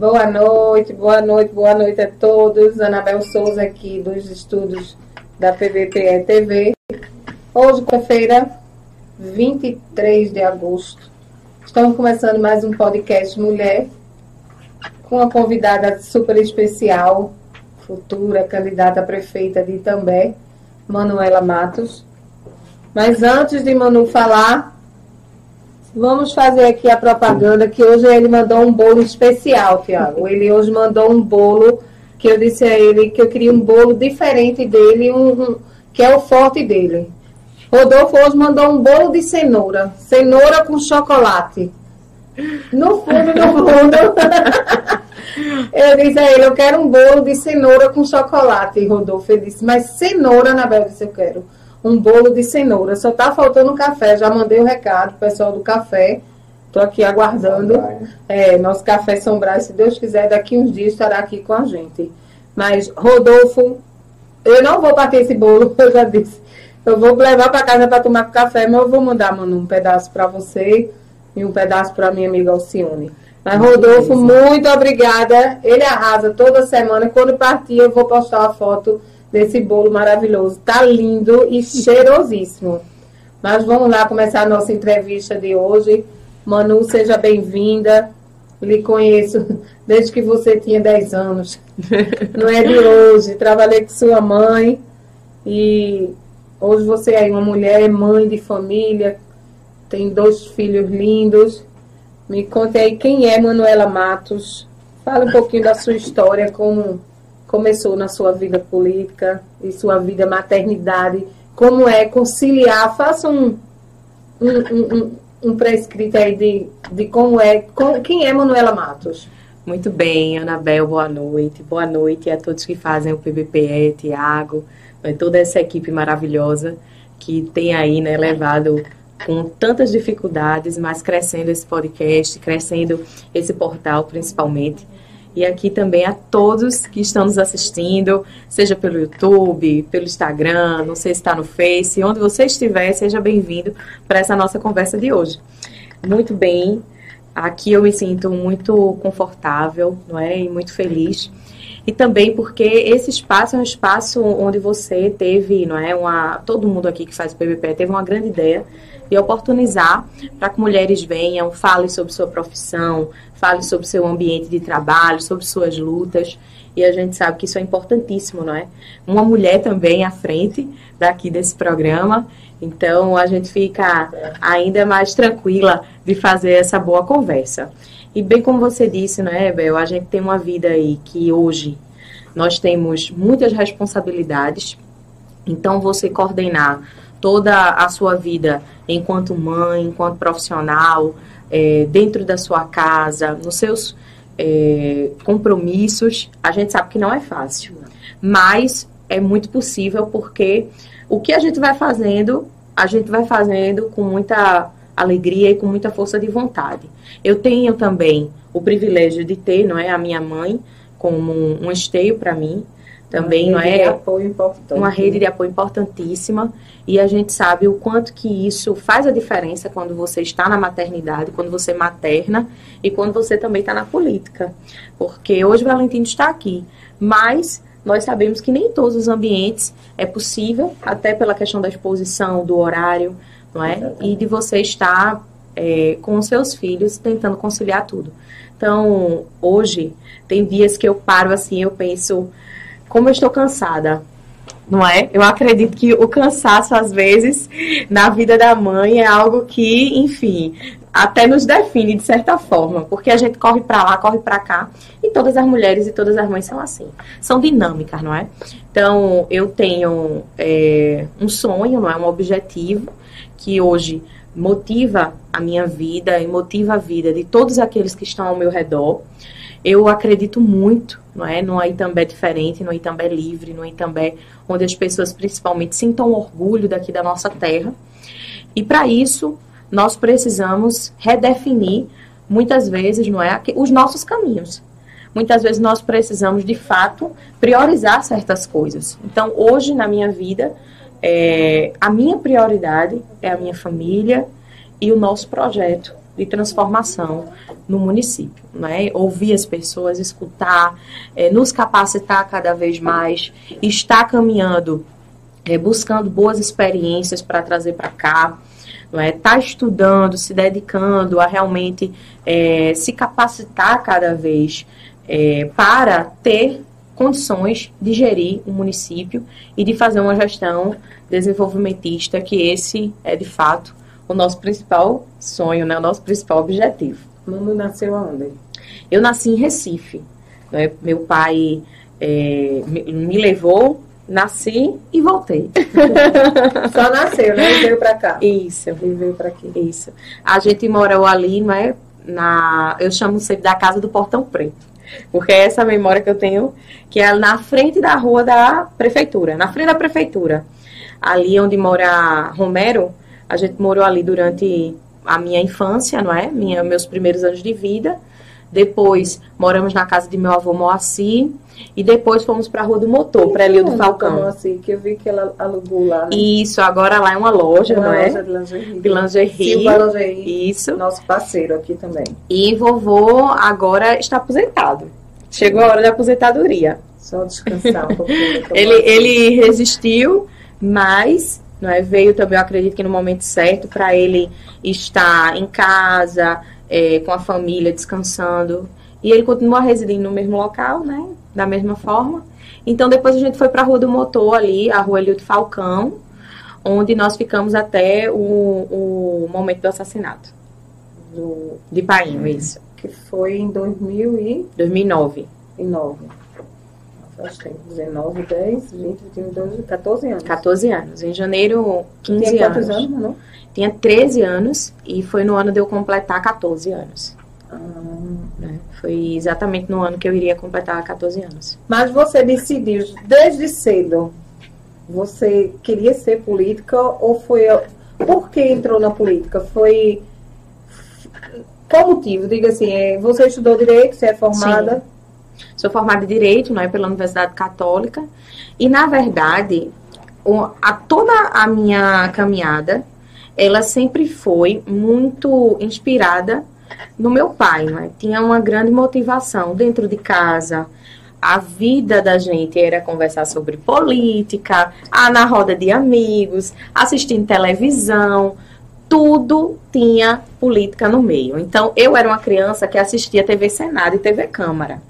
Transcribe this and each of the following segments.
Boa noite, boa noite, boa noite a todos. Anabel Souza aqui dos estudos da PVPE TV. Hoje, quarta-feira, 23 de agosto. Estamos começando mais um podcast Mulher com uma convidada super especial, futura candidata a prefeita de Itambé, Manuela Matos. Mas antes de Manu falar, vamos fazer aqui a propaganda que hoje ele mandou um bolo especial, Tiago. Ele hoje mandou um bolo que eu disse a ele que eu queria um bolo diferente dele, um, um que é o forte dele. Rodolfo hoje mandou um bolo de cenoura. Cenoura com chocolate. No fundo, no fundo. eu disse a ele, eu quero um bolo de cenoura com chocolate. Rodolfo ele disse, mas cenoura, Anabel, disse, eu quero um bolo de cenoura. Só tá faltando café. Já mandei o recado pro pessoal do café. Tô aqui aguardando. É, nosso café São Brás, se Deus quiser, daqui uns dias estará aqui com a gente. Mas, Rodolfo, eu não vou bater esse bolo, eu já disse. Eu vou levar para casa para tomar café, mas eu vou mandar, mano, um pedaço para você e um pedaço para minha amiga Alcione. Mas, Rodolfo, muito obrigada. Ele arrasa toda semana. Quando partir, eu vou postar a foto desse bolo maravilhoso. Tá lindo e cheirosíssimo. Mas vamos lá começar a nossa entrevista de hoje. Manu, seja bem-vinda. Lhe conheço desde que você tinha 10 anos. Não é de hoje. Trabalhei com sua mãe e hoje você é uma mulher, mãe de família, tem dois filhos lindos. Me conte aí quem é Manuela Matos. Fala um pouquinho da sua história, como começou na sua vida política e sua vida maternidade, como é conciliar, faça um, um, um, um pré-escrito aí de, de como é, com, quem é Manuela Matos. Muito bem, Anabel, boa noite. Boa noite a todos que fazem o PBPE, Tiago, né, toda essa equipe maravilhosa que tem aí, né, levado com tantas dificuldades, mas crescendo esse podcast, crescendo esse portal principalmente e aqui também a todos que estão nos assistindo, seja pelo YouTube, pelo Instagram, não sei se está no Face, onde você estiver, seja bem-vindo para essa nossa conversa de hoje. Muito bem, aqui eu me sinto muito confortável, não é, e muito feliz. E também porque esse espaço é um espaço onde você teve, não é, uma todo mundo aqui que faz o PBP teve uma grande ideia e oportunizar para que mulheres venham, falem sobre sua profissão, falem sobre seu ambiente de trabalho, sobre suas lutas. E a gente sabe que isso é importantíssimo, não é? Uma mulher também à frente daqui desse programa. Então a gente fica ainda mais tranquila de fazer essa boa conversa. E bem como você disse, não é, Bel? A gente tem uma vida aí que hoje nós temos muitas responsabilidades. Então você coordenar toda a sua vida enquanto mãe, enquanto profissional, é, dentro da sua casa, nos seus é, compromissos, a gente sabe que não é fácil. Mas é muito possível porque o que a gente vai fazendo, a gente vai fazendo com muita alegria e com muita força de vontade. Eu tenho também o privilégio de ter, não é, a minha mãe como um, um esteio para mim, também uma não é uma rede de apoio importantíssima e a gente sabe o quanto que isso faz a diferença quando você está na maternidade, quando você materna e quando você também está na política, porque hoje o Valentino está aqui, mas nós sabemos que nem todos os ambientes é possível, até pela questão da exposição, do horário, não é? Exatamente. E de você estar é, com os seus filhos tentando conciliar tudo. Então, hoje, tem dias que eu paro assim, eu penso, como eu estou cansada, não é? Eu acredito que o cansaço, às vezes, na vida da mãe é algo que, enfim, até nos define de certa forma, porque a gente corre para lá, corre para cá, e todas as mulheres e todas as mães são assim, são dinâmicas, não é? Então, eu tenho é, um sonho, não é? Um objetivo que hoje motiva a minha vida e motiva a vida de todos aqueles que estão ao meu redor. Eu acredito muito não é? No Itambé diferente, no Itambé livre, no Itambé onde as pessoas principalmente sintam orgulho daqui da nossa terra. E para isso, nós precisamos redefinir muitas vezes, não é, os nossos caminhos. Muitas vezes nós precisamos, de fato, priorizar certas coisas. Então, hoje na minha vida, é, a minha prioridade é a minha família e o nosso projeto de transformação no município, né? Ouvir as pessoas, escutar, é, nos capacitar cada vez mais, estar caminhando, é, buscando boas experiências para trazer para cá, não é? Tá estudando, se dedicando a realmente é, se capacitar cada vez para ter condições de gerir um município e de fazer uma gestão desenvolvimentista, que esse é de fato o nosso principal sonho, né? o nosso principal objetivo. Manu nasceu aonde? Eu nasci em Recife. Né? Meu pai é, me, me levou nasci e voltei. Só nasceu, né? E veio pra cá. Isso. E veio pra aqui. Isso. A gente morou ali, não é? Na, eu chamo sempre da casa do Portão Preto. Porque é essa memória que eu tenho, que é na frente da rua da prefeitura. Na frente da prefeitura. Ali onde mora Romero, a gente morou ali durante a minha infância, não é? Minha, meus primeiros anos de vida. Depois moramos na casa de meu avô Moacir. E depois fomos para a Rua do Motor, para ali do Falcão. Assim, que eu vi que ela alugou lá. Né? Isso, agora lá é uma loja, uma não loja é? de lingerie. De lingerie. Silva Lingerie. Isso. Nosso parceiro aqui também. E vovô agora está aposentado. Chegou a hora da aposentadoria. Só descansar um pouquinho. ele, ele resistiu, mas não é, veio também, eu acredito que no momento certo, para ele estar em casa, é, com a família, descansando. E ele continua residindo no mesmo local, né? Da mesma forma. Então, depois a gente foi para a Rua do Motor ali, a Rua Elildo Falcão, onde nós ficamos até o, o momento do assassinato. Do, De Painho, isso. que foi em 2009. 2009. Faz tempo. 19, 10, 20, 21, 12, 14 anos. 14 anos. Em janeiro, 15 Tinha quantos anos. anos, não? Tinha 13 anos e foi no ano de eu completar 14 anos. Ah, né? Foi exatamente no ano que eu iria completar 14 anos. Mas você decidiu desde cedo. Você queria ser política ou foi. Por que entrou na política? Foi. Qual motivo? Diga assim, é, você estudou direito, você é formada? Sou formada em Direito, não é, pela Universidade Católica. E, na verdade, a, toda a minha caminhada, ela sempre foi muito inspirada no meu pai, não é? Tinha uma grande motivação dentro de casa. A vida da gente era conversar sobre política, ah, na roda de amigos, assistindo televisão, tudo tinha política no meio. Então, eu era uma criança que assistia TV Senado e TV Câmara.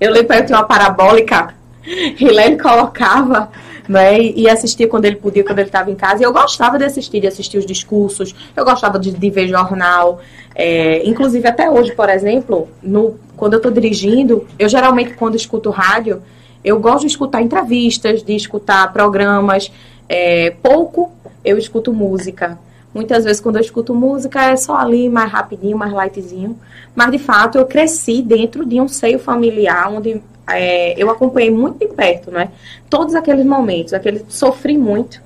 Eu lembro que eu tinha uma parabólica e ele colocava né, e assistia quando ele podia, quando ele estava em casa. E eu gostava de assistir, de assistir os discursos, eu gostava de, de ver jornal. É, inclusive, até hoje, por exemplo, no, quando eu estou dirigindo, eu geralmente, quando escuto rádio, eu gosto de escutar entrevistas, de escutar programas. É, pouco eu escuto música. Muitas vezes, quando eu escuto música, é só ali, mais rapidinho, mais lightzinho. Mas, de fato, eu cresci dentro de um seio familiar, onde é, eu acompanhei muito de perto, né? Todos aqueles momentos, aquele, sofri muito.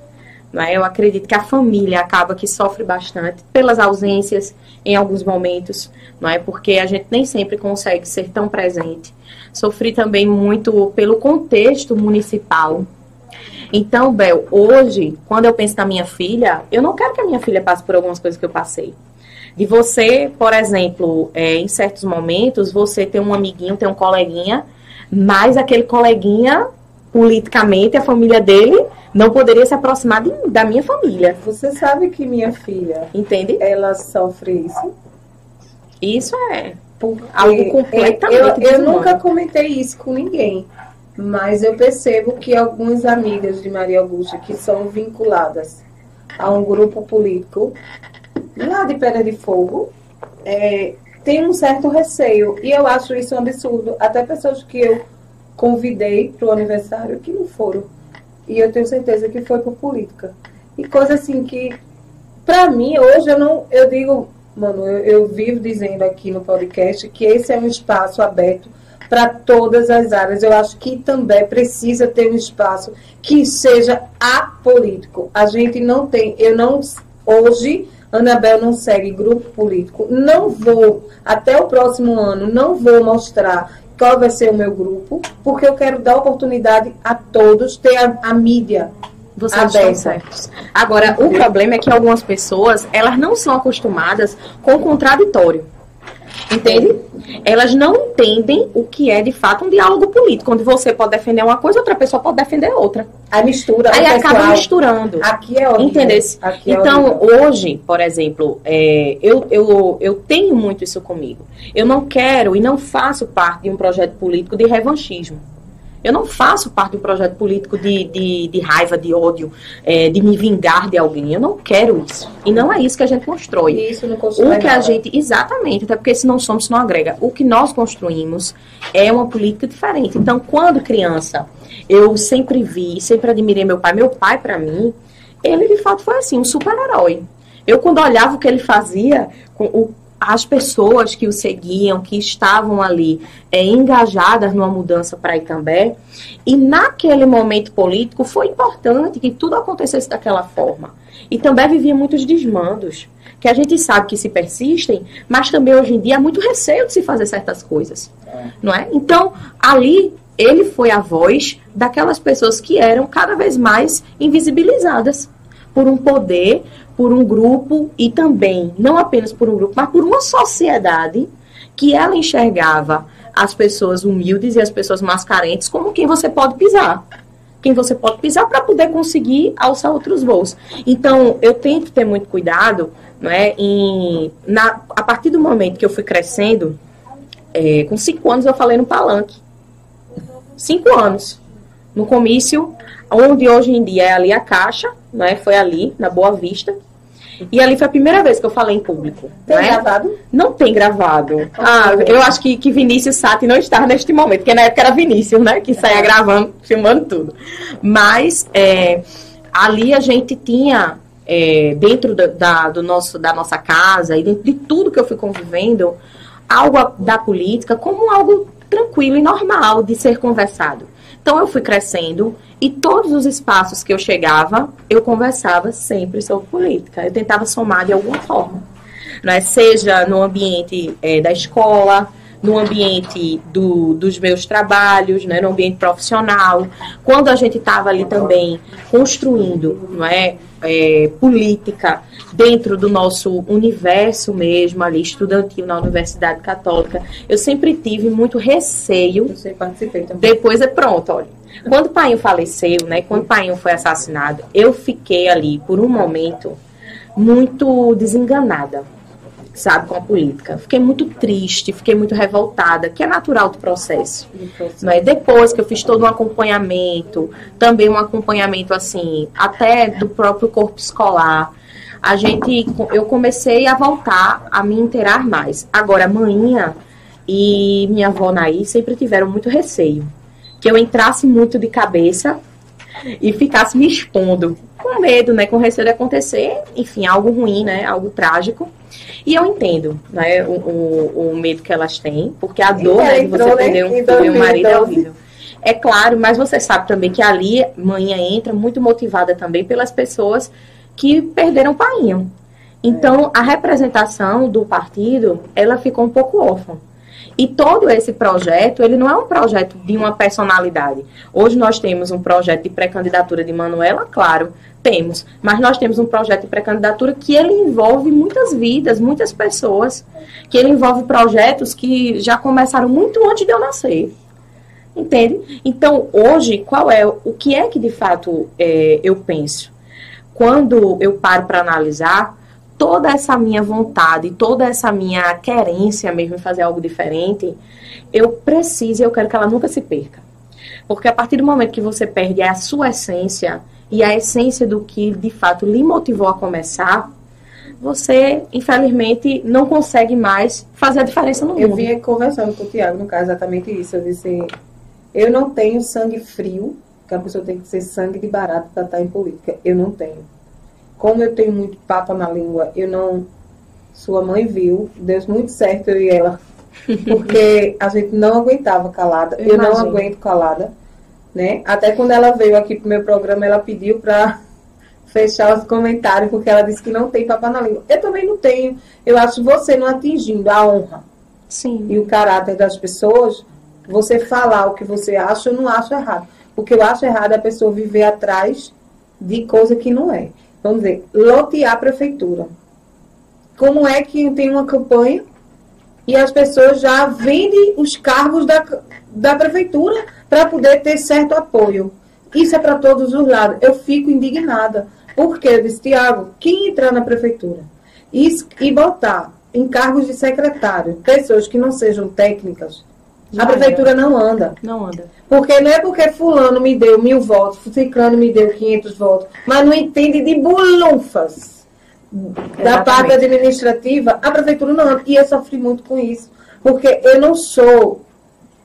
Né? Eu acredito que a família acaba que sofre bastante pelas ausências em alguns momentos, não é? Porque a gente nem sempre consegue ser tão presente. Sofri também muito pelo contexto municipal, então, Bel, hoje, quando eu penso na minha filha, eu não quero que a minha filha passe por algumas coisas que eu passei. De você, por exemplo, é, em certos momentos, você ter um amiguinho, ter um coleguinha, mas aquele coleguinha, politicamente, a família dele não poderia se aproximar de- da minha família. Você sabe que minha filha, Entende? ela sofre isso? Isso é. Porque Algo completamente eu, eu desumano. nunca comentei isso com ninguém, mas eu percebo que algumas amigas de Maria Augusta que são vinculadas a um grupo político lá de Pedra de Fogo é, tem um certo receio. E eu acho isso um absurdo. Até pessoas que eu convidei para o aniversário que não foram. E eu tenho certeza que foi por política. E coisa assim que para mim hoje eu não eu digo Mano, eu, eu vivo dizendo aqui no podcast que esse é um espaço aberto para todas as áreas. Eu acho que também precisa ter um espaço que seja apolítico. A gente não tem, eu não, hoje, Anabel não segue grupo político. Não vou, até o próximo ano, não vou mostrar qual vai ser o meu grupo, porque eu quero dar oportunidade a todos ter a, a mídia Vocês estão certos. Agora, o problema é que algumas pessoas, elas não são acostumadas com o contraditório. Entende? Elas não entendem o que é de fato um diálogo político, onde você pode defender uma coisa, outra pessoa pode defender outra. Aí mistura. Aí acaba pessoal. misturando. Aqui é horrível. Entendeu? Aqui é então, horrível. hoje, por exemplo, é, eu, eu, eu tenho muito isso comigo. Eu não quero e não faço parte de um projeto político de revanchismo. Eu não faço parte de um projeto político de, de, de raiva, de ódio, é, de me vingar de alguém. Eu não quero isso. E não é isso que a gente constrói. E isso não constrói. O que nada. a gente. Exatamente, até porque se não somos, não agrega. O que nós construímos é uma política diferente. Então, quando criança, eu sempre vi, sempre admirei meu pai. Meu pai, para mim, ele de fato foi assim, um super-herói. Eu, quando olhava o que ele fazia, o as pessoas que o seguiam, que estavam ali é, engajadas numa mudança para Itambé. E naquele momento político foi importante que tudo acontecesse daquela forma. E também vivia muitos desmandos, que a gente sabe que se persistem, mas também hoje em dia há muito receio de se fazer certas coisas. É. Não é? Então, ali ele foi a voz daquelas pessoas que eram cada vez mais invisibilizadas por um poder, por um grupo e também, não apenas por um grupo, mas por uma sociedade que ela enxergava as pessoas humildes e as pessoas mais carentes como quem você pode pisar. Quem você pode pisar para poder conseguir alçar outros voos. Então, eu tento ter muito cuidado, né, em, na, a partir do momento que eu fui crescendo, é, com cinco anos eu falei no palanque. Cinco anos. No comício, onde hoje em dia é ali a Caixa, né? Foi ali, na Boa Vista. E ali foi a primeira vez que eu falei em público. Tem né? gravado? Não tem gravado. Ah, eu acho que, que Vinícius Sati não está neste momento, porque na época era Vinícius, né? Que saía é. gravando, filmando tudo. Mas é, ali a gente tinha, é, dentro da, da, do nosso, da nossa casa e dentro de tudo que eu fui convivendo, algo da política como algo tranquilo e normal de ser conversado. Então eu fui crescendo e todos os espaços que eu chegava, eu conversava sempre sobre política. Eu tentava somar de alguma forma. Né? Seja no ambiente é, da escola, no ambiente do, dos meus trabalhos, né? no ambiente profissional. Quando a gente estava ali também construindo não é, é, política dentro do nosso universo mesmo, ali, estudantil na Universidade Católica, eu sempre tive muito receio. Eu sei, participei também. Depois é pronto, olha. Quando o pai faleceu, né? Quando o pai foi assassinado, eu fiquei ali por um momento muito desenganada sabe, com a política. Fiquei muito triste, fiquei muito revoltada, que é natural do processo. Não é? Depois que eu fiz todo um acompanhamento, também um acompanhamento assim, até do próprio corpo escolar, a gente, eu comecei a voltar a me inteirar mais. Agora, manhã e minha avó Naí sempre tiveram muito receio que eu entrasse muito de cabeça e ficasse me expondo com medo, né, com receio de acontecer, enfim, algo ruim, né, algo trágico. E eu entendo, né, o, o, o medo que elas têm, porque a dor né, de você perder um, perder um marido é horrível. É claro, mas você sabe também que ali mãe entra muito motivada também pelas pessoas que perderam pai. Então, a representação do partido, ela ficou um pouco órfã. E todo esse projeto, ele não é um projeto de uma personalidade. Hoje nós temos um projeto de pré-candidatura de Manuela, claro, temos, mas nós temos um projeto de pré-candidatura que ele envolve muitas vidas, muitas pessoas, que ele envolve projetos que já começaram muito antes de eu nascer. Entende? Então, hoje, qual é o que é que de fato é, eu penso? Quando eu paro para analisar, toda essa minha vontade, toda essa minha querência mesmo em fazer algo diferente, eu preciso e eu quero que ela nunca se perca. Porque a partir do momento que você perde a sua essência e a essência do que de fato lhe motivou a começar, você, infelizmente, não consegue mais fazer a diferença no mundo. Eu vinha conversando com o Tiago, no caso, exatamente isso. Eu disse, eu não tenho sangue frio, que a pessoa tem que ser sangue de barato para estar em política. Eu não tenho como eu tenho muito papo na língua, eu não. Sua mãe viu, deu muito certo eu e ela. Porque a gente não aguentava calada. Eu, eu não aguento calada. Né? Até quando ela veio aqui pro meu programa, ela pediu para fechar os comentários, porque ela disse que não tem papo na língua. Eu também não tenho. Eu acho você não atingindo a honra Sim. e o caráter das pessoas, você falar o que você acha, eu não acho errado. O que eu acho errado é a pessoa viver atrás de coisa que não é. Vamos dizer, lotear a prefeitura. Como é que tem uma campanha e as pessoas já vendem os cargos da, da prefeitura para poder ter certo apoio? Isso é para todos os lados. Eu fico indignada. Porque eu disse, Tiago, quem entrar na prefeitura e, e botar em cargos de secretário pessoas que não sejam técnicas, a prefeitura não anda. Não anda. Porque não é porque fulano me deu mil votos, ciclano me deu 500 votos, mas não entende de bulunfas da parte administrativa, a prefeitura não anda. E eu sofri muito com isso. Porque eu não sou,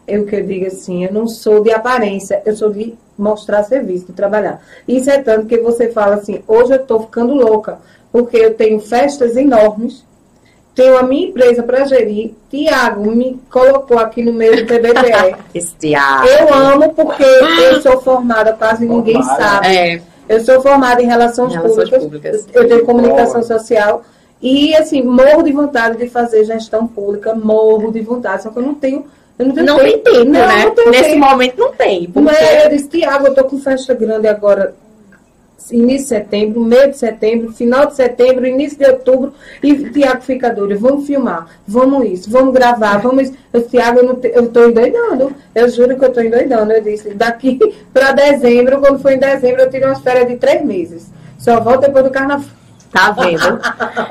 eu que eu digo assim, eu não sou de aparência, eu sou de mostrar serviço, de trabalhar. Isso é tanto que você fala assim, hoje eu estou ficando louca, porque eu tenho festas enormes, tenho a minha empresa para gerir. Tiago me colocou aqui no meio do PBPE. eu amo porque eu sou formada, quase ninguém sabe. É. Eu sou formada em relações, em relações públicas, públicas, eu tenho comunicação Boa. social e assim, morro de vontade de fazer gestão pública, morro de vontade, só que eu não tenho eu não, não tem tempo, não, né? Não Nesse tempo. momento não tem. Porque... Mas eu disse, Tiago, eu tô com festa grande agora início de setembro, meio de setembro, final de setembro, início de outubro, e Tiago fica doido, vamos filmar, vamos isso, vamos gravar, vamos Eu, Tiago, eu, eu estou endoidando, eu juro que eu estou endoidando. Eu disse, daqui para dezembro, quando foi em dezembro, eu tirei umas férias de três meses. Só volto depois do carnaval. Tá vendo?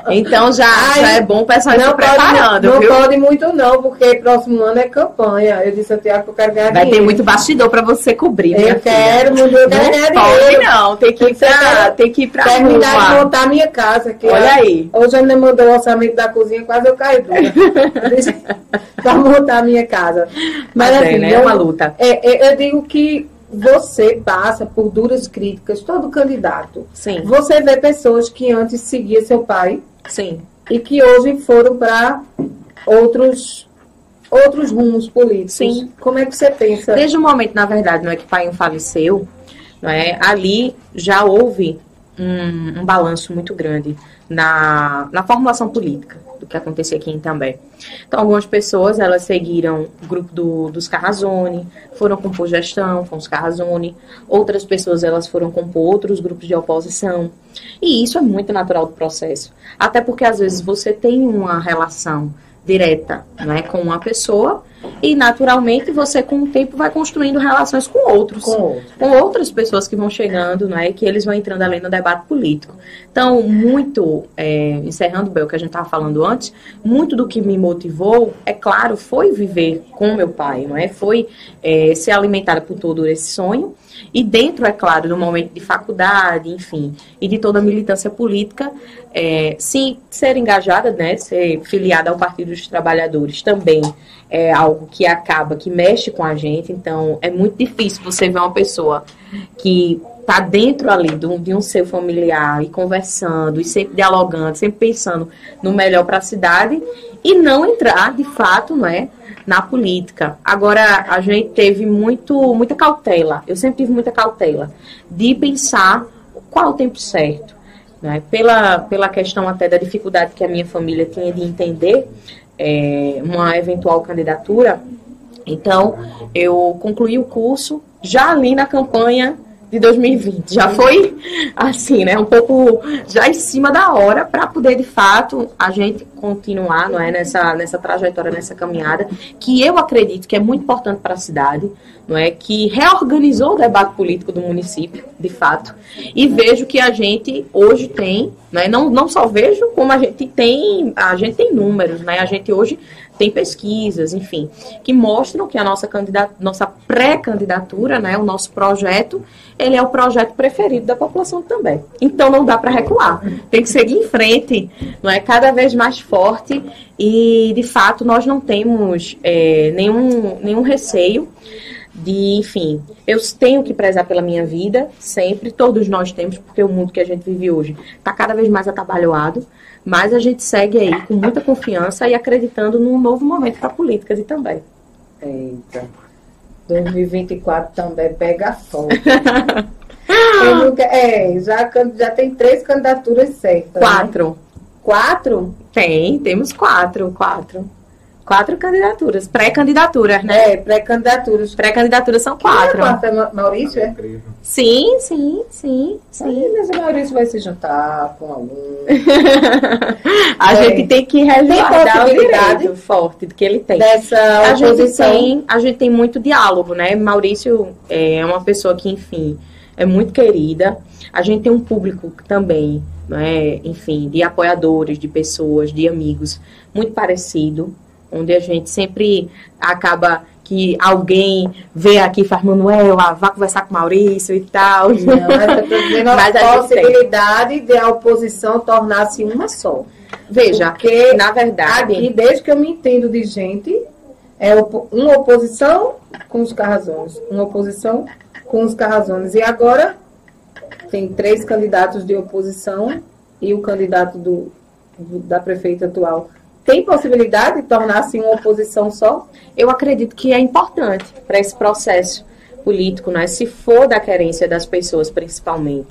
Então já, Ai, já é bom o pessoal não se preparando. Não viu? pode muito, não, porque próximo ano é campanha. Eu disse ao Tiago que eu quero ganhar Vai dinheiro. ter muito bastidor para você cobrir. Eu quero, muito eu quero ganhar pode, dinheiro. Não, tem que ir pra, tem que ir pra Terminar rua. de montar a minha casa. Que Olha aí. Hoje minha mandou o orçamento da cozinha, quase eu caí para montar a minha casa. Mas, Mas é, assim, né? é uma luta. É, é, eu digo que você passa por duras críticas, todo candidato. Sim. Você vê pessoas que antes seguiam seu pai. Sim. E que hoje foram para outros outros rumos políticos. Sim. Como é que você pensa? Desde o momento, na verdade, não é que o pai faleceu, não é? Ali já houve um, um balanço muito grande na, na formulação política que acontecia aqui em Itambé. Então, algumas pessoas, elas seguiram o grupo do, dos Carrazone, foram compor gestão com os Carrazone. Outras pessoas, elas foram compor outros grupos de oposição. E isso é muito natural do processo. Até porque, às vezes, você tem uma relação direta né, com uma pessoa e naturalmente você com o tempo vai construindo relações com outros, com, com outras pessoas que vão chegando, né, que eles vão entrando ali no debate político. Então, muito, é, encerrando bem o que a gente estava falando antes, muito do que me motivou, é claro, foi viver com meu pai, não é? Foi é, ser alimentada por todo esse sonho e dentro, é claro, do momento de faculdade, enfim, e de toda a militância política, é, sim, ser engajada, né, ser filiada ao Partido dos Trabalhadores também é algo que acaba, que mexe com a gente, então é muito difícil você ver uma pessoa que está dentro ali de um, de um seu familiar e conversando, e sempre dialogando, sempre pensando no melhor para a cidade, e não entrar, de fato, né, na política. Agora, a gente teve muito, muita cautela, eu sempre tive muita cautela, de pensar qual é o tempo certo. Né? Pela, pela questão até da dificuldade que a minha família tinha de entender é, uma eventual candidatura, então eu concluí o curso já ali na campanha de 2020. Já foi assim, né? Um pouco já em cima da hora para poder de fato a gente continuar, não é, nessa nessa trajetória, nessa caminhada, que eu acredito que é muito importante para a cidade, não é, que reorganizou o debate político do município, de fato, e vejo que a gente hoje tem, né, não não só vejo como a gente tem, a gente tem números, né? A gente hoje tem pesquisas, enfim, que mostram que a nossa nossa pré-candidatura, né, o nosso projeto, ele é o projeto preferido da população também. Então não dá para recuar, tem que seguir em frente, não é? Cada vez mais forte e de fato nós não temos é, nenhum nenhum receio de, enfim, eu tenho que prezar pela minha vida, sempre, todos nós temos, porque o mundo que a gente vive hoje está cada vez mais atabalhoado, mas a gente segue aí com muita confiança e acreditando num novo momento para a política e também. Eita. 2024 também pega fogo. nunca, é, já, já tem três candidaturas certas. Né? Quatro. Né? Quatro? Tem, temos quatro, quatro. Quatro candidaturas, pré-candidaturas, né? É, pré-candidaturas. Pré-candidaturas são quatro. A quarta é Maurício, é? Sim, sim, sim, sim. Aí, mas o Maurício vai se juntar com algum. a É. gente tem que resguardar o possibilidade direito forte que ele tem. Dessa A gente, tem, a gente tem muito diálogo, né? Maurício é uma pessoa que, enfim, é muito querida. A gente tem um público também, né? enfim, de apoiadores, de pessoas, de amigos, muito parecido, onde a gente sempre acaba que alguém vê aqui e faz, Manuel, ah, vá conversar com Maurício e tal. Não, mas eu tô dizendo Mas a a gente tem. possibilidade de a oposição tornar-se uma só. Veja, Porque na verdade, Aqui, desde que eu me entendo de gente, é uma oposição com os carrazones. Uma oposição com os carrazones. E agora tem três candidatos de oposição e o candidato do- da prefeita atual. Tem possibilidade de tornar-se uma oposição só? eu acredito que é importante para esse processo político, né? Se for da querência das pessoas, principalmente,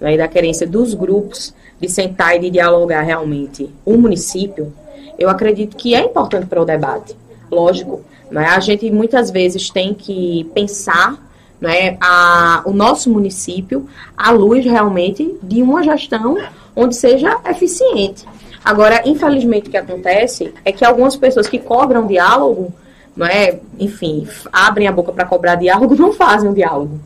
né? da querência dos grupos de sentar e de dialogar realmente o município, eu acredito que é importante para o debate. Lógico, né? A gente muitas vezes tem que pensar né, a, o nosso município à luz realmente de uma gestão onde seja eficiente. Agora, infelizmente, o que acontece é que algumas pessoas que cobram diálogo, não é, enfim, abrem a boca para cobrar diálogo, não fazem o diálogo.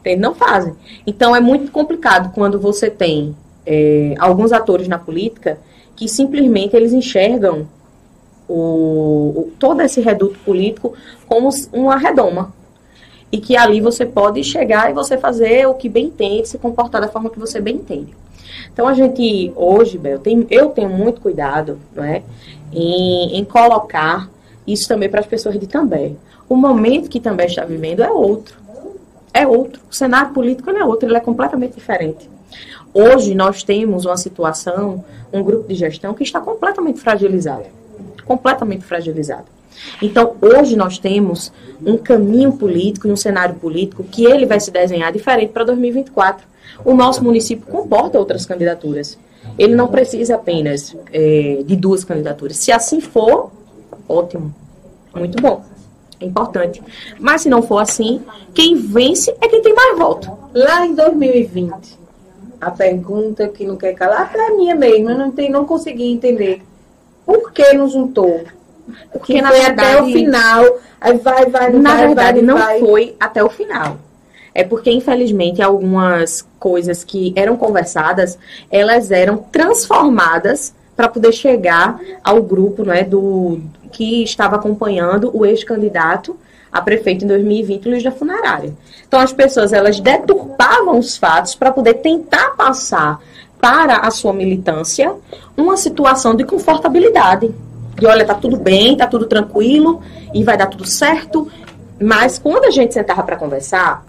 Entende? Não fazem. Então, é muito complicado quando você tem é, alguns atores na política que simplesmente eles enxergam o, o- todo esse reduto político como uma redoma. E que ali você pode chegar e você fazer o que bem entende, se comportar da forma que você bem entende. Então a gente hoje, Bel, tem, eu tenho muito cuidado não é, em, em colocar isso também para as pessoas de També. O momento que També está vivendo é outro. É outro. O cenário político é outro, ele é completamente diferente. Hoje nós temos uma situação, um grupo de gestão que está completamente fragilizado. Completamente fragilizado. Então, hoje nós temos um caminho político e um cenário político que ele vai se desenhar diferente para 2024. O nosso município comporta outras candidaturas. Ele não precisa apenas eh, de duas candidaturas. Se assim for, ótimo. Muito bom. É importante. Mas se não for assim, quem vence é quem tem mais voto. Lá em 2020, a pergunta que não quer calar, até a minha mesmo, eu não, entendi, não consegui entender. Por que não juntou? Porque, Que na foi verdade, até o final, aí vai, vai, não Na vai, verdade, vai, não vai. foi até o final. É porque, infelizmente, algumas coisas que eram conversadas, elas eram transformadas para poder chegar ao grupo né, do que estava acompanhando o ex-candidato a prefeito em 2020, Luiz da Funerária. Então, as pessoas, elas deturpavam os fatos para poder tentar passar para a sua militância uma situação de confortabilidade. De, olha, tá tudo bem, tá tudo tranquilo e vai dar tudo certo. Mas quando a gente sentava para conversar,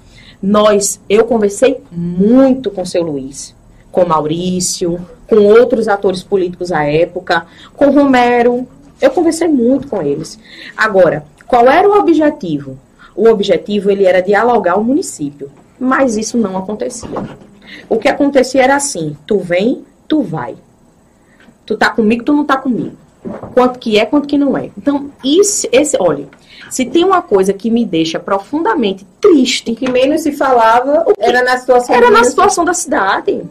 nós, eu conversei muito com o seu Luiz, com Maurício, com outros atores políticos à época, com Romero. Eu conversei muito com eles. Agora, qual era o objetivo? O objetivo ele era dialogar o município, mas isso não acontecia. O que acontecia era assim: tu vem, tu vai. Tu tá comigo, tu não tá comigo. Quanto que é, quanto que não é. Então, isso, esse, olha, se tem uma coisa que me deixa profundamente triste, O que menos se falava era na situação era na situação da cidade.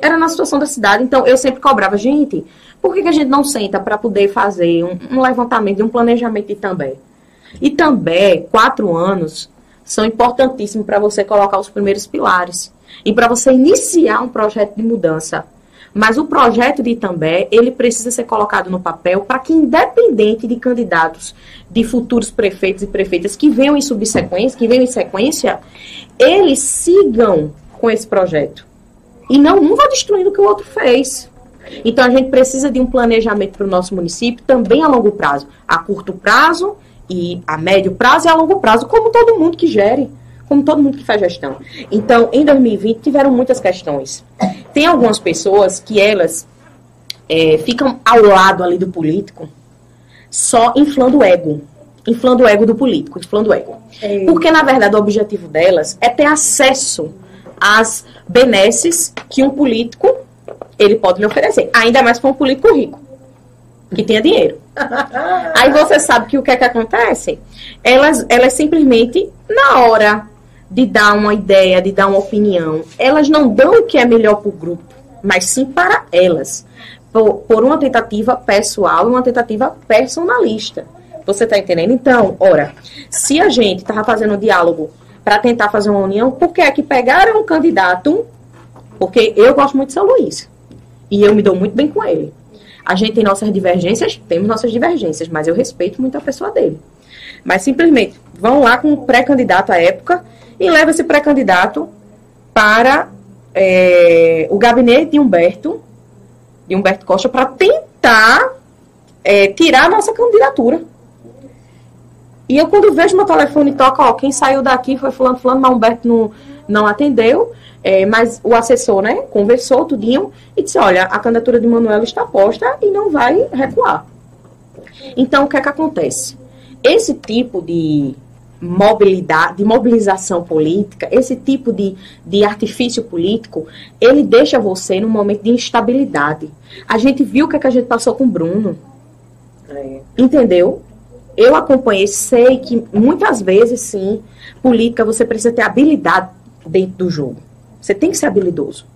Era na situação da cidade. Então, eu sempre cobrava, gente, por que, que a gente não senta para poder fazer um, um levantamento, um planejamento de também? E também, quatro anos são importantíssimos para você colocar os primeiros pilares. E para você iniciar um projeto de mudança. Mas o projeto de Itambé, ele precisa ser colocado no papel para que, independente de candidatos, de futuros prefeitos e prefeitas que venham em subsequência, que venham em sequência, eles sigam com esse projeto. E não um vai destruindo o que o outro fez. Então a gente precisa de um planejamento para o nosso município também a longo prazo. A curto prazo e a médio prazo e a longo prazo, como todo mundo que gere, como todo mundo que faz gestão. Então, em 2020 tiveram muitas questões. Tem algumas pessoas que elas é, ficam ao lado ali do político, só inflando o ego. Inflando o ego do político, inflando o ego. É. Porque, na verdade, o objetivo delas é ter acesso às benesses que um político ele pode lhe oferecer. Ainda mais para um político rico. que tinha dinheiro. Aí você sabe que o que é que acontece? Elas, elas simplesmente, na hora de dar uma ideia, de dar uma opinião, elas não dão o que é melhor para o grupo, mas sim para elas. Por, por uma tentativa pessoal e uma tentativa personalista. Você está entendendo? Então, ora, se a gente estava fazendo um diálogo para tentar fazer uma união, por que é que pegaram um candidato? Porque eu gosto muito de São Luís. E eu me dou muito bem com ele. A gente tem nossas divergências, temos nossas divergências, mas eu respeito muito a pessoa dele. Mas simplesmente vão lá com um pré-candidato à época e leva esse pré-candidato para é, o gabinete de Humberto, de Humberto Costa, para tentar é, tirar a nossa candidatura. E eu, quando vejo meu telefone toca, ó, quem saiu daqui foi fulano, fulano, mas Humberto não, não atendeu. É, mas o assessor, né, conversou tudinho e disse, olha, a candidatura de Manuela está posta e não vai recuar. Então, o que é que acontece? Esse tipo de mobilidade, de mobilização política, esse tipo de, de artifício político, ele deixa você num momento de instabilidade. A gente viu o que, é que a gente passou com o Bruno. É. Entendeu? Eu acompanhei, sei que muitas vezes, sim, política você precisa ter habilidade dentro do jogo. Você tem que ser habilidoso.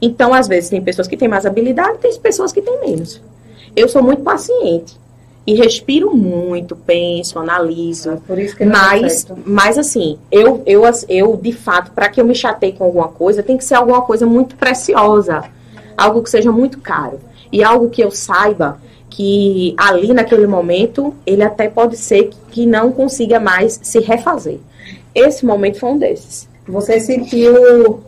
Então, às vezes, tem pessoas que têm mais habilidade, tem pessoas que têm menos. Eu sou muito paciente e respiro muito, penso, analiso. Ah, por isso que mas, mas assim, eu, eu, eu de fato, para que eu me chateie com alguma coisa, tem que ser alguma coisa muito preciosa, algo que seja muito caro e algo que eu saiba que ali naquele momento ele até pode ser que não consiga mais se refazer. Esse momento foi um desses. Você sentiu?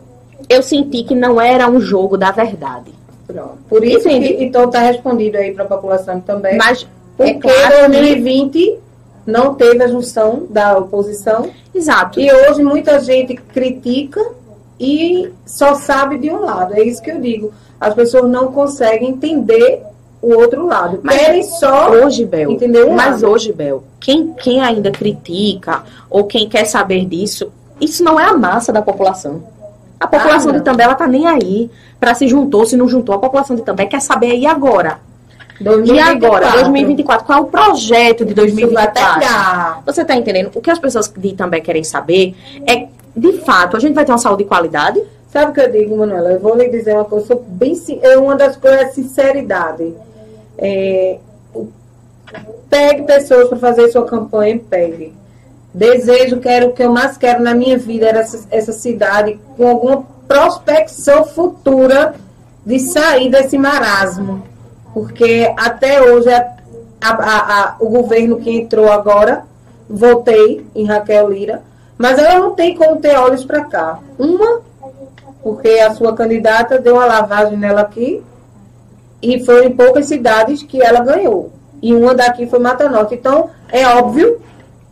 Eu senti que não era um jogo da verdade. Pronto. Por isso, que, então está respondido aí para a população também. Mas porque é claro 2020 não teve a junção da oposição. Exato. E hoje muita gente critica e só sabe de um lado. É isso que eu digo. As pessoas não conseguem entender o outro lado. Mas Querem só hoje, Bel, entender um Mas lado. hoje, Bel, quem, quem ainda critica ou quem quer saber disso, isso não é a massa da população. A população ah, de També, ela tá nem aí para se juntou, se não juntou. A população de També quer saber aí agora. 2024. E agora, 2024, qual é o projeto de 2024? Você está entendendo? O que as pessoas de também querem saber é, de fato, a gente vai ter uma saúde de qualidade? Sabe o que eu digo, Manuela? Eu vou lhe dizer uma coisa, bem, é uma das coisas é sinceridade. É, pegue pessoas para fazer sua campanha, pegue. Desejo, quero, o que eu mais quero na minha vida era essa, essa cidade com alguma prospecção futura de sair desse marasmo porque até hoje a, a, a, o governo que entrou agora, votei em Raquel Lira, mas ela não tem como ter olhos para cá. Uma, porque a sua candidata deu uma lavagem nela aqui, e foi em poucas cidades que ela ganhou. E uma daqui foi Mata Norte. Então, é óbvio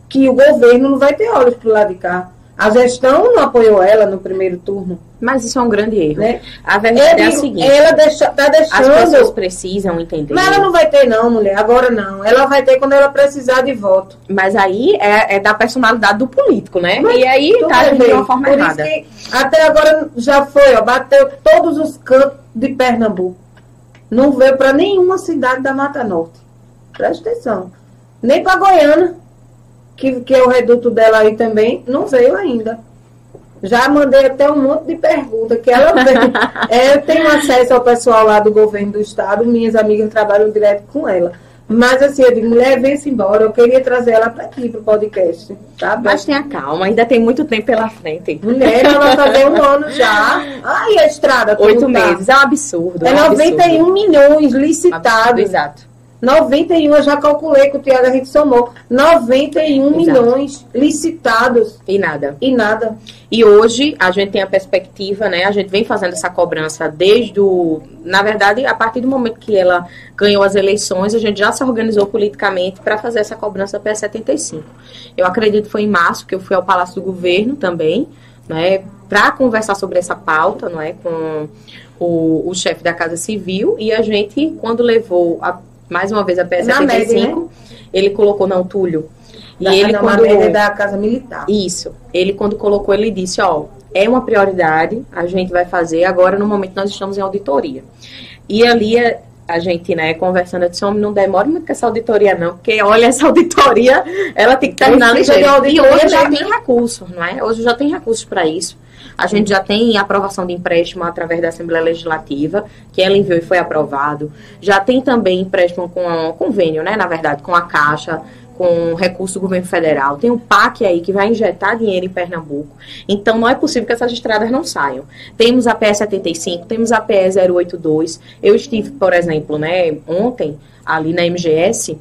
que o governo não vai ter olhos para o lado de cá. A gestão não apoiou ela no primeiro turno. Mas isso é um grande erro. Né? A verdade é a seguinte: ela deixa, tá deixando. As pessoas precisam entender. Mas ela não vai ter, não, mulher. Agora não. Ela vai ter quando ela precisar de voto. Mas aí é, é da personalidade do político, né? Mas e aí tá de uma forma Por errada. Isso que até agora já foi, ó, bateu todos os cantos de Pernambuco. Não veio para nenhuma cidade da Mata Norte. Presta atenção. Nem para Goiânia que, que é o reduto dela aí também, não veio ainda. Já mandei até um monte de perguntas que ela é, eu tenho acesso ao pessoal lá do governo do estado, minhas amigas trabalham direto com ela. Mas assim, eu digo, mulher, vem-se embora. Eu queria trazer ela para aqui, para o podcast. Tá Mas tenha calma, ainda tem muito tempo pela frente. Mulher, ela vai fazer um ano já. Ai, a estrada. Oito tá? meses, é um absurdo. É, é um 91 absurdo. milhões licitados. Absurdo, exato. 91, eu já calculei com o Tiago, a gente somou 91 Exato. milhões licitados. E nada. E nada. E hoje a gente tem a perspectiva, né? A gente vem fazendo essa cobrança desde o. Na verdade, a partir do momento que ela ganhou as eleições, a gente já se organizou politicamente para fazer essa cobrança para 75. Eu acredito que foi em março que eu fui ao Palácio do Governo também, né? Para conversar sobre essa pauta, não é? Com o, o chefe da Casa Civil e a gente, quando levou a mais uma vez a PS75, média, né? ele colocou não Túlio. E da, ele não, quando média da Casa Militar. Isso. Ele quando colocou, ele disse, ó, é uma prioridade, a gente vai fazer, agora no momento nós estamos em auditoria. E ali é, a gente, né, conversando, eu disse, homem, não demore muito com essa auditoria, não, porque olha, essa auditoria, ela tem que terminar ligeiro. E hoje já tem recursos, não é? Hoje já tem recursos para isso. A gente já tem aprovação de empréstimo através da Assembleia Legislativa, que ela enviou e foi aprovado. Já tem também empréstimo com convênio, né, na verdade, com a Caixa, com recurso do governo federal. Tem o PAC aí que vai injetar dinheiro em Pernambuco. Então não é possível que essas estradas não saiam. Temos a PE 75, temos a PE 082. Eu estive, por exemplo, né, ontem ali na MGS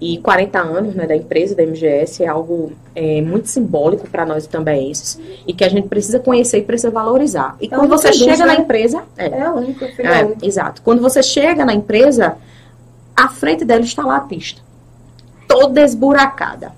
e 40 anos né, da empresa da MGS é algo é, muito simbólico para nós também e que a gente precisa conhecer e precisa valorizar. E é quando você chega na empresa. É, é a única, é, Exato. Quando você chega na empresa, à frente dela está lá a pista toda esburacada.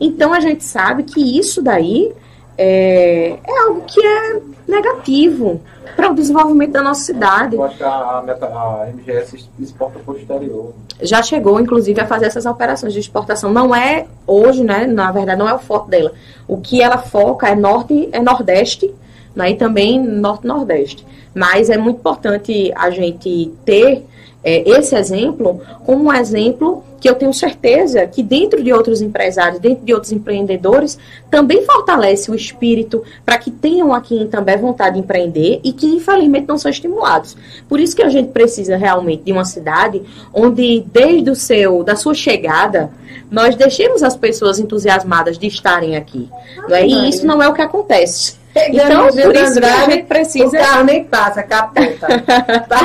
Então a gente sabe que isso daí é, é algo que é negativo para o desenvolvimento da nossa cidade. Eu acho que a, a, a MGS exporta para o exterior. Já chegou, inclusive, a fazer essas operações de exportação. Não é hoje, né? Na verdade, não é o foco dela. O que ela foca é norte, é nordeste, né, e também norte-nordeste. Mas é muito importante a gente ter é, esse exemplo como um exemplo que eu tenho certeza que dentro de outros empresários, dentro de outros empreendedores, também fortalece o espírito para que tenham aqui também vontade de empreender e que infelizmente não são estimulados. Por isso que a gente precisa realmente de uma cidade onde desde o seu da sua chegada nós deixemos as pessoas entusiasmadas de estarem aqui. Ah, é? E isso não é o que acontece. Então, por isso que a gente precisa. O carro nem passa, capota.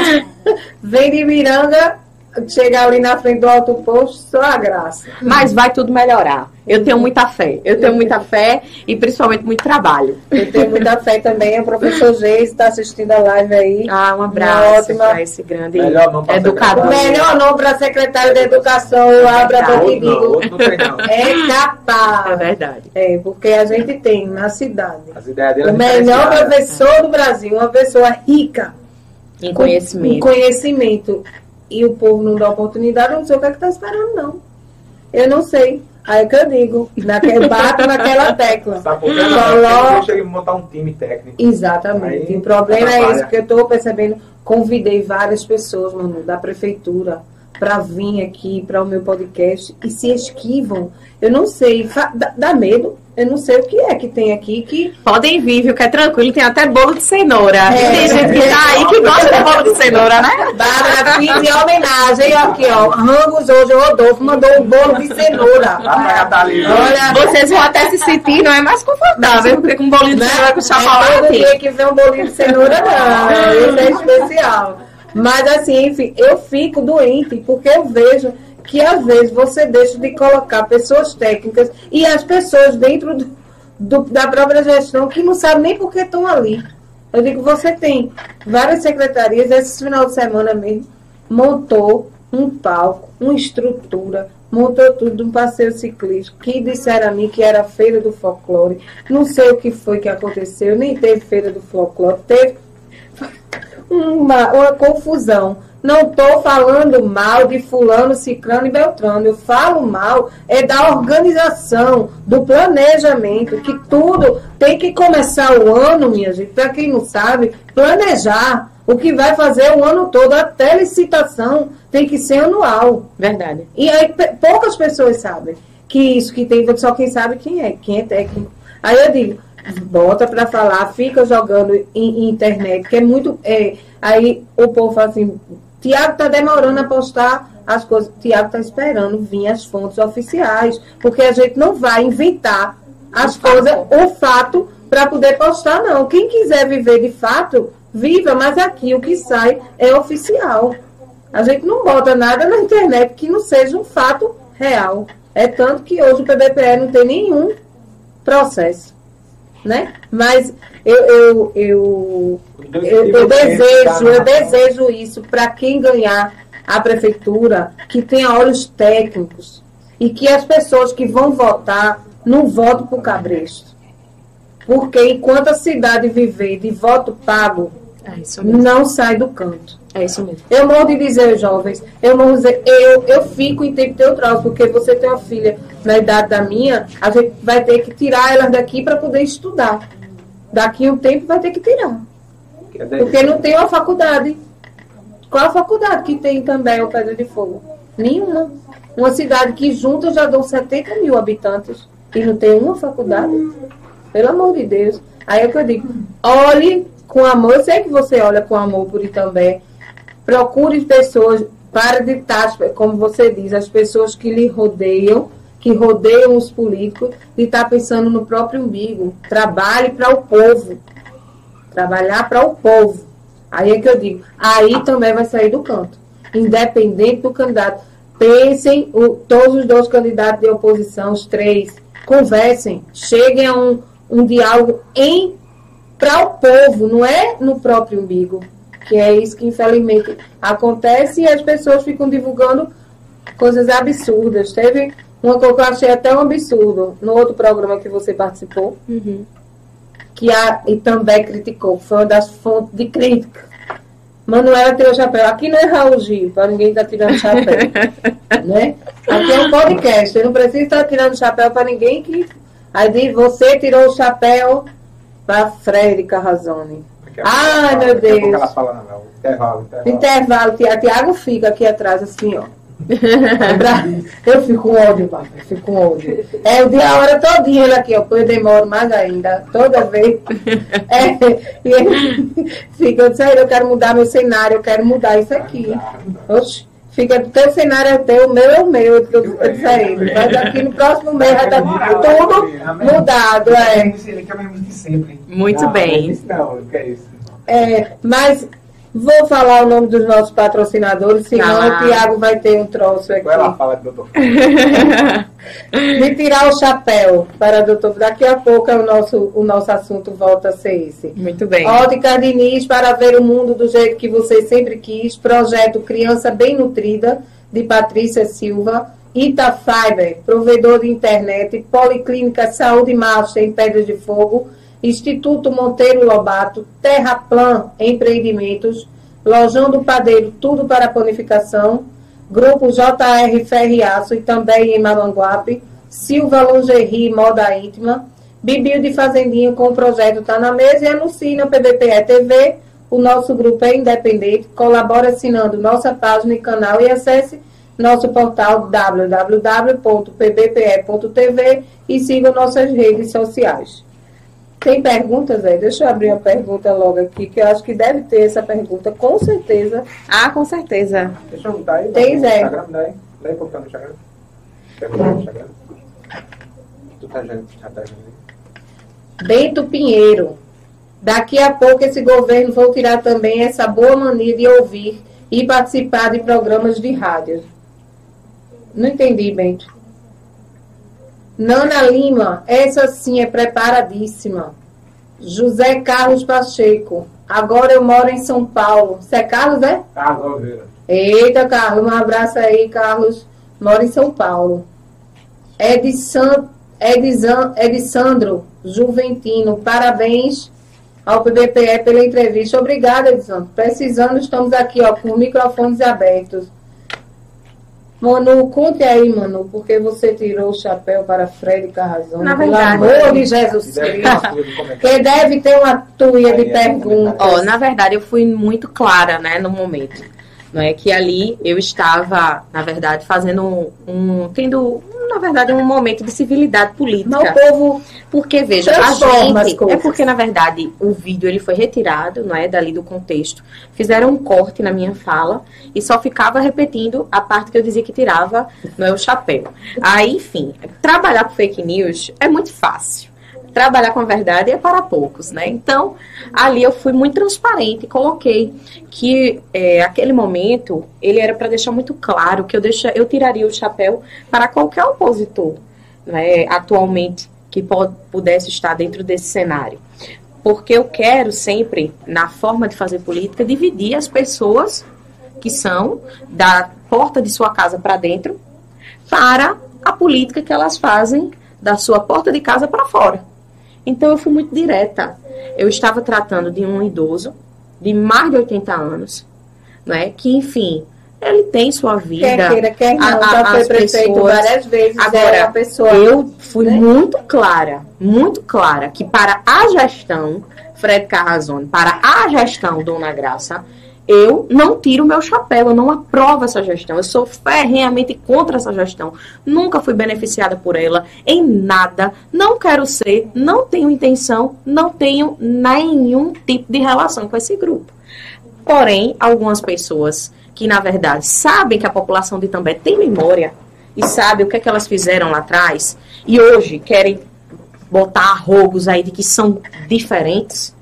Vem de Miranda, chegar ali na frente do alto posto, só a graça. Mas vai tudo melhorar. Eu tenho muita fé. Eu tenho muita fé e principalmente muito trabalho. Eu tenho muita fé também. O professor Geis está assistindo a live aí. Ah, um abraço para esse grande educador. Melhor nome para secretário de Educação. Eu abro a boca e digo. É capaz. É verdade. É, porque a gente tem na cidade o melhor professor do Brasil, uma pessoa rica. Em conhecimento. Em conhecimento e o povo não dá oportunidade, eu não sei o que é que está esperando, não. Eu não sei. Aí que eu digo, naquele, bato naquela tecla. Sabe por quê? Deixa ele montar um time técnico. Exatamente. Aí, o problema é esse, porque eu estou percebendo, convidei várias pessoas, mano, da prefeitura, para vir aqui para o meu podcast e se esquivam. Eu não sei, dá, dá medo eu não sei o que é que tem aqui que. Podem vir, viu? Que é tranquilo, tem até bolo de cenoura. É, tem gente que tá aí que gosta de bolo de cenoura, né? Bárbara, fiz em homenagem aqui, ó. Ramos hoje, o Rodolfo mandou um bolo de cenoura. Olha, vocês vão até se sentir, não é mais confortável, porque com bolinho de cenoura com chocolate. Não é dia que vem um bolinho de cenoura, não. Isso é especial. Mas assim, enfim, eu fico doente porque eu vejo que às vezes você deixa de colocar pessoas técnicas e as pessoas dentro do, do, da própria gestão que não sabem nem por que estão ali. Eu digo, você tem várias secretarias, esse final de semana mesmo, montou um palco, uma estrutura, montou tudo um passeio ciclístico, que disseram a mim que era feira do folclore. Não sei o que foi que aconteceu, nem teve feira do folclore, teve uma, uma confusão. Não estou falando mal de fulano, ciclano e beltrano. Eu falo mal é da organização, do planejamento, que tudo tem que começar o ano, minha gente, para quem não sabe, planejar o que vai fazer o ano todo. Até licitação tem que ser anual. Verdade. E aí poucas pessoas sabem que isso que tem, só quem sabe quem é, quem é técnico. Aí eu digo, bota para falar, fica jogando em, em, internet, que é muito. É, aí o povo fala assim, Tiago está demorando a postar as coisas. Tiago está esperando vir as fontes oficiais, porque a gente não vai inventar as o coisas, fato. o fato, para poder postar, não. Quem quiser viver de fato, viva, mas aqui o que sai é oficial. A gente não bota nada na internet que não seja um fato real. É tanto que hoje o PBPE não tem nenhum processo. Né? Mas eu, eu, eu, eu, eu desejo, eu desejo isso para quem ganhar a prefeitura, que tenha olhos técnicos e que as pessoas que vão votar não votem por cabresto. Porque enquanto a cidade viver de voto pago, é não sai do canto. É isso mesmo. Eu morro de dizer, jovens, eu morro de dizer, eu, eu fico em tempo neutral, porque você tem uma filha na idade da minha, a gente vai ter que tirar elas daqui para poder estudar daqui um tempo vai ter que tirar. Porque não tem uma faculdade. Qual a faculdade que tem também o Pedra de Fogo? Nenhuma. Uma cidade que junta já dão 70 mil habitantes e não tem uma faculdade. Pelo amor de Deus. Aí é o que eu digo, olhe com amor. Eu sei que você olha com amor por Itambé. Procure pessoas para de estar, como você diz, as pessoas que lhe rodeiam, que rodeiam os políticos, de estar pensando no próprio umbigo. Trabalhe para o povo. Trabalhar para o povo. Aí é que eu digo, aí também vai sair do canto. Independente do candidato. Pensem o, todos os dois candidatos de oposição, os três, conversem, cheguem a um, um diálogo em para o povo, não é no próprio umbigo. Que é isso que infelizmente acontece e as pessoas ficam divulgando coisas absurdas. Teve uma coisa que eu achei até um absurdo no outro programa que você participou, Uhum. que a e também criticou, foi uma das fontes de crítica. Manuela tirou o chapéu. Aqui não é Raul Gil, para ninguém estar tirando chapéu. né? Aqui é um podcast, eu não preciso estar tirando chapéu para ninguém que. Aí diz, você tirou o chapéu para Fred Carrazone. Ai, ela fala, meu Deus. ela fala, não, intervalo, intervalo. Intervalo, Tia- Tiago fica aqui atrás, assim, ó. Eu fico com ódio, papai, eu fico com ódio. É o dia, a hora todinha ele aqui, ó, depois eu demoro mais ainda, toda vez. É, e ele fica, eu disse, "Ai, eu quero mudar meu cenário, eu quero mudar isso aqui. Oxe, fica, teu cenário é teu, o meu é o meu, eu eu disse a ele. Mas aqui no próximo mês vai estar tudo mudado, é. Ele quer mesmo de sempre. Muito Não, bem. Não, não quer isso. É, mas vou falar o nome dos nossos patrocinadores, senão Ah. o Tiago vai ter um troço aqui. Ou ela fala doutor. De tirar o chapéu para doutor. Daqui a pouco é o nosso, o nosso assunto volta a ser esse. Muito bem. Ótica Diniz para ver o mundo do jeito que você sempre quis. Projeto Criança Bem Nutrida, de Patrícia Silva. Itafiber, provedor de internet. Policlínica Saúde Master em Pedras de Fogo. Instituto Monteiro Lobato. Terraplan Empreendimentos. Lojão do Padeiro, tudo para panificação. Grupo JR Ferriaço e também em Mamanguape. Silva Lingerie Moda Íntima. Bibil de Fazendinha com o projeto Tá na Mesa e anuncie na PBPE TV. O nosso grupo é independente. Colabore assinando nossa página e canal e acesse nosso portal www.pbpe.tv e siga nossas redes sociais. Tem perguntas aí? Deixa eu abrir a pergunta logo aqui, que eu acho que deve ter essa pergunta, com certeza. Ah, com certeza. Deixa eu dar aí. Tem, no Zé. Instagram, dá aí. Dá aí pra no Instagram. Pega no Instagram. Tu tá já, já tá já aí? Bento Pinheiro. Daqui a pouco esse governo vai tirar também essa boa mania de ouvir e participar de programas de rádio. Não entendi, Bento. Nana Lima, essa sim é preparadíssima. José Carlos Pacheco. Agora eu moro em São Paulo. Você é Carlos, é? Carlos Oliveira. Eita, Carlos, um abraço aí, Carlos. Mora em São Paulo. Edson, Edson, Edisandro Juventino, parabéns ao PBPE pela entrevista. Obrigada, Edson. Precisando, estamos aqui ó, com microfones abertos. Manu, conte aí, Manu, porque você tirou o chapéu para Fred Carrazão. Na Pelo verdade- amor de Jesus deve ter Cristo. Porque deve ter uma tuia de é perguntas. Ó, na verdade, eu fui muito clara, né, no momento. Não é que ali eu estava, na verdade, fazendo um, um- tendo, na verdade, um momento de civilidade política. Mas o povo Porque, veja, a gente. É porque, na verdade, o vídeo ele foi retirado, não é? Dali do contexto. Fizeram um corte na minha fala e só ficava repetindo a parte que eu dizia que tirava, não é o chapéu. Aí, enfim, trabalhar com fake news é muito fácil. Trabalhar com a verdade é para poucos, né? Então, ali eu fui muito transparente e coloquei que é, aquele momento ele era para deixar muito claro que eu, deixa, eu tiraria o chapéu para qualquer opositor né, atualmente que pudesse estar dentro desse cenário. Porque eu quero sempre, na forma de fazer política, dividir as pessoas que são da porta de sua casa para dentro para a política que elas fazem da sua porta de casa para fora. Então eu fui muito direta. Eu estava tratando de um idoso de mais de 80 anos, né, que enfim, ele tem sua vida. Quer queira, quer não, A- já foi prefeito pessoas- várias vezes. Agora, é pessoa. Eu fui né? muito clara, muito clara, que para a gestão Fred Carrazone, para a gestão Dona Graça, eu não tiro meu chapéu, eu não aprovo essa gestão. Eu sou ferrenhamente contra essa gestão. Nunca fui beneficiada por ela em nada. Não quero ser, não tenho intenção, não tenho nenhum tipo de relação com esse grupo. Porém, algumas pessoas que, na verdade, sabem que a população de També tem memória e sabe o que, é que elas fizeram lá atrás e hoje querem botar arrogos aí de que são diferentes,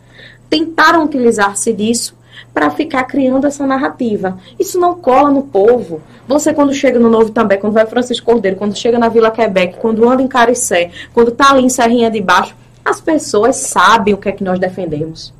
tentaram utilizar-se disso para ficar criando essa narrativa. Isso não cola no povo. Você, quando chega no Novo também, quando vai Francisco Cordeiro, quando chega na Vila Quebec, quando anda em Caricé, quando está ali em Serrinha de Baixo, as pessoas sabem o que é que nós defendemos.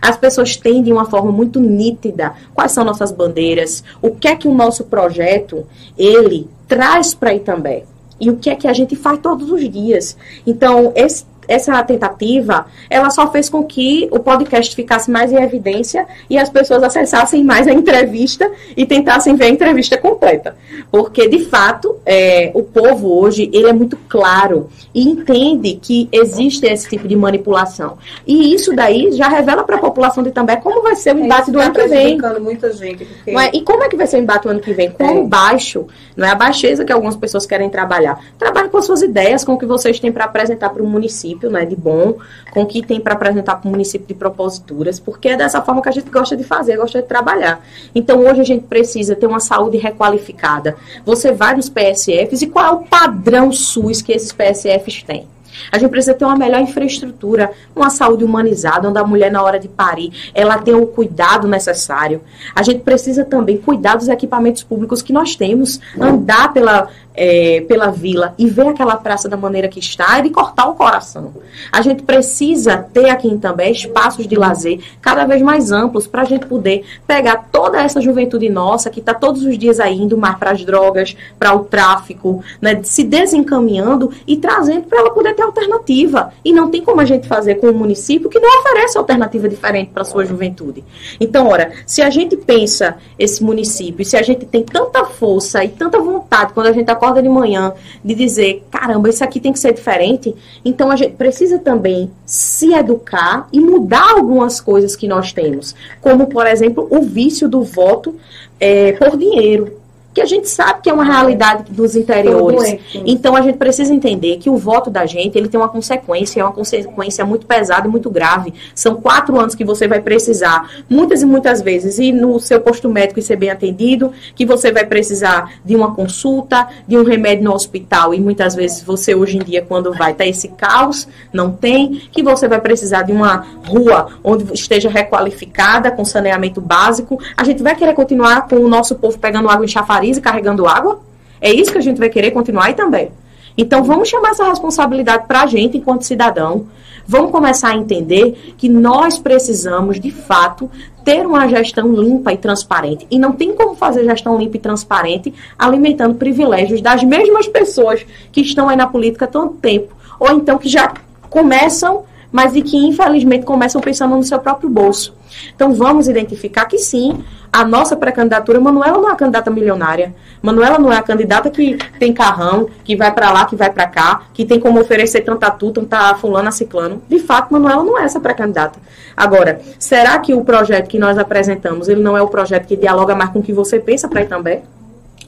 As pessoas têm de uma forma muito nítida quais são nossas bandeiras, o que é que o nosso projeto ele traz para Itambé e o que é que a gente faz todos os dias. Então, esse essa tentativa, ela só fez com que o podcast ficasse mais em evidência e as pessoas acessassem mais a entrevista e tentassem ver a entrevista completa. Porque, de fato, é, o povo hoje, ele é muito claro e entende que existe esse tipo de manipulação. E isso daí já revela para a população de També como vai ser o é embate é do ano que vem. muita gente. Porque... É? E como é que vai ser o embate do ano que vem? Como é. baixo, não é a baixeza que algumas pessoas querem trabalhar. Trabalhe com as suas ideias, com o que vocês têm para apresentar para o município município, né, de bom, com o que tem para apresentar para o município de proposituras, porque é dessa forma que a gente gosta de fazer, gosta de trabalhar. Então, hoje a gente precisa ter uma saúde requalificada. Você vai nos PSFs e qual é o padrão SUS que esses PSFs têm? A gente precisa ter uma melhor infraestrutura, uma saúde humanizada, onde a mulher, na hora de parir, ela tem o cuidado necessário. A gente precisa também cuidar dos equipamentos públicos que nós temos, andar pela é, pela vila e ver aquela praça da maneira que está, é de cortar o coração. A gente precisa ter aqui também espaços de lazer cada vez mais amplos para a gente poder pegar toda essa juventude nossa que está todos os dias aí indo mais para as drogas, para o tráfico, né, se desencaminhando e trazendo para ela poder ter alternativa. E não tem como a gente fazer com um município que não oferece alternativa diferente para a sua juventude. Então, ora, se a gente pensa esse município, se a gente tem tanta força e tanta vontade quando a gente está acorda de manhã de dizer, caramba, isso aqui tem que ser diferente, então a gente precisa também se educar e mudar algumas coisas que nós temos, como, por exemplo, o vício do voto é, por dinheiro que a gente sabe que é uma realidade dos interiores. Então a gente precisa entender que o voto da gente ele tem uma consequência, é uma consequência muito pesada e muito grave. São quatro anos que você vai precisar, muitas e muitas vezes, ir no seu posto médico e ser bem atendido, que você vai precisar de uma consulta, de um remédio no hospital, e muitas vezes você hoje em dia, quando vai, tá esse caos, não tem, que você vai precisar de uma rua onde esteja requalificada, com saneamento básico. A gente vai querer continuar com o nosso povo pegando água em chafariz e carregando água? É isso que a gente vai querer continuar aí também. Então vamos chamar essa responsabilidade para a gente enquanto cidadão. Vamos começar a entender que nós precisamos, de fato, ter uma gestão limpa e transparente. E não tem como fazer gestão limpa e transparente alimentando privilégios das mesmas pessoas que estão aí na política há tanto tempo. Ou então que já começam, mas e que infelizmente começam pensando no seu próprio bolso. Então vamos identificar que sim, a nossa pré-candidatura, Manuela não é a candidata milionária. Manuela não é a candidata que tem carrão, que vai para lá, que vai para cá, que tem como oferecer tanta tu, tanta fulana, ciclano. De fato, Manuela não é essa pré-candidata. Agora, será que o projeto que nós apresentamos, ele não é o projeto que dialoga mais com o que você pensa para ir também?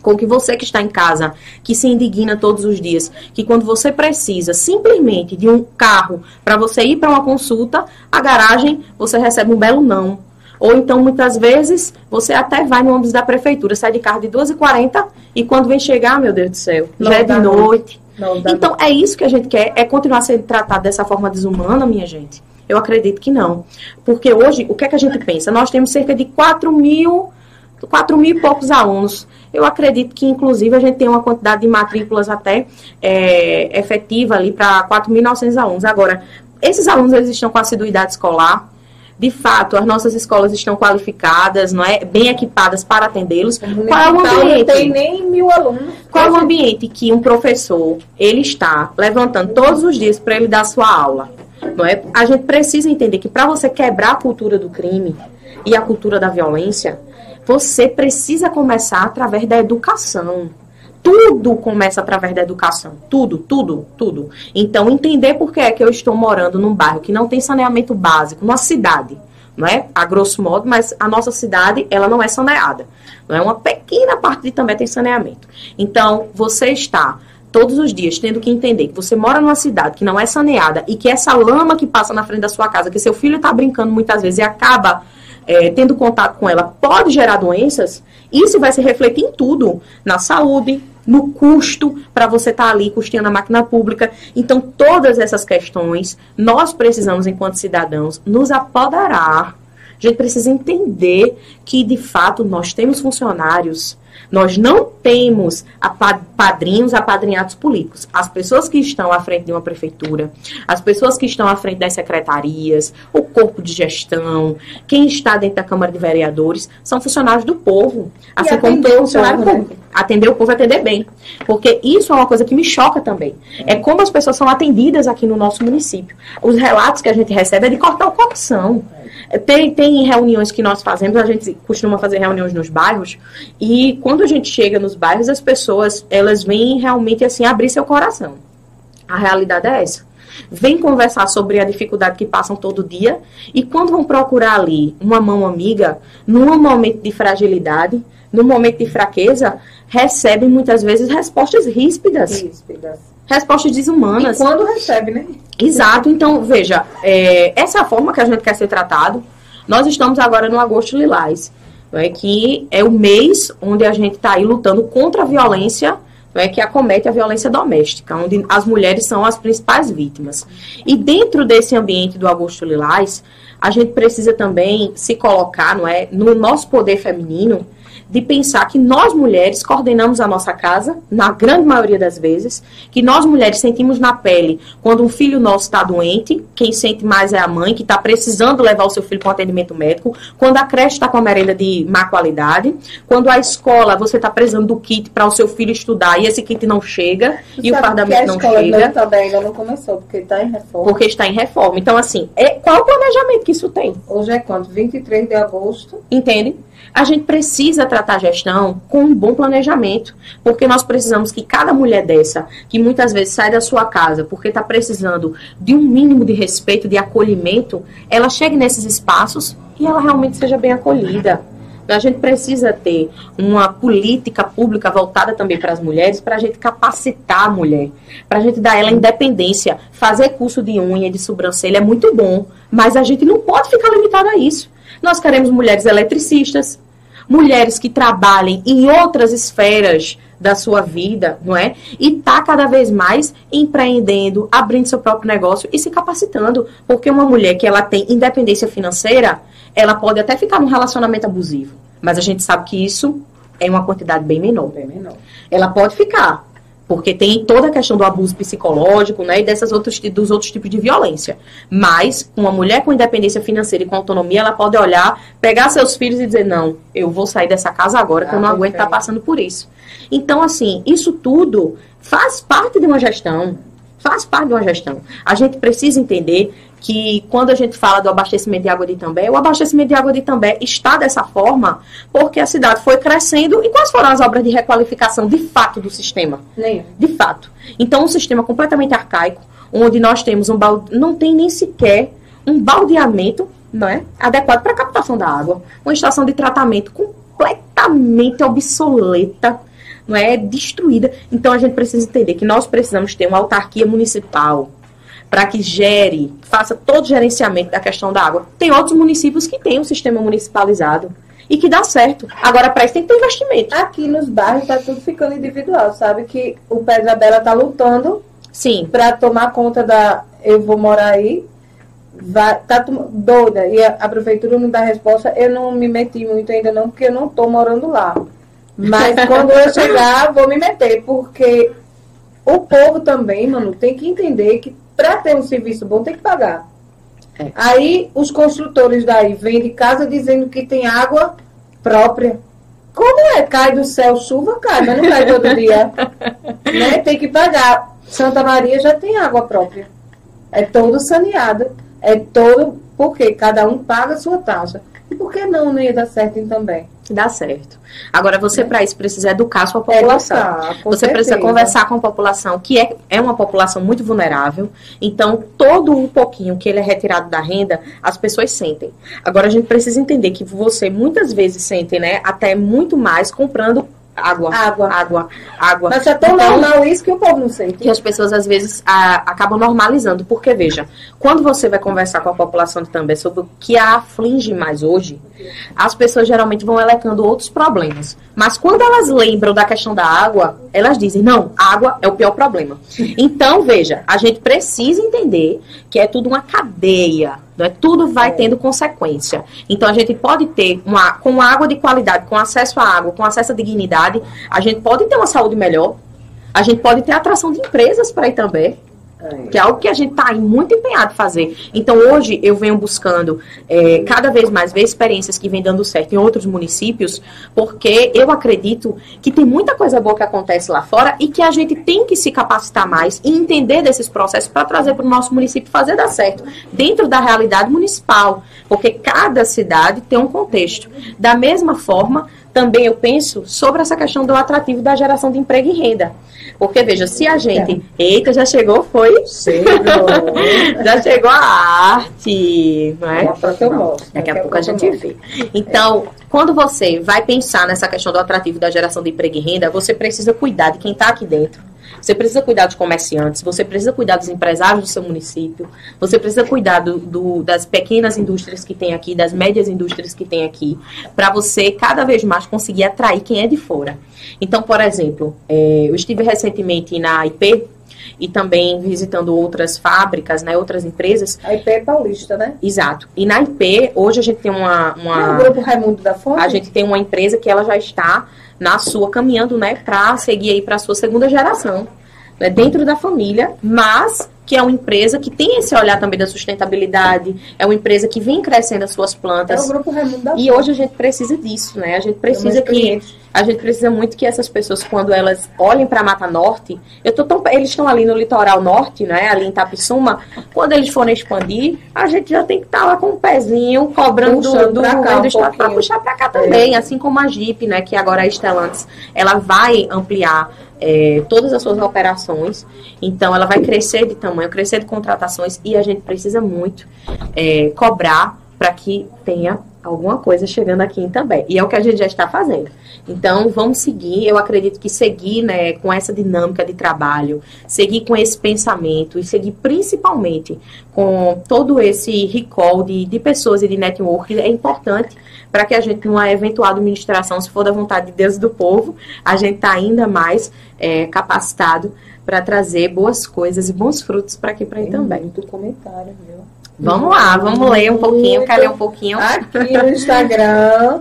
Com que você que está em casa, que se indigna todos os dias, que quando você precisa simplesmente de um carro para você ir para uma consulta, a garagem você recebe um belo não. Ou então, muitas vezes, você até vai no ônibus da prefeitura, sai de carro de 2h40 e quando vem chegar, meu Deus do céu, não já é de noite. noite. então, é isso que a gente quer, é continuar sendo tratado dessa forma desumana, minha gente? Eu acredito que não. Porque hoje, o que é que a gente pensa? Nós temos cerca de 4 mil 4 mil e poucos alunos. Eu acredito que, inclusive, a gente tem uma quantidade de matrículas até é, efetiva ali para 4.900 alunos. Agora, esses alunos eles estão com assiduidade escolar. De fato, as nossas escolas estão qualificadas, não é, bem equipadas para atendê-los. Qual é o ambiente? Não tem nem mil alunos. Qual é o ambiente que um professor ele está levantando todos os dias para ele dar sua aula? Não é? A gente precisa entender que para você quebrar a cultura do crime e a cultura da violência, você precisa começar através da educação. Tudo começa através da educação. Tudo, tudo, tudo. Então, entender por que é que eu estou morando num bairro que não tem saneamento básico, numa cidade. não é? A grosso modo, mas a nossa cidade, ela não é saneada. Não é uma pequena parte de também tem saneamento. Então, você está todos os dias tendo que entender que você mora numa cidade que não é saneada e que essa lama que passa na frente da sua casa, que seu filho está brincando muitas vezes e acaba é, tendo contato com ela, pode gerar doenças, isso vai se refletir em tudo, na saúde, no custo para você estar tá ali custeando a máquina pública. Então, todas essas questões, nós precisamos, enquanto cidadãos, nos apoderar. A gente precisa entender que, de fato, nós temos funcionários nós não temos padrinhos, apadrinhados políticos. As pessoas que estão à frente de uma prefeitura, as pessoas que estão à frente das secretarias, o corpo de gestão, quem está dentro da Câmara de Vereadores, são funcionários do povo. Assim como todo funcionário povo. Né? Atender o povo, atender bem. Porque isso é uma coisa que me choca também. É como as pessoas são atendidas aqui no nosso município. Os relatos que a gente recebe é de cortar o coração. Tem, tem reuniões que nós fazemos, a gente costuma fazer reuniões nos bairros, e quando a gente chega nos bairros, as pessoas, elas vêm realmente assim abrir seu coração. A realidade é essa. Vem conversar sobre a dificuldade que passam todo dia e quando vão procurar ali uma mão amiga, num momento de fragilidade, num momento de fraqueza, recebem muitas vezes respostas ríspidas. Ríspidas. Respostas desumanas. E quando recebe, né? Exato. Então, veja, é, essa é a forma que a gente quer ser tratado. Nós estamos agora no Agosto Lilás, é, que é o mês onde a gente está aí lutando contra a violência é, que acomete a violência doméstica, onde as mulheres são as principais vítimas. E dentro desse ambiente do Agosto Lilás, a gente precisa também se colocar não é, no nosso poder feminino de pensar que nós mulheres coordenamos a nossa casa, na grande maioria das vezes, que nós mulheres sentimos na pele quando um filho nosso está doente, quem sente mais é a mãe, que está precisando levar o seu filho para um atendimento médico, quando a creche está com a merenda de má qualidade, quando a escola você está precisando do kit para o seu filho estudar e esse kit não chega e o fardamento não chega. Não, também ainda não começou, porque está em reforma. Porque está em reforma. Então, assim, é, qual o planejamento que isso tem? Hoje é quanto? 23 de agosto. Entende? A gente precisa tratar a gestão com um bom planejamento, porque nós precisamos que cada mulher dessa, que muitas vezes sai da sua casa porque está precisando de um mínimo de respeito, de acolhimento, ela chegue nesses espaços e ela realmente seja bem acolhida. A gente precisa ter uma política pública voltada também para as mulheres, para a gente capacitar a mulher, para a gente dar ela independência. Fazer curso de unha, de sobrancelha é muito bom, mas a gente não pode ficar limitado a isso. Nós queremos mulheres eletricistas, mulheres que trabalhem em outras esferas da sua vida, não é? E tá cada vez mais empreendendo, abrindo seu próprio negócio e se capacitando, porque uma mulher que ela tem independência financeira, ela pode até ficar num relacionamento abusivo, mas a gente sabe que isso é uma quantidade bem menor. Bem menor. Ela pode ficar, porque tem toda a questão do abuso psicológico, né, e dessas outros, dos outros tipos de violência. Mas, uma mulher com independência financeira e com autonomia, ela pode olhar, pegar seus filhos e dizer, não, eu vou sair dessa casa agora, que ah, eu não aguento estar tá passando por isso. Então, assim, isso tudo faz parte de uma gestão, faz parte de uma gestão. A gente precisa entender que quando a gente fala do abastecimento de água de Itambé, o abastecimento de água de Itambé está dessa forma porque a cidade foi crescendo. E quais foram as obras de requalificação de fato do sistema? Nem. De fato. Então, um sistema completamente arcaico, onde nós temos um balde, não tem nem sequer um baldeamento não é, adequado para a captação da água, uma estação de tratamento completamente obsoleta, não é destruída. Então a gente precisa entender que nós precisamos ter uma autarquia municipal para que gere, faça todo o gerenciamento da questão da água. Tem outros municípios que têm um sistema municipalizado e que dá certo. Agora, para isso tem que ter investimento. Aqui nos bairros está tudo ficando individual, sabe? Que o Pedra Bela está lutando Sim. para tomar conta da. Eu vou morar aí. Vai, tá doida. E a, a, prefeitura não dá resposta. Eu não me meti muito ainda, não, porque eu não estou morando lá. Mas quando eu chegar, vou me meter, porque o povo também, mano, tem que entender que para ter um serviço bom tem que pagar. É. Aí os construtores daí vêm de casa dizendo que tem água própria. Como é? Cai do céu chuva, cai, mas não cai todo dia. né? Tem que pagar. Santa Maria já tem água própria. É todo saneado. É todo. Porque cada um paga a sua taxa. E por que não não ia dar certo também? Dá certo. Agora, você, para isso, precisa educar a sua população. Educar, você precisa certeza. conversar com a população, que é, é uma população muito vulnerável. Então, todo um pouquinho que ele é retirado da renda, as pessoas sentem. Agora, a gente precisa entender que você muitas vezes sente, né? Até muito mais comprando água. Água. Água. Água. Mas é tão Então, normal isso que o povo não sente. que as pessoas às vezes a- acabam normalizando. Porque, veja, quando você vai conversar com a população de També sobre o que a aflige mais hoje, as pessoas geralmente vão elecando outros problemas. Mas quando elas lembram da questão da água, elas dizem, não, água é o pior problema. Então, veja, a gente precisa entender que é tudo uma cadeia. Não é? Tudo vai É. tendo consequência. Então a gente pode ter uma, com água de qualidade, com acesso à água, com acesso à dignidade, a gente pode ter uma saúde melhor, a gente pode ter atração de empresas para ir também, que é algo que a gente está muito empenhado em fazer. Então, hoje, eu venho buscando é, cada vez mais ver experiências que vêm dando certo em outros municípios, porque eu acredito que tem muita coisa boa que acontece lá fora e que a gente tem que se capacitar mais e entender desses processos para trazer para o nosso município fazer dar certo, dentro da realidade municipal, porque cada cidade tem um contexto. Da mesma forma, também eu penso sobre essa questão do atrativo da geração de emprego e renda. Porque, veja, se a gente. Eita, já chegou, foi? Chegou. Já chegou a arte, não é? Daqui a pouco eu mostro. Daqui a pouco a gente vê. Então, quando você vai pensar nessa questão do atrativo da geração de emprego e renda, você precisa cuidar de quem está aqui dentro. Você precisa cuidar dos comerciantes, você precisa cuidar dos empresários do seu município, você precisa cuidar do, do- das pequenas indústrias que tem aqui, das médias indústrias que tem aqui, para você cada vez mais conseguir atrair quem é de fora. Então, por exemplo, eh, eu estive recentemente na IP e também visitando outras fábricas, né, outras empresas, A IP é paulista, né? Exato. E na IP, hoje a gente tem uma, É o uma grupo Raimundo da Fonte? a gente tem uma empresa que ela já está na sua caminhando, né, para seguir aí para a sua segunda geração, né, dentro da família, mas que é uma empresa que tem esse olhar também da sustentabilidade, é uma empresa que vem crescendo as suas É o plantas. grupo Raimundo da. E hoje a gente precisa disso, né? A gente precisa que a gente precisa muito que essas pessoas, quando elas olhem para a Mata Norte, eu tô tão, eles estão ali no litoral norte, né? Ali em Tapissuma, quando eles forem expandir, a gente já tem que estar lá com o pezinho cobrando do, Puxando do governo um do estado para. É. puxar para cá também, assim como a Jeep, né? Que agora a Stellantis, ela vai ampliar é, todas as suas operações, então ela vai crescer de tamanho, crescer de contratações e a gente precisa muito é, cobrar para que tenha alguma coisa chegando aqui também. E é o que a gente já está fazendo. Então, vamos seguir. Eu acredito que seguir né, com essa dinâmica de trabalho, seguir com esse pensamento e seguir principalmente com todo esse recall de, de pessoas e de network é importante para que a gente, numa eventual administração, se for da vontade de Deus e do povo, a gente está ainda mais é, capacitado para trazer boas coisas e bons frutos para aqui para aí também. muito comentário, viu? Vamos lá, vamos ler um pouquinho, quer ler um pouquinho? Aqui no Instagram,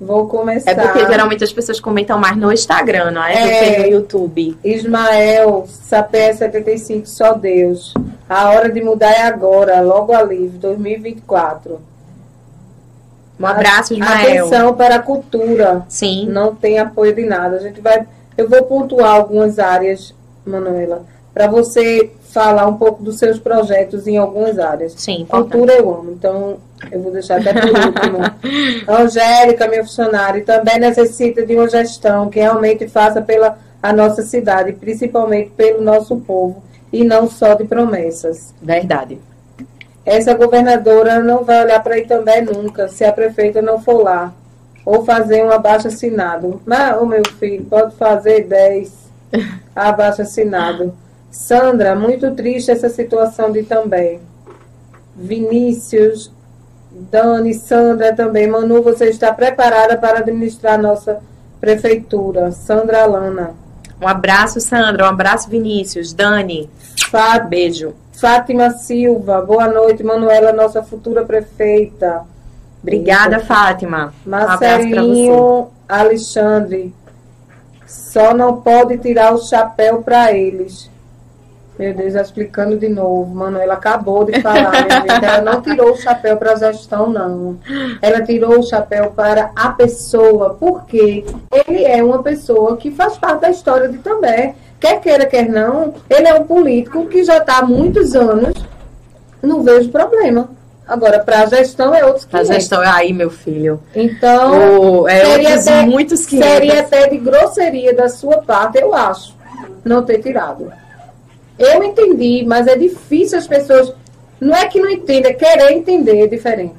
vou começar. É porque geralmente as pessoas comentam mais no Instagram, não é? Do É. que no YouTube. Ismael, Sapé 75, só Deus. A hora de mudar é agora, logo a livre, 2024. Um abraço, Ismael. Atenção para a cultura. Sim, Não tem apoio de nada. A gente vai. Eu vou pontuar algumas áreas, Manuela, para você falar um pouco dos seus projetos em algumas áreas. sim, importante. Cultura eu amo, então eu vou deixar até por último. Angélica, minha funcionária, também necessita de uma gestão que realmente faça pela a nossa cidade, principalmente pelo nosso povo, e não só de promessas. Verdade. Essa governadora não vai olhar para aí também nunca, se a prefeita não for lá. Ou fazer um abaixo assinado. Mas, ô meu filho, pode fazer 10 abaixo assinado. Sandra, muito triste essa situação de também. Vinícius, Dani, Sandra também. Manu, você está preparada para administrar a nossa prefeitura. Sandra Alana. Um abraço, Sandra. Um abraço, Vinícius. Dani. Fá- Beijo. Fátima Silva, boa noite, Manuela, nossa futura prefeita. Obrigada, Fátima. Um pra você. Marcelinho Alexandre, só não pode tirar o chapéu para eles. Meu Deus, já explicando de novo. Manuela acabou de falar. Ela não tirou o chapéu para a gestão, não. Ela tirou o chapéu para a pessoa, porque ele é uma pessoa que faz parte da história de També. Quer queira, quer não, ele é um político que já está há muitos anos. Não vejo problema. Agora, para a gestão é outros A 500. gestão é aí, meu filho. Então, O- é seria até- muitos 500. seria até de grosseria da sua parte, eu acho, não ter tirado. Eu entendi, mas é difícil as pessoas. Não é que não entendem, é querer entender é diferente.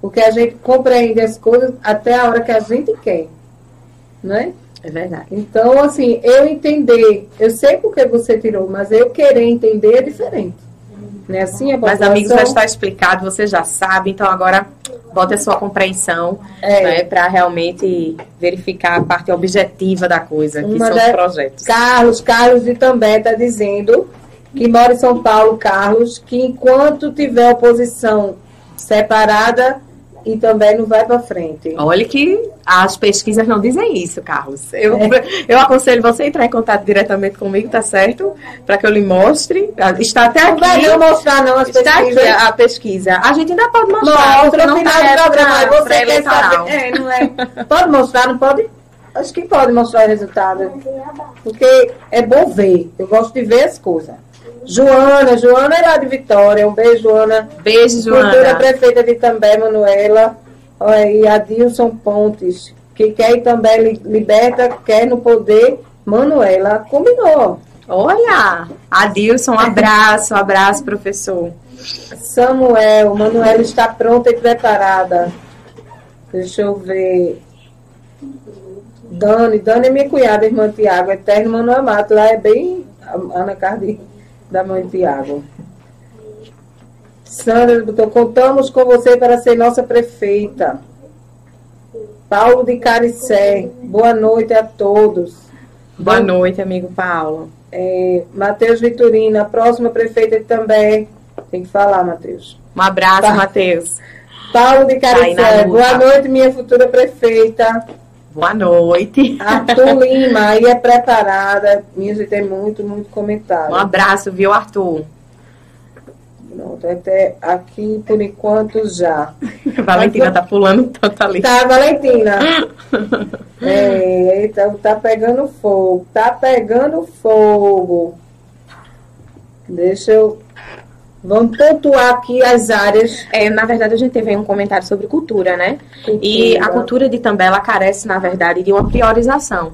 Porque a gente compreende as coisas até a hora que a gente quer. Né? É verdade. Então, assim, eu entender, eu sei porque você tirou, mas eu querer entender é diferente. Não é assim a Mas, população- amigos, já está explicado, você já sabe, então agora bote a sua compreensão É. né, para realmente verificar a parte objetiva da coisa, que Uma são da- os projetos. Carlos, Carlos de também está dizendo que mora em São Paulo, Carlos, que enquanto tiver oposição separada e também não vai para frente. Olha que as pesquisas não dizem isso, Carlos. Eu, É. eu aconselho você a entrar em contato diretamente comigo, tá certo? Para que eu lhe mostre. Está até Não vai não aqui. mostrar não as Está aqui pesquisas. a pesquisa. A gente ainda pode mostrar, Mostra no não final tá do programa. época Você quer pré-eleitoral. saber? É, não é? Pode mostrar, não pode? Acho que pode mostrar o resultado. Porque é bom ver. Eu gosto de ver as coisas. Joana, Joana é lá de Vitória. Um beijo, Joana. Beijo, Cultura Joana. prefeita de També, Manuela. Olha aí, Adilson Pontes. Que quer ir também li- liberta, quer no poder. Manuela combinou. Olha, Adilson, um abraço, um abraço, professor. Samuel, Manuela está pronta e preparada. Deixa eu ver. Dani, Dani é minha cunhada, irmã Tiago, Eterno Manuel Mato. Lá é bem Ana Cardi da mãe de Tiago. Sandra botou, contamos com você para ser nossa prefeita. Paulo de Caricé, boa noite a todos. Boa noite, amigo Paulo. É, Matheus Vitorino, a próxima prefeita também. Tem que falar, Matheus. Um abraço, Tá. Matheus. Paulo de na Caricé, boa noite, minha futura prefeita. Boa noite. Arthur Lima, aí é preparada. Minha gente tem muito, muito comentário. Um abraço, viu, Arthur? Pronto, até aqui por enquanto já. Valentina tá pulando tanto ali. Tá, Valentina. É, eita, tá pegando fogo. Tá pegando fogo. Deixa eu. Vamos pontuar aqui as áreas. É, na verdade, a gente teve um comentário sobre cultura, né? E a cultura de També, ela carece, na verdade, de uma priorização.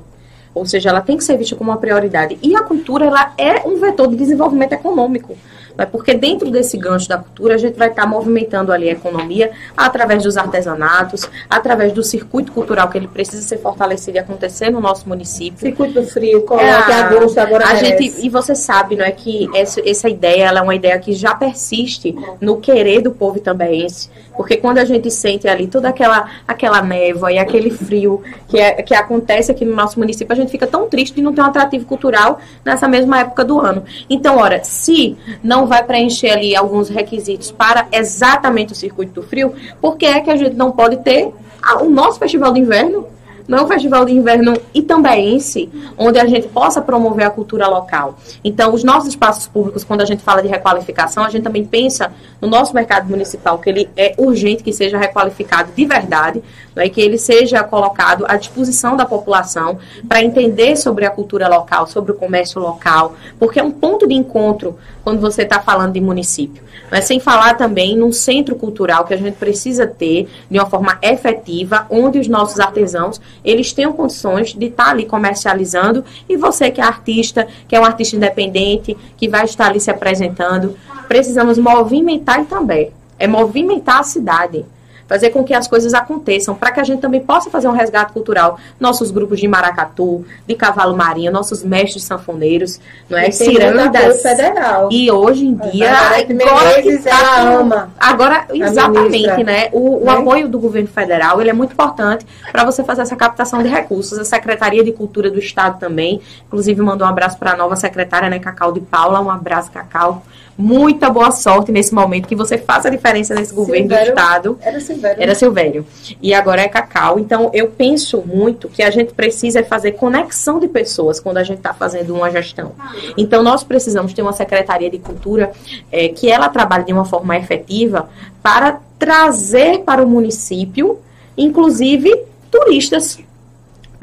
Ou seja, ela tem que ser vista como uma prioridade. E a cultura, ela é um vetor de desenvolvimento econômico. Né? Porque dentro desse gancho da cultura, a gente vai estar movimentando ali a economia através dos artesanatos, através do circuito cultural que ele precisa ser fortalecido e acontecer no nosso município. Circuito frio, coloque É, agosto agora. a gente e você sabe, não é que essa, essa ideia é uma ideia que já persiste no querer do povo tambaense, porque quando a gente sente ali toda aquela aquela névoa e aquele frio que é, que acontece aqui no nosso município, a gente fica tão triste de não ter um atrativo cultural nessa mesma época do ano. Então, ora, se não vai preencher ali alguns requisitos para exatamente o circuito do frio, por que é que a gente não pode ter o nosso festival de inverno não é um festival de inverno itambaense, onde a gente possa promover a cultura local. Então, os nossos espaços públicos, quando a gente fala de requalificação, a gente também pensa no nosso mercado municipal, que ele é urgente que seja requalificado de verdade, né, que ele seja colocado à disposição da população para entender sobre a cultura local, sobre o comércio local, porque é um ponto de encontro quando você está falando de município. Mas sem falar também num centro cultural que a gente precisa ter de uma forma efetiva, onde os nossos artesãos eles tenham condições de estar ali comercializando e você que é artista, que é um artista independente, que vai estar ali se apresentando, precisamos movimentar também. É movimentar a cidade fazer com que as coisas aconteçam, para que a gente também possa fazer um resgate cultural. Nossos grupos de maracatu, de cavalo marinho, nossos mestres sanfoneiros, não é? E Cirandas. federal. E hoje em dia, agora que Menezes, tá ama. Agora, exatamente, ministra. né? O, o Né? apoio do governo federal, ele é muito importante para você fazer essa captação de recursos. A Secretaria de Cultura do Estado também, inclusive mandou um abraço para a nova secretária, né, Cacau de Paula, um abraço, Cacau. Muita boa sorte nesse momento, que você faça a diferença nesse governo do Silvério. Estado. Era Silvério. Era Silvério. E agora é Cacau. Então, eu penso muito que a gente precisa é fazer conexão de pessoas quando a gente está fazendo uma gestão. Então, nós precisamos ter uma Secretaria de Cultura eh, que ela trabalhe de uma forma efetiva para trazer para o município, inclusive, turistas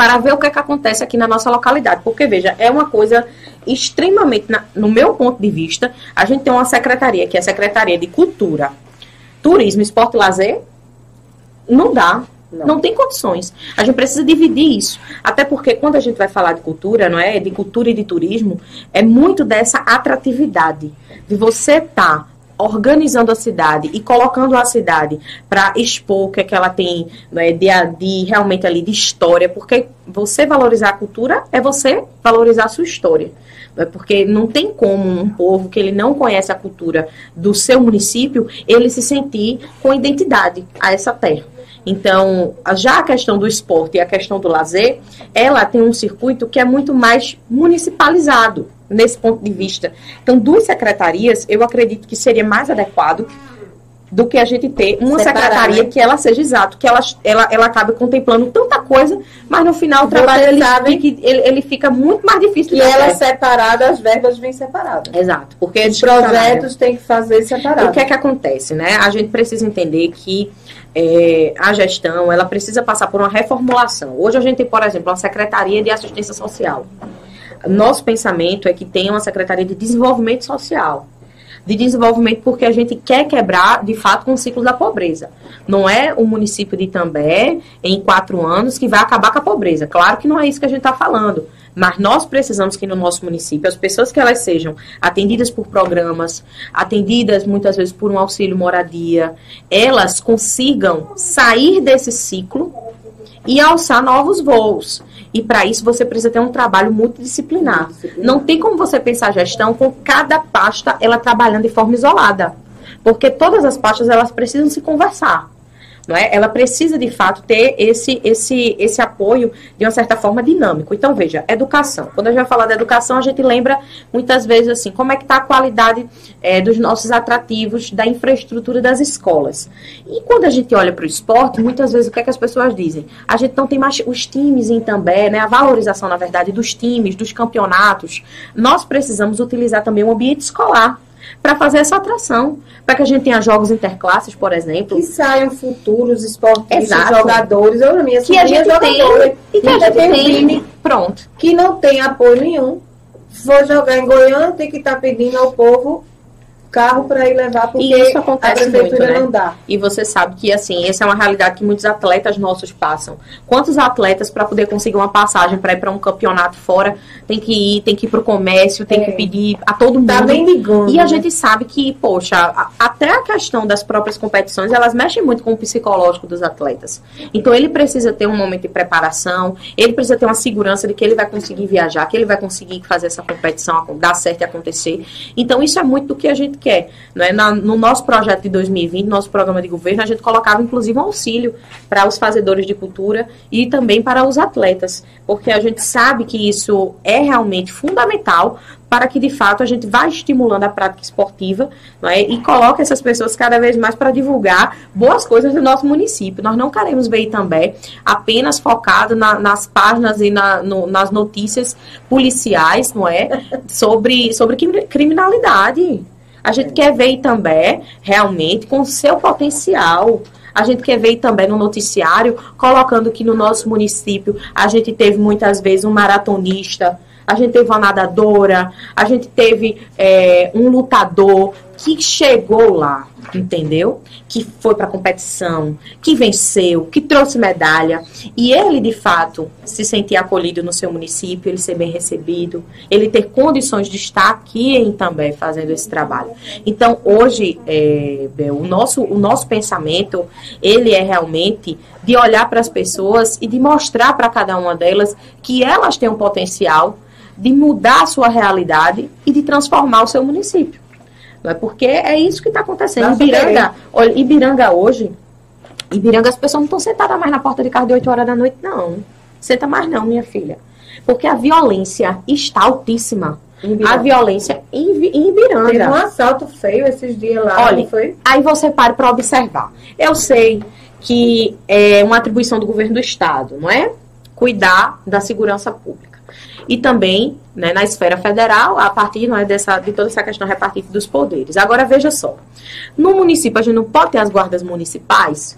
para ver o que, é que acontece aqui na nossa localidade. Porque, veja, é uma coisa extremamente, na- no meu ponto de vista, a gente tem uma secretaria, que é a Secretaria de Cultura, turismo, esporte e lazer, não dá. Não. não. tem condições. A gente precisa dividir isso. Até porque quando a gente vai falar de cultura, não é? De cultura e de turismo, é muito dessa atratividade. De você estar tá organizando a cidade e colocando a cidade para expor o que, é que ela tem né, de, de realmente ali de história, porque você valorizar a cultura é você valorizar a sua história. Né, porque não tem como um povo que ele não conhece a cultura do seu município, ele se sentir com identidade a essa terra. Então, já a questão do esporte e a questão do lazer, ela tem um circuito que é muito mais municipalizado nesse ponto de vista. Então, duas secretarias, eu acredito que seria mais adequado do que a gente ter uma Separar, secretaria né? que ela seja exato, que ela, ela, ela acabe contemplando tanta coisa, mas no final o trabalho ele, fica, ele, ele, fica muito mais difícil. E ela separada, as verbas vêm separadas. Exato. Porque os projetos têm que fazer separado. O que é que acontece, né? A gente precisa entender que é, a gestão ela precisa passar por uma reformulação. Hoje a gente tem, por exemplo, uma Secretaria de Assistência Social. Nosso pensamento é que tenha uma Secretaria de Desenvolvimento Social. De desenvolvimento porque a gente quer quebrar, de fato, com o ciclo da pobreza. Não é o município de Itambé, em quatro anos, que vai acabar com a pobreza. Claro que não é isso que a gente está falando. Mas nós precisamos que no nosso município as pessoas que elas sejam atendidas por programas, atendidas muitas vezes por um auxílio moradia, elas consigam sair desse ciclo e alçar novos voos. E para isso você precisa ter um trabalho multidisciplinar. Não tem como você pensar gestão com cada pasta ela trabalhando de forma isolada. Porque todas as pastas elas precisam se conversar não é? Ela precisa de fato ter esse esse esse apoio de uma certa forma dinâmico. Então veja, educação. Quando a gente vai falar da educação, a gente lembra muitas vezes assim, como é que está a qualidade é, dos nossos atrativos, da infraestrutura das escolas. E quando a gente olha para o esporte, muitas vezes o que é que as pessoas dizem? A gente não tem mais os times em também, né? A valorização, na verdade, dos times, dos campeonatos. Nós precisamos utilizar também o ambiente escolar para fazer essa atração. Para que a gente tenha jogos interclasses, por exemplo. Que saiam futuros esportistas, Exato. jogadores. Eu, minha que a gente tem, e que a gente tem, time pronto. Que não tem apoio nenhum. For jogar em Goiânia, tem que estar tá pedindo ao povo carro para ir levar porque e isso acontece a prefeitura muito, né? não dá. E você sabe que assim, essa é uma realidade que muitos atletas nossos passam. Quantos atletas para poder conseguir uma passagem para ir para um campeonato fora, tem que ir, tem que ir para o comércio, tem é. que pedir a todo mundo. Tá bem ligando, e a né? gente sabe que, poxa, a, até a questão das próprias competições, elas mexem muito com o psicológico dos atletas. Então ele precisa ter um momento de preparação, ele precisa ter uma segurança de que ele vai conseguir viajar, que ele vai conseguir fazer essa competição dar certo e acontecer. Então isso é muito do que a gente quer. Né? Na, no nosso projeto de 2020, nosso programa de governo, a gente colocava inclusive um auxílio para os fazedores de cultura e também para os atletas, porque a gente sabe que isso é realmente fundamental para que de fato a gente vá estimulando a prática esportiva é? e coloque essas pessoas cada vez mais para divulgar boas coisas do nosso município. Nós não queremos ver também apenas focado na, nas páginas e na, no, nas notícias policiais, não é, sobre sobre criminalidade. A gente quer ver também, realmente, com seu potencial. A gente quer ver também no noticiário, colocando que no nosso município a gente teve muitas vezes um maratonista, a gente teve uma nadadora, a gente teve é, um lutador que chegou lá, entendeu? Que foi para a competição, que venceu, que trouxe medalha. E ele, de fato, se sentir acolhido no seu município, ele ser bem recebido, ele ter condições de estar aqui em também fazendo esse trabalho. Então, hoje, é, o, nosso, o nosso pensamento, ele é realmente de olhar para as pessoas e de mostrar para cada uma delas que elas têm um potencial de mudar a sua realidade e de transformar o seu município. Não é porque é isso que está acontecendo. Ibiranga, olha, Ibiranga hoje, Ibiranga as pessoas não estão sentadas mais na porta de casa de 8 horas da noite, não. Senta mais não, minha filha. Porque a violência está altíssima. A violência em, em Ibiranga. Teve um assalto feio esses dias lá, Olha, foi? Aí você para para observar. Eu sei que é uma atribuição do governo do estado, não é? Cuidar da segurança pública e também né, na esfera federal, a partir é, dessa, de toda essa questão repartida dos poderes. Agora, veja só, no município a gente não pode ter as guardas municipais,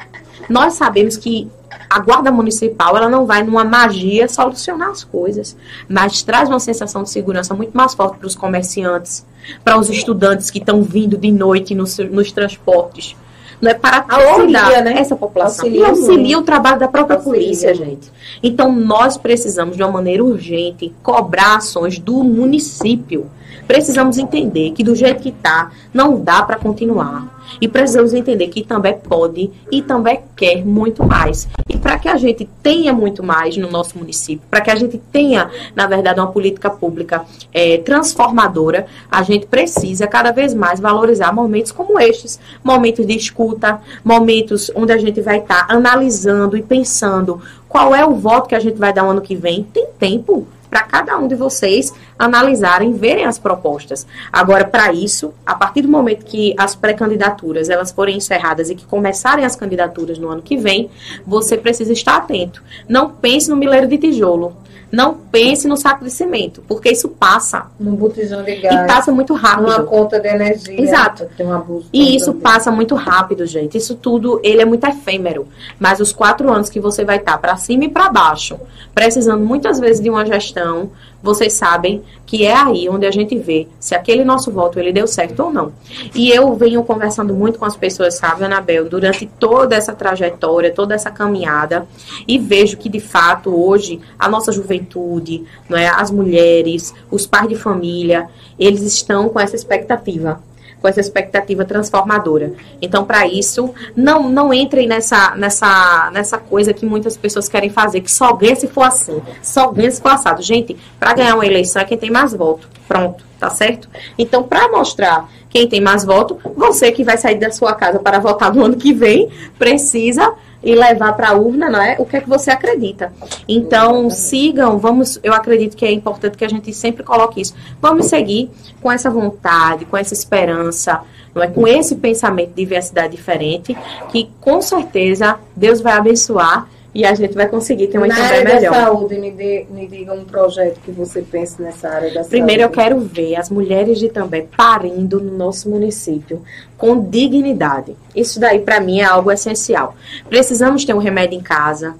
nós sabemos que a guarda municipal ela não vai numa magia solucionar as coisas, mas traz uma sensação de segurança muito mais forte para os comerciantes, para os estudantes que estão vindo de noite nos, nos transportes, não é para Auxilia, toda né? essa população. Auxilia e auxilia muito. o trabalho da própria Auxilia polícia, gente. Então, nós precisamos, de uma maneira urgente, cobrar ações do município. Precisamos entender que do jeito que está, não dá para continuar. E precisamos entender que também pode e também quer muito mais. E para que a gente tenha muito mais no nosso município, para que a gente tenha, na verdade, uma política pública eh, transformadora, a gente precisa cada vez mais valorizar momentos como estes momentos de escuta, momentos onde a gente vai estar analisando e pensando qual é o voto que a gente vai dar ano que vem. Tem tempo para cada um de vocês analisarem, verem as propostas. Agora, para isso, a partir do momento que as pré-candidaturas elas forem encerradas e que começarem as candidaturas no ano que vem, você precisa estar atento. Não pense no mileiro de tijolo. Não pense no saco de cimento, porque isso passa. No botijão de E gás. passa muito rápido. Numa conta de energia. Exato. Tem um abuso. E isso passa muito rápido, gente. Isso tudo, ele é muito efêmero. Mas os quatro anos que você vai estar para cima e para baixo, precisando muitas vezes de uma gestão, vocês sabem que é aí onde a gente vê se aquele nosso voto ele deu certo ou não. E eu venho conversando muito com as pessoas, sabe, Anabel, durante toda essa trajetória, toda essa caminhada, e vejo que de fato hoje a nossa juventude, não é, as mulheres, os pais de família, eles estão com essa expectativa com essa expectativa transformadora. Então, para isso, não não entrem nessa, nessa, nessa coisa que muitas pessoas querem fazer, que só ganha se for assim, só ganha se for assado. Gente, para ganhar uma eleição é quem tem mais voto. Pronto, tá certo? Então, para mostrar quem tem mais voto, você que vai sair da sua casa para votar no ano que vem, precisa e levar para a urna, não é? O que é que você acredita? Então, sigam, vamos, eu acredito que é importante que a gente sempre coloque isso. Vamos seguir com essa vontade, com essa esperança, não é? Com esse pensamento de diversidade diferente, que com certeza Deus vai abençoar e a gente vai conseguir ter uma Na área da melhor. saúde, me, dê, me diga um projeto que você pense nessa área da Primeiro eu saúde. quero ver as mulheres de Itambé parindo no nosso município com dignidade. Isso daí para mim é algo essencial. Precisamos ter um remédio em casa,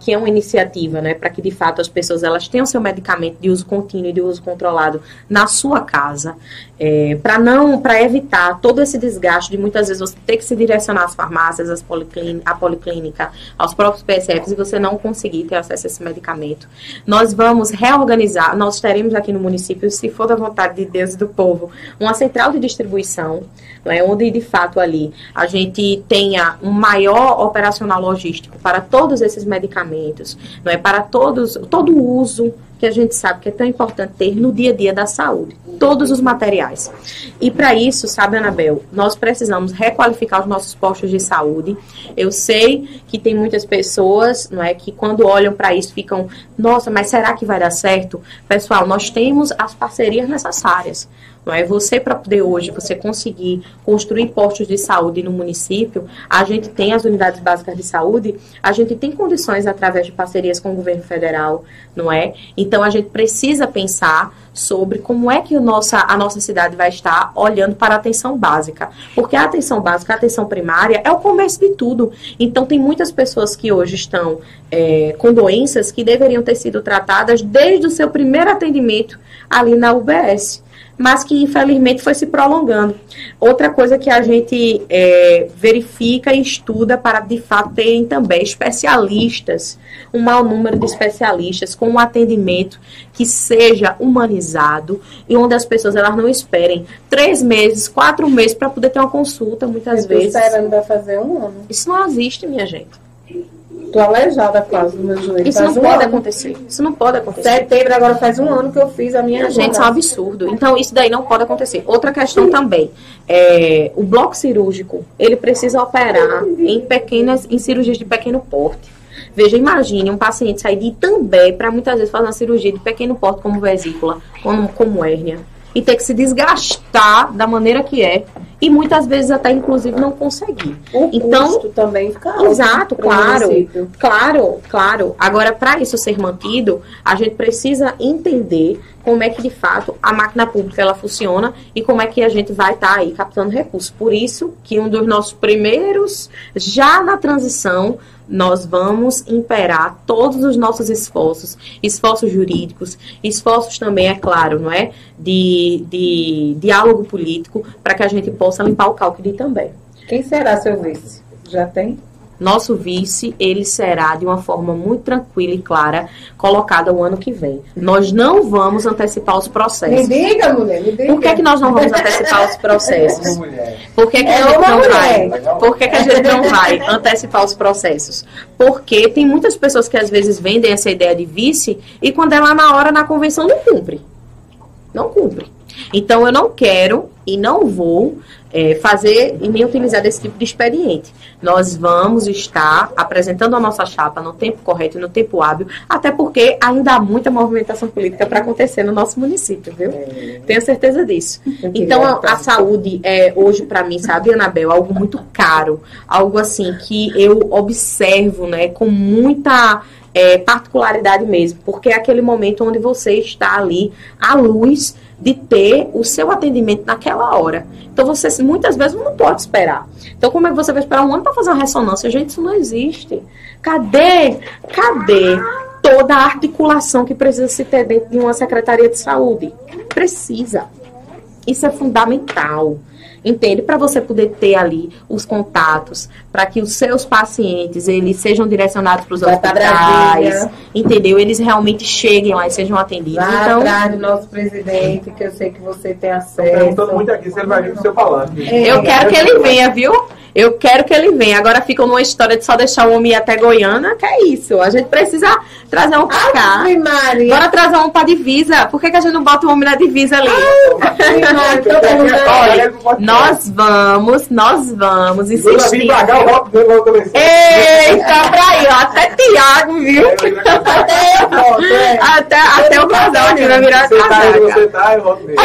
que é uma iniciativa, né, para que de fato as pessoas elas tenham seu medicamento de uso contínuo e de uso controlado na sua casa, para não, para evitar todo esse desgaste de muitas vezes você ter que se direcionar às farmácias, às policlín- à policlínica, aos próprios PSFs e você não conseguir ter acesso a esse medicamento. Nós vamos reorganizar, nós teremos aqui no município, se for da vontade de Deus e do povo, uma central de distribuição, não é, onde de fato ali a gente tenha um maior operacional logístico para todos esses medicamentos, não é para todos todo o uso que a gente sabe que é tão importante ter no dia a dia da saúde, todos os materiais. E para isso, sabe, Anabel, nós precisamos requalificar os nossos postos de saúde. Eu sei que tem muitas pessoas, não é, que quando olham para isso ficam, nossa, mas será que vai dar certo? Pessoal, nós temos as parcerias necessárias. Não é você para poder hoje você conseguir construir postos de saúde no município, a gente tem as unidades básicas de saúde, a gente tem condições através de parcerias com o governo federal, não é? Então a gente precisa pensar sobre como é que o nossa, a nossa cidade vai estar olhando para a atenção básica. Porque a atenção básica, a atenção primária é o começo de tudo. Então tem muitas pessoas que hoje estão é, com doenças que deveriam ter sido tratadas desde o seu primeiro atendimento ali na UBS mas que infelizmente foi se prolongando. Outra coisa que a gente é, verifica e estuda para de fato terem também especialistas, um mau número de especialistas com um atendimento que seja humanizado e onde as pessoas elas não esperem três meses, quatro meses para poder ter uma consulta muitas Eu vezes. esperando vai fazer um ano. Isso não existe, minha gente. Tô aleijada quase do meu joelho. Isso faz não um pode ano. acontecer. Isso não pode acontecer. Setembro agora faz um ano que eu fiz a minha Gente, isso é um absurdo. Então, isso daí não pode acontecer. Outra questão também. É, o bloco cirúrgico, ele precisa operar em pequenas, em cirurgias de pequeno porte. Veja, imagine um paciente sair de Itambé para muitas vezes fazer uma cirurgia de pequeno porte, como vesícula, como, como hérnia, e ter que se desgastar da maneira que é, e muitas vezes até, inclusive, não conseguir. O Então- custo também fica alto Exato, claro. município. Claro, claro. Agora, para isso ser mantido, a gente precisa entender como é que de fato a máquina pública ela funciona e como é que a gente vai estar aí captando recursos. Por isso que um dos nossos primeiros, já na transição, nós vamos imperar todos os nossos esforços, esforços jurídicos, esforços também, é claro, não é? De, de diálogo político, para que a gente possa limpar o cálculo também. Quem será seu vice? Já tem? Nosso vice, ele será de uma forma muito tranquila e clara colocado o ano que vem. Nós não vamos antecipar os Me processos. diga, mulher, me diga. Por que, que nós não vamos antecipar os processos? Mulher. Por que, que É a gente uma não vai? Por que, que a gente não vai antecipar os processos? Porque tem muitas pessoas que às vezes vendem essa ideia de vice e quando é lá na hora na convenção não cumpre. Não cumpre. Então eu não quero e não vou eh, fazer e nem utilizar desse tipo de expediente. Nós vamos estar apresentando a nossa chapa no tempo correto e no tempo hábil, até porque ainda há muita movimentação política para acontecer no nosso município, viu? Tenho certeza disso. Então, a, a saúde é hoje para mim, sabe, Anabel, algo muito caro, algo assim que eu observo, né, com muita é, particularidade mesmo, porque é aquele momento onde você está ali à luz de ter o seu atendimento naquela hora. Então, você muitas vezes não pode esperar. Então, como é que você vai esperar um ano para fazer uma ressonância? Gente, isso não existe. Cadê? Cadê toda a articulação que precisa se ter dentro de uma secretaria de saúde? Precisa. Isso é fundamental. Entende? Para você poder ter ali os contatos, para que os seus pacientes eles sejam direcionados para os hospitais, entendeu? Eles realmente cheguem lá e sejam atendidos. Vá Então, atrás do nosso presidente, que eu sei que você tem Estão perguntando acesso. muito aqui se ele vai vir pro seu palanque. É. eu quero que ele venha, viu? Eu quero que ele venha. Agora ficam numa história de só deixar o homem ir até Goiânia, que é isso. A gente precisa trazer um pra cá. Ave Maria. Bora trazer um pra divisa. Por que, que a gente não bota o homem na divisa ali? Perguntando. Olha, nós vamos, nós vamos insistir. Eita, pra aí, ó. Até Tiago, viu? Até eu volto, é. Até, até o casal aqui vai virar Você tá casaca. você tá, eu volto dele.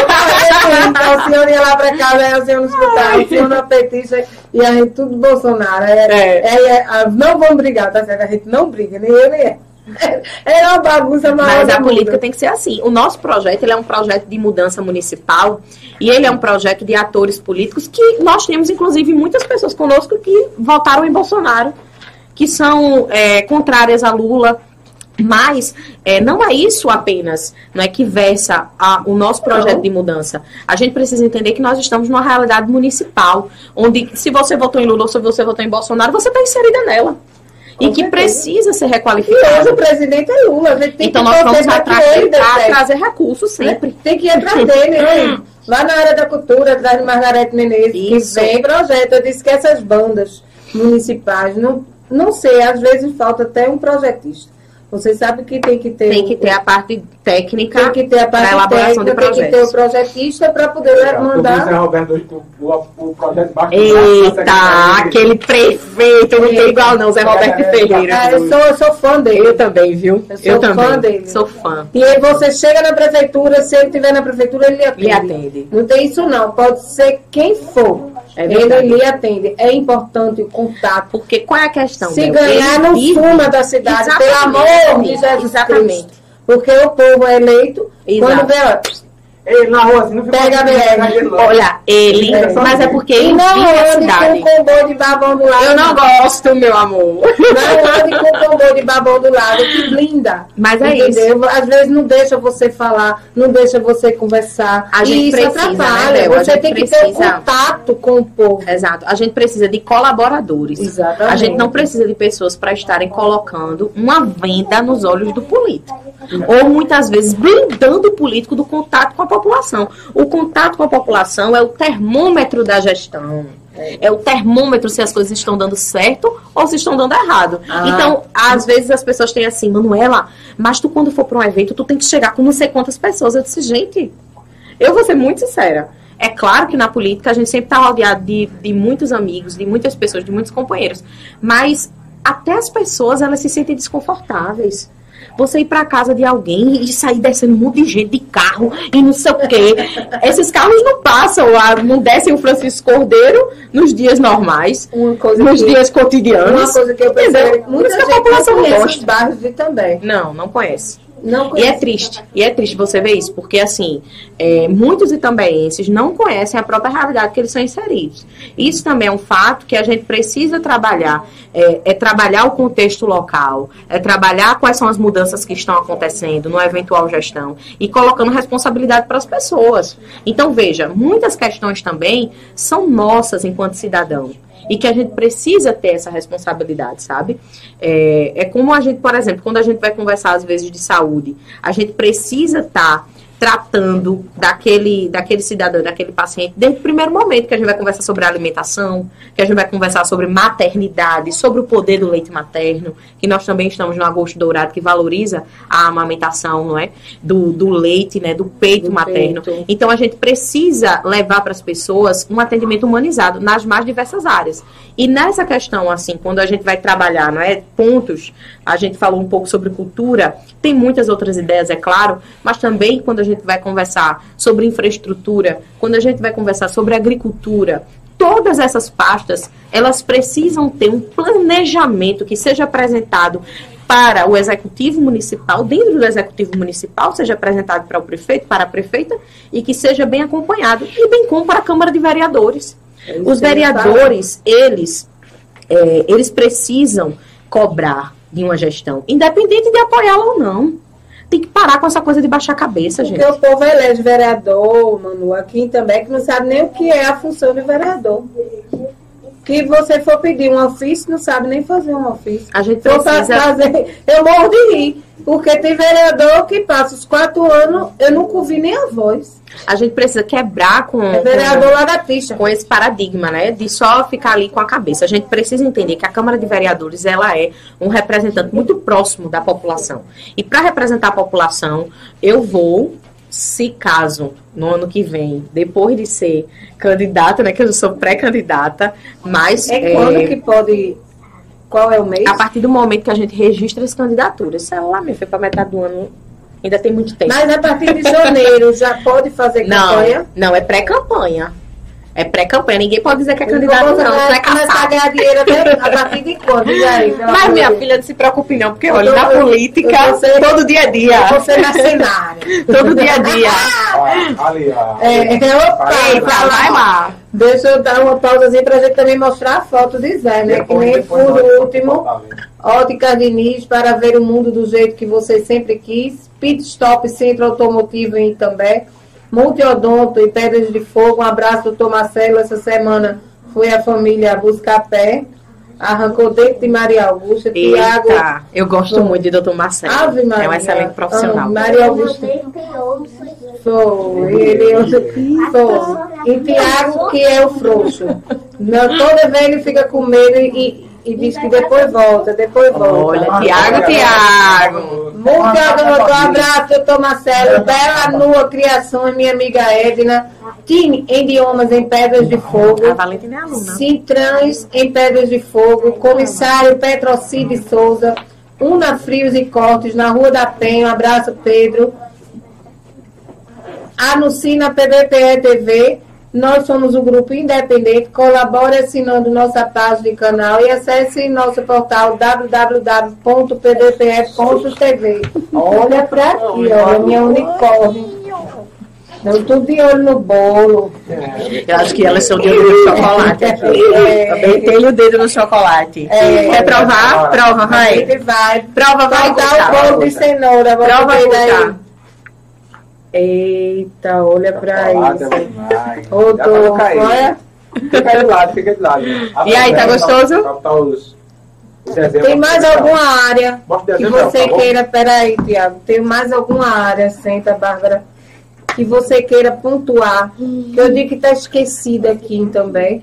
Então, o senhor ia lá pra casa, aí o senhor no hospital, o senhor na petista e a gente tudo Bolsonaro. É, É. é, é, não vamos brigar, tá certo? A gente não briga, nem eu nem ela. É uma bagunça maior. Mas a política tem que ser assim. O nosso projeto ele é um projeto de mudança municipal e ele é um projeto de atores políticos que nós temos, inclusive, muitas pessoas conosco que votaram em Bolsonaro, que são é, contrárias a Lula. Mas é, não é isso apenas não é que versa a- o nosso projeto Não. de mudança. A gente precisa entender que nós estamos numa realidade municipal, onde se você votou em Lula ou se você votou em Bolsonaro, você está inserida nela. e Com que certeza. precisa ser E hoje requalificada. o presidente é Lula. A gente tem Então que nós vamos atrás que de ele trazer recursos sempre. Né? Tem que ir atrás dele, né? Lá na área da cultura, atrás de Margarete Menezes, Isso. que vem projeto. Eu disse que essas bandas municipais, não, não sei, às vezes falta até um projetista. Você sabe que tem que ter. Tem o- que ter a parte técnica tem que ter a parte elaboração técnica, tem que ter o projetista para poder O mandar. Zé Roberto hoje, o, o, o projeto baixo Eita, aquele prefeito, não tem igual não, Zé Roberto Ferreira. Ah, eu, sou, eu sou fã dele. Eu também, viu? Eu sou fã dele. Sou fã. E aí você chega na prefeitura, se ele estiver na prefeitura, ele atende. Lhe atende. Não tem isso não, pode ser quem for. É ele lhe atende. É importante o contato. Porque qual é a questão? Se Bel? ganhar, não suma da cidade, pelo Exatamente. amor de Jesus Exatamente. Cristo. Porque o povo é eleito, Exato. quando vê, Ele na rua assim, não fica Pega a BR. Olha, ele, É, mas é porque e ele não vive a ande cidade. com o comboio de babão do lado. Eu não gosto, meu amor. Não ande com o comboio de babão do lado, que blinda. Mas é Entendeu? Às vezes não deixa você falar, não deixa você conversar. A e gente isso precisa, atrapalha. né, Bel? A você gente tem que ter precisa. um contato com o povo. Exato. A gente precisa de colaboradores. Exatamente. A gente não precisa de pessoas para estarem colocando uma venda nos olhos do político. Ou muitas vezes blindando o político do contato com a população. O contato com a população é o termômetro da gestão. É o termômetro se as coisas estão dando certo ou se estão dando errado. Ah. Então, às vezes as pessoas têm assim, Manuela, mas tu quando for para um evento, tu tem que chegar com não sei quantas pessoas. Eu disse, gente, eu vou ser muito sincera. É claro que na política a gente sempre está rodeado de, de muitos amigos, de muitas pessoas, de muitos companheiros. Mas até as pessoas, elas se sentem desconfortáveis. Você ir para casa de alguém e sair descendo um monte de gente de carro e não sei o quê. Esses carros não passam, lá, não descem o Francisco Cordeiro nos dias normais, Uma nos que, dias uma cotidianos. coisa que eu percebo, muita que a população não conhece os bairros de também. Não, não conhece. E é triste, e é triste você ver isso, porque assim, é, muitos itambeenses não conhecem a própria realidade que eles são inseridos. Isso também é um fato que a gente precisa trabalhar, é, é trabalhar o contexto local, é trabalhar quais são as mudanças que estão acontecendo no eventual gestão e colocando responsabilidade para as pessoas. Então, veja, muitas questões também são nossas enquanto cidadão. E que a gente precisa ter essa responsabilidade, sabe? É, é como a gente, por exemplo, quando a gente vai conversar às vezes de saúde, a gente precisa estar tá tratando daquele, daquele cidadão, daquele paciente, desde o primeiro momento que a gente vai conversar sobre alimentação, que a gente vai conversar sobre maternidade, sobre o poder do leite materno, que nós também estamos no Agosto Dourado, que valoriza a amamentação, não é? Do, do leite, né? Do peito do materno. Peito. Então a gente precisa levar para as pessoas um atendimento humanizado nas mais diversas áreas. E nessa questão, assim, quando a gente vai trabalhar, não é? Pontos, a gente falou um pouco sobre cultura, tem muitas outras ideias, é claro, mas também quando a gente vai conversar sobre infraestrutura, quando a gente vai conversar sobre agricultura, todas essas pastas, elas precisam ter um planejamento que seja apresentado para o executivo municipal, dentro do executivo municipal, seja apresentado para o prefeito, para a prefeita, e que seja bem acompanhado, e bem como para a Câmara de Vereadores. É Os vereadores, eles, é, eles precisam cobrar de uma gestão, independente de apoiá-la ou não. Tem que parar com essa coisa de baixar a cabeça, Porque gente. Porque o povo elege vereador, Manu, aqui também, que não sabe nem o que é a função de vereador. Que você for pedir um ofício, não sabe nem fazer um ofício. A gente precisa... Fazer, eu morro de rir. Porque tem vereador que passa os quatro anos, eu nunca ouvi nem a voz. A gente precisa quebrar com, é vereador lá da pista. com esse paradigma, né? De só ficar ali com a cabeça. A gente precisa entender que a Câmara de Vereadores ela é um representante muito próximo da população. E para representar a população, eu vou se caso no ano que vem, depois de ser candidata, né, que eu sou pré-candidata, mas é, é quando que pode qual é o mês? A partir do momento que a gente registra as candidaturas. Sei lá, me foi para metade do ano. Ainda tem muito tempo. Mas a partir de janeiro já pode fazer campanha? Não, não é pré-campanha. É pré-campanha. Ninguém pode dizer que é candidato, não. Não é começar a ganhar dinheiro até a partir de quando? Aí, Mas, minha filha, não se preocupe não, porque, olha, na política, você, todo dia a dia. Você mercenária. todo dia a dia. ali, ó. É, opa, Eita, vai lá. Deixa eu dar uma pausazinha pra gente também mostrar a foto de Zé, né? que nem por último. Ótica Diniz para ver o mundo do jeito que você sempre quis. Pit Stop Centro Automotivo em Itambé. Multiodonto e Pedras de Fogo. Um abraço, doutor Marcelo. Essa semana foi a família buscar pé. Arrancou dentro de Maria Augusta. Tiago. Eu gosto muito de doutor Marcelo. Ave Maria. É um excelente profissional. Maria Augusta. Foi. Ele foi. E Tiago, que é o frouxo. Não, toda vez ele fica com medo e e diz que depois volta, depois volta. Olha, Tiago, Tiago. Muito obrigado, um abraço, doutor Marcelo. Bela Nua Criações, minha amiga Edna. Tim em idiomas em Pedras de Fogo. A Valentina é aluna. Em Pedras de Fogo. Comissário Petrocide Souza. Una Frios e Cortes, na Rua da Penha. Um abraço, Pedro. Anuncie na PBPE TV nós somos um grupo independente. Colabore assinando nossa página de canal e acesse nosso portal www.pdpf.tv. Olha para aqui, olha, minha unicórnio. Eu tô de olho no bolo. Eu acho que elas são de olho no chocolate aqui. É. Também tem o dedo no chocolate. É. Quer provar? Prova, vai. vai. Prova, vai. Vai dar o bolo de cenoura. Prova, vai. Eita, olha pra isso. Rodou, olha. Fica de lado, fica de lado. E aí, tá gostoso? Tem mais alguma área que você queira, peraí, Tiago, tem mais alguma área, senta, Bárbara, que você queira pontuar, que eu digo que tá esquecida aqui também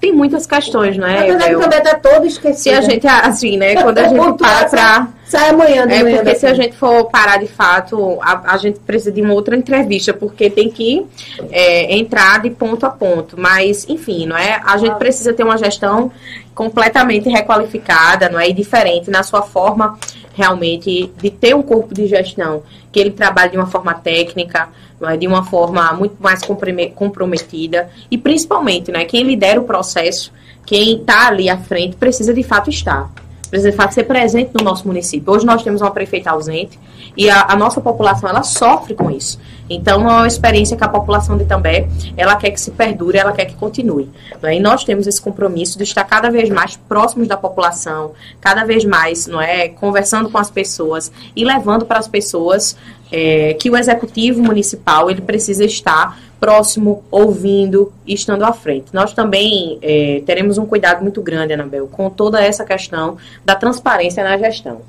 tem muitas questões, não é? Na verdade, eu, também tá todo esquecido. Se a gente, assim, né, quando a gente para pra... Sai amanhã, É manhã porque se a gente for parar de fato, a, a, gente precisa de uma outra entrevista, porque tem que é, entrar de ponto a ponto. Mas, enfim, não é? A gente precisa ter uma gestão completamente requalificada, não é? E diferente na sua forma, realmente, de ter um corpo de gestão, que ele trabalhe de uma forma técnica, de uma forma muito mais comprometida. E principalmente, né, quem lidera o processo, quem está ali à frente precisa de fato estar, precisa ser presente no nosso município. Hoje nós temos uma prefeita ausente e a, a nossa população ela sofre com isso. Então, é uma experiência que a população de També, ela quer que se perdure, ela quer que continue. Né? E nós temos esse compromisso de estar cada vez mais próximos da população, cada vez mais, não é, conversando com as pessoas e levando para as pessoas é, que o executivo municipal ele precisa estar próximo, ouvindo e estando à frente. Nós também é, teremos um cuidado muito grande, Anabel, com toda essa questão da transparência na gestão.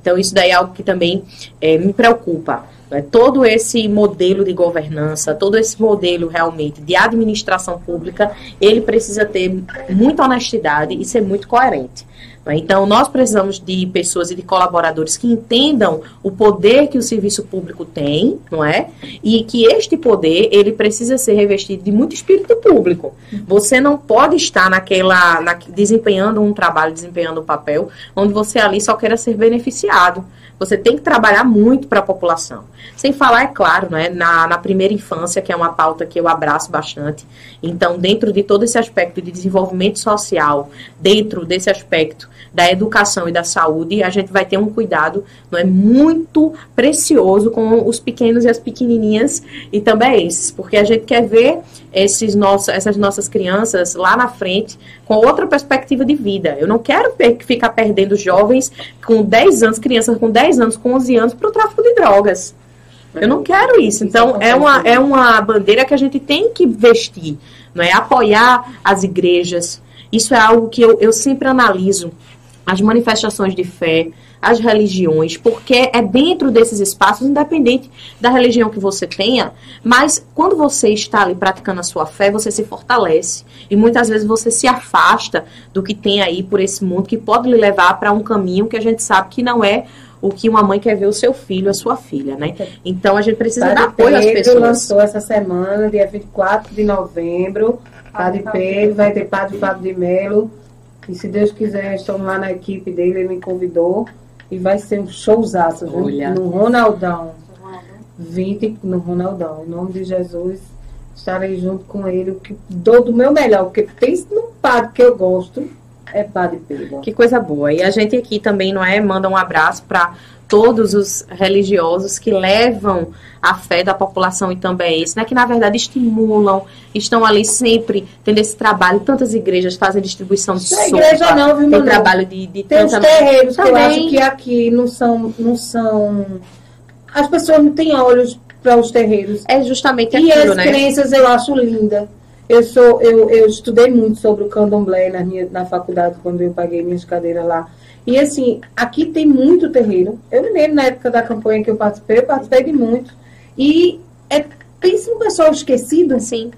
Então, isso daí é algo que também é, me preocupa. Né? Todo esse modelo de governança, todo esse modelo realmente de administração pública, ele precisa ter muita honestidade e ser muito coerente. Né? Então, nós precisamos de pessoas e de colaboradores que entendam o poder que o serviço público tem, não é? E que este poder, ele precisa ser revestido de muito espírito público. Você não pode estar naquela, na, desempenhando um trabalho, desempenhando um papel, onde você ali só queira ser beneficiado. Você tem que trabalhar muito para a população. Sem falar, é claro, né, na, na primeira infância, que é uma pauta que eu abraço bastante. Então, dentro de todo esse aspecto de desenvolvimento social, dentro desse aspecto da educação e da saúde, a gente vai ter um cuidado não é, muito precioso com os pequenos e as pequenininhas e também esses, porque a gente quer ver esses nossos, essas nossas crianças lá na frente com outra perspectiva de vida. Eu não quero ficar perdendo jovens com 10 anos, crianças com 10 anos, com 11 anos, para o tráfico de drogas. Eu não quero isso. Então, é uma, é uma bandeira que a gente tem que vestir, não é? Apoiar as igrejas. Isso é algo que eu, eu sempre analiso as manifestações de fé, as religiões, porque é dentro desses espaços, independente da religião que você tenha, mas quando você está ali praticando a sua fé, você se fortalece. E muitas vezes você se afasta do que tem aí por esse mundo, que pode lhe levar para um caminho que a gente sabe que não é o que uma mãe quer ver o seu filho, a sua filha, né? Então a gente precisa Padre dar apoio Pedro às pessoas. lançou essa semana, dia 24 de novembro, Padre Pedro, vai ter Padre Fábio de Melo e se Deus quiser, estamos lá na equipe dele, ele me convidou. E vai ser um showzaço, viu? No Ronaldão. 20 no Ronaldão. Em nome de Jesus, estarei junto com ele. O que dou do meu melhor, porque pense no padre que eu gosto. É Padre Pedro. Que coisa boa. E a gente aqui também, não é? Manda um abraço para todos os religiosos que levam a fé da população e também isso, né? Que na verdade estimulam, estão ali sempre tendo esse trabalho. Tantas igrejas fazem distribuição de sopa. igreja não, viu, Tem trabalho de, de Tem os terreiros também. que eu acho que aqui não são, não são. As pessoas não têm olhos para os terreiros. É justamente aquilo, E as né? crenças eu acho linda. Eu sou, eu, eu estudei muito sobre o candomblé na minha na faculdade quando eu paguei minhas cadeiras lá. E assim, aqui tem muito terreiro. Eu me lembro na época da campanha que eu participei, eu participei de muito. E é, pense no pessoal esquecido. Sim.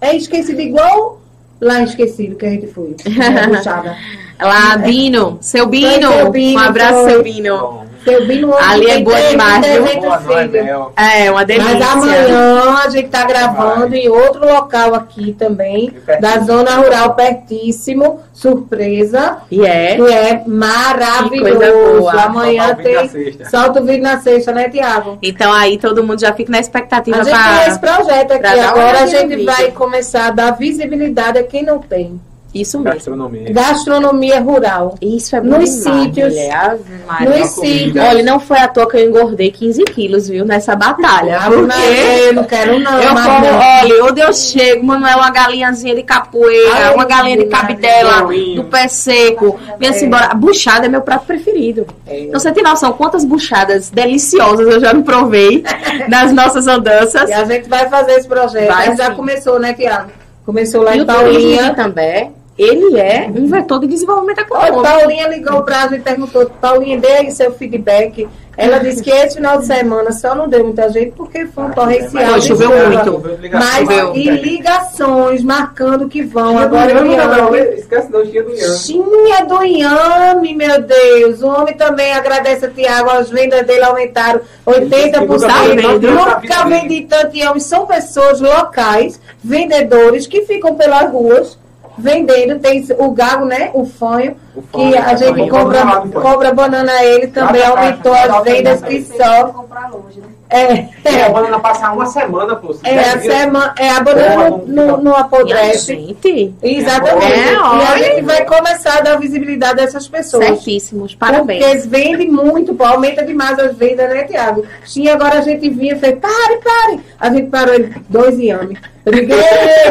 É esquecido igual lá esquecido que a gente foi. lá, Bino. Seu Bino. Seu Bino um abraço, foi. seu Bino. Seu Bino Ali é boa demais, viu? É, uma delícia. Mas amanhã a gente tá gravando em outro local aqui também, da zona rural pertíssimo, surpresa. E é. Que é maravilhoso. Amanhã tem. Solta o vídeo na sexta, né, Tiago? Então aí todo mundo já fica na expectativa a gente pra, tem esse projeto aqui. Agora a gente vai começar a dar visibilidade a quem não tem. Isso mesmo. Gastronomia. Gastronomia rural. Isso é bom Nos sítios. Nos sítios. Olha, não foi à toa que eu engordei 15 quilos, viu, nessa batalha. Ah, porque eu não quero não. Eu como, olha, onde eu chego, Manuel, uma galinhazinha de capoeira, Ai, uma galinha de cabidela, do pé seco. Vem assim, embora. A buchada é meu prato preferido. É. Então você tem noção quantas buchadas deliciosas eu já me provei nas nossas andanças. E a gente vai fazer esse projeto. Vai, já começou, né, Tiago? Começou lá e em Paulinha. também ele é um vetor de desenvolvimento econômico. Paulinha ligou para mim e perguntou, Paulinha, dê aí seu feedback. Ela disse que esse final de semana só não deu muita gente porque foi um torrencial. choveu muito. Mas choveu. e ligações marcando que vão. Agora eu não, esquece não, tinha do Iame. Tinha do Iame, meu Deus. O homem também agradece a Tiago, as vendas dele aumentaram 80%. Nunca vendi tanto Iame. São pessoas locais, vendedores, que ficam pelas ruas vendendo, tem o gago, né? O fanho, o fanho que a gente compra, compra banana a ele, também aumentou as vendas que só. Comprar longe, né? É, é. a banana passar uma semana, pô. É, a semana, é, a banana não, não, não apodrece. Gente. Exatamente. É, e a gente vai começar a dar visibilidade a essas pessoas. Certíssimos, parabéns. Porque eles vendem muito, pô, aumenta demais as vendas, né, Tiago? Tinha agora a gente vinha e fez, pare, pare. A gente parou ele, dois iames. Eu digo,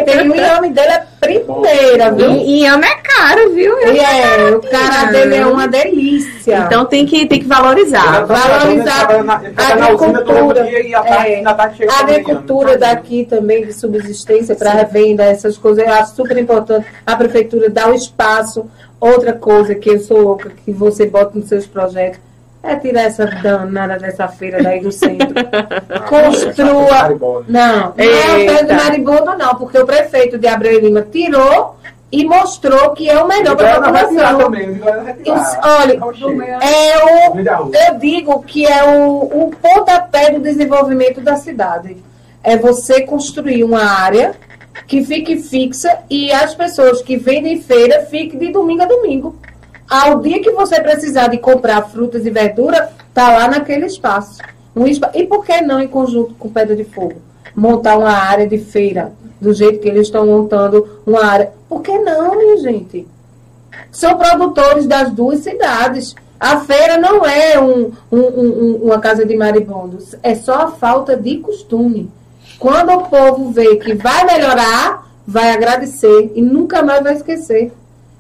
tem um iame dele é primeira, viu? E iame é caro, viu? E é, o cara dele é uma delícia. Então tem que, tem que valorizar. Valorizar a agricultura. É, a agricultura né? daqui também de subsistência para revenda, essas coisas, eu acho super importante. A prefeitura dá o espaço. Outra coisa que eu sou louca, que você bota nos seus projetos, é tirar essa danada dessa feira daí do centro. Construa. Não, não é a feira de maribondo, não, porque o prefeito de Abreu Lima tirou e mostrou que é o melhor para a população. Olha, é o, eu digo que é o, o pontapé do desenvolvimento da cidade. É você construir uma área que fique fixa e as pessoas que vendem feira fiquem de domingo a domingo. Ao dia que você precisar de comprar frutas e verduras, tá lá naquele espaço. Um espaço. E por que não em conjunto com Pedra de Fogo? Montar uma área de feira, do jeito que eles estão montando uma área. Por que não, minha gente? São produtores das duas cidades. A feira não é um, um, um, uma casa de maribondos, é só a falta de costume. Quando o povo vê que vai melhorar, vai agradecer e nunca mais vai esquecer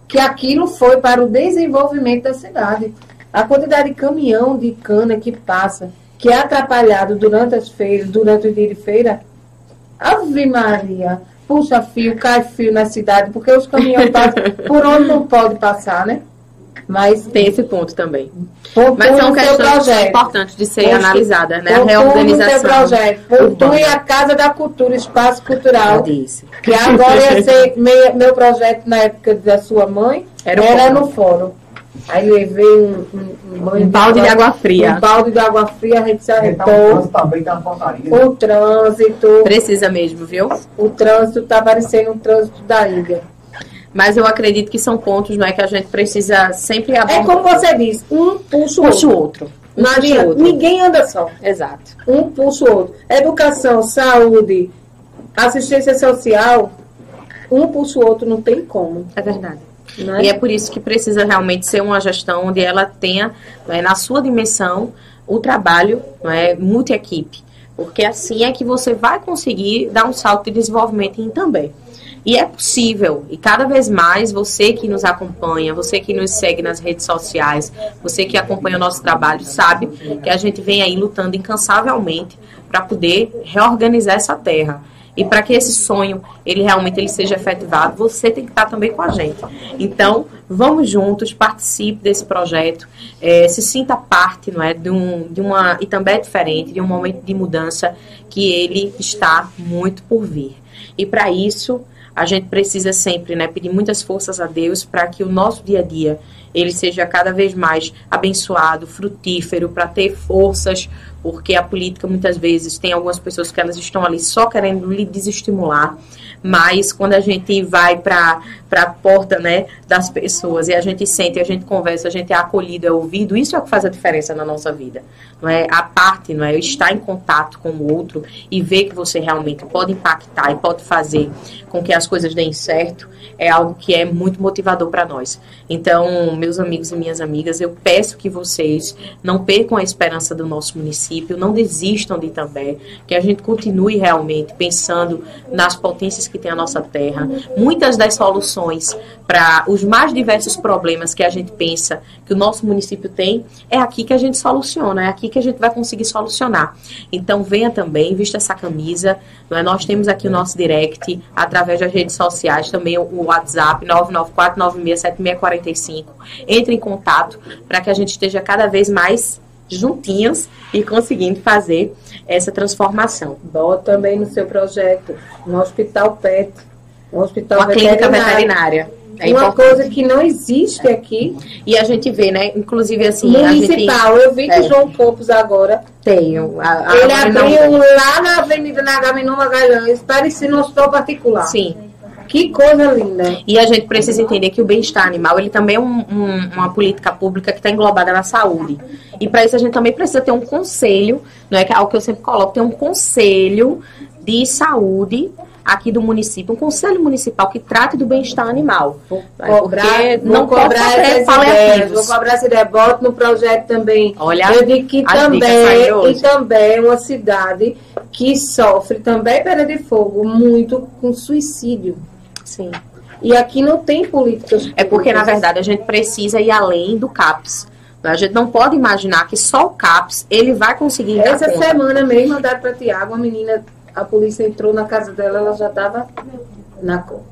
que aquilo foi para o desenvolvimento da cidade. A quantidade de caminhão de cana que passa, que é atrapalhado durante as feiras, durante o dia de feira, Ave Maria, puxa fio, cai fio na cidade, porque os caminhões passam por onde não pode passar, né? Mas tem esse ponto também. Mas são questões importantes de ser analisadas, né? A reorganização. Seu projeto. Pontue a Casa da Cultura, Espaço Cultural. Que agora ia ser meu, meu projeto na época da sua mãe, era, era no fórum. Aí levei um, um, um, um balde de água fria. Um balde de água fria, a gente se arretou. O trânsito. Precisa mesmo, viu? O trânsito tá parecendo um trânsito da ilha. Mas eu acredito que são pontos não é, que a gente precisa sempre abordar. É como você diz, um puxa o outro. outro. Um não adianta, outro. ninguém anda só. Exato. Um puxa o outro. Educação, saúde, assistência social, um puxa o outro, não tem como. É verdade. É? E é por isso que precisa realmente ser uma gestão onde ela tenha, é, na sua dimensão, o trabalho não é, multi-equipe. Porque assim é que você vai conseguir dar um salto de desenvolvimento em também. E é possível. E cada vez mais você que nos acompanha, você que nos segue nas redes sociais, você que acompanha o nosso trabalho, sabe que a gente vem aí lutando incansavelmente para poder reorganizar essa terra. E para que esse sonho ele realmente ele seja efetivado, você tem que estar também com a gente. Então, vamos juntos, participe desse projeto, é, se sinta parte, não é, de, um, de uma e também é diferente, de um momento de mudança que ele está muito por vir. E para isso, a gente precisa sempre né, pedir muitas forças a Deus para que o nosso dia a dia ele seja cada vez mais abençoado, frutífero, para ter forças, porque a política muitas vezes tem algumas pessoas que elas estão ali só querendo lhe desestimular mas quando a gente vai para a porta né, das pessoas e a gente sente, a gente conversa, a gente é acolhido, é ouvido, isso é o que faz a diferença na nossa vida. Não é a parte, não é estar em contato com o outro e ver que você realmente pode impactar e pode fazer com que as coisas deem certo, é algo que é muito motivador para nós. Então, meus amigos e minhas amigas, eu peço que vocês não percam a esperança do nosso município, não desistam de também, que a gente continue realmente pensando nas potências que tem a nossa terra. Muitas das soluções para os mais diversos problemas que a gente pensa que o nosso município tem, é aqui que a gente soluciona, é aqui que a gente vai conseguir solucionar. Então venha também, vista essa camisa. Não é? Nós temos aqui o nosso direct através das redes sociais, também o WhatsApp 994967645. Entre em contato para que a gente esteja cada vez mais juntinhos e conseguindo fazer essa transformação. Bota também no seu projeto um hospital PET, um hospital Uma clínica veterinária. É uma importante. coisa que não existe aqui. E a gente vê, né? Inclusive assim. Municipal. Gente... Eu vi que é. João Campos agora. Tem. A, a ele abriu não... lá na Avenida Nagaminô Magalhães, parecendo um hospital particular. Sim. Que coisa linda. E a gente precisa entender que o bem-estar animal, ele também é um, um, uma política pública que está englobada na saúde. E para isso a gente também precisa ter um conselho, não é que é algo que eu sempre coloco, ter um conselho de saúde aqui do município, um conselho municipal que trate do bem-estar animal. Vou cobrar, não cobrar essas ideias, vou cobrar essa ideia, boto no projeto também. Olha, eu digo que também, e também é uma cidade que sofre também pena de fogo muito com suicídio. Sim. E aqui não tem políticas. É porque, na verdade, a gente precisa ir além do CAPS. A gente não pode imaginar que só o CAPS ele vai conseguir Essa semana mesmo mandaram para Tiago, a menina, a polícia entrou na casa dela, ela já estava na conta.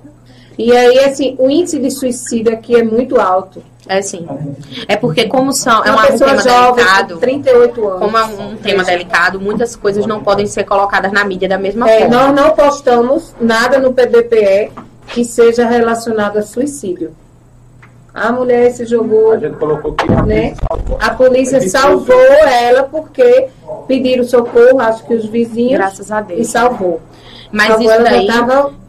E aí, assim, o índice de suicídio aqui é muito alto. É sim. É porque como são, é uma um pessoa tema jovem, delicado, com 38 anos. como é um tema delicado, muitas coisas não podem ser colocadas na mídia da mesma É, forma. nós não postamos nada no PBPE que seja relacionado a suicídio. A mulher se jogou, A gente colocou que a né? polícia salvou. A polícia salvou ela porque pediram socorro, acho que os vizinhos, Graças a e Deus. salvou. Mas Salvou isso daí,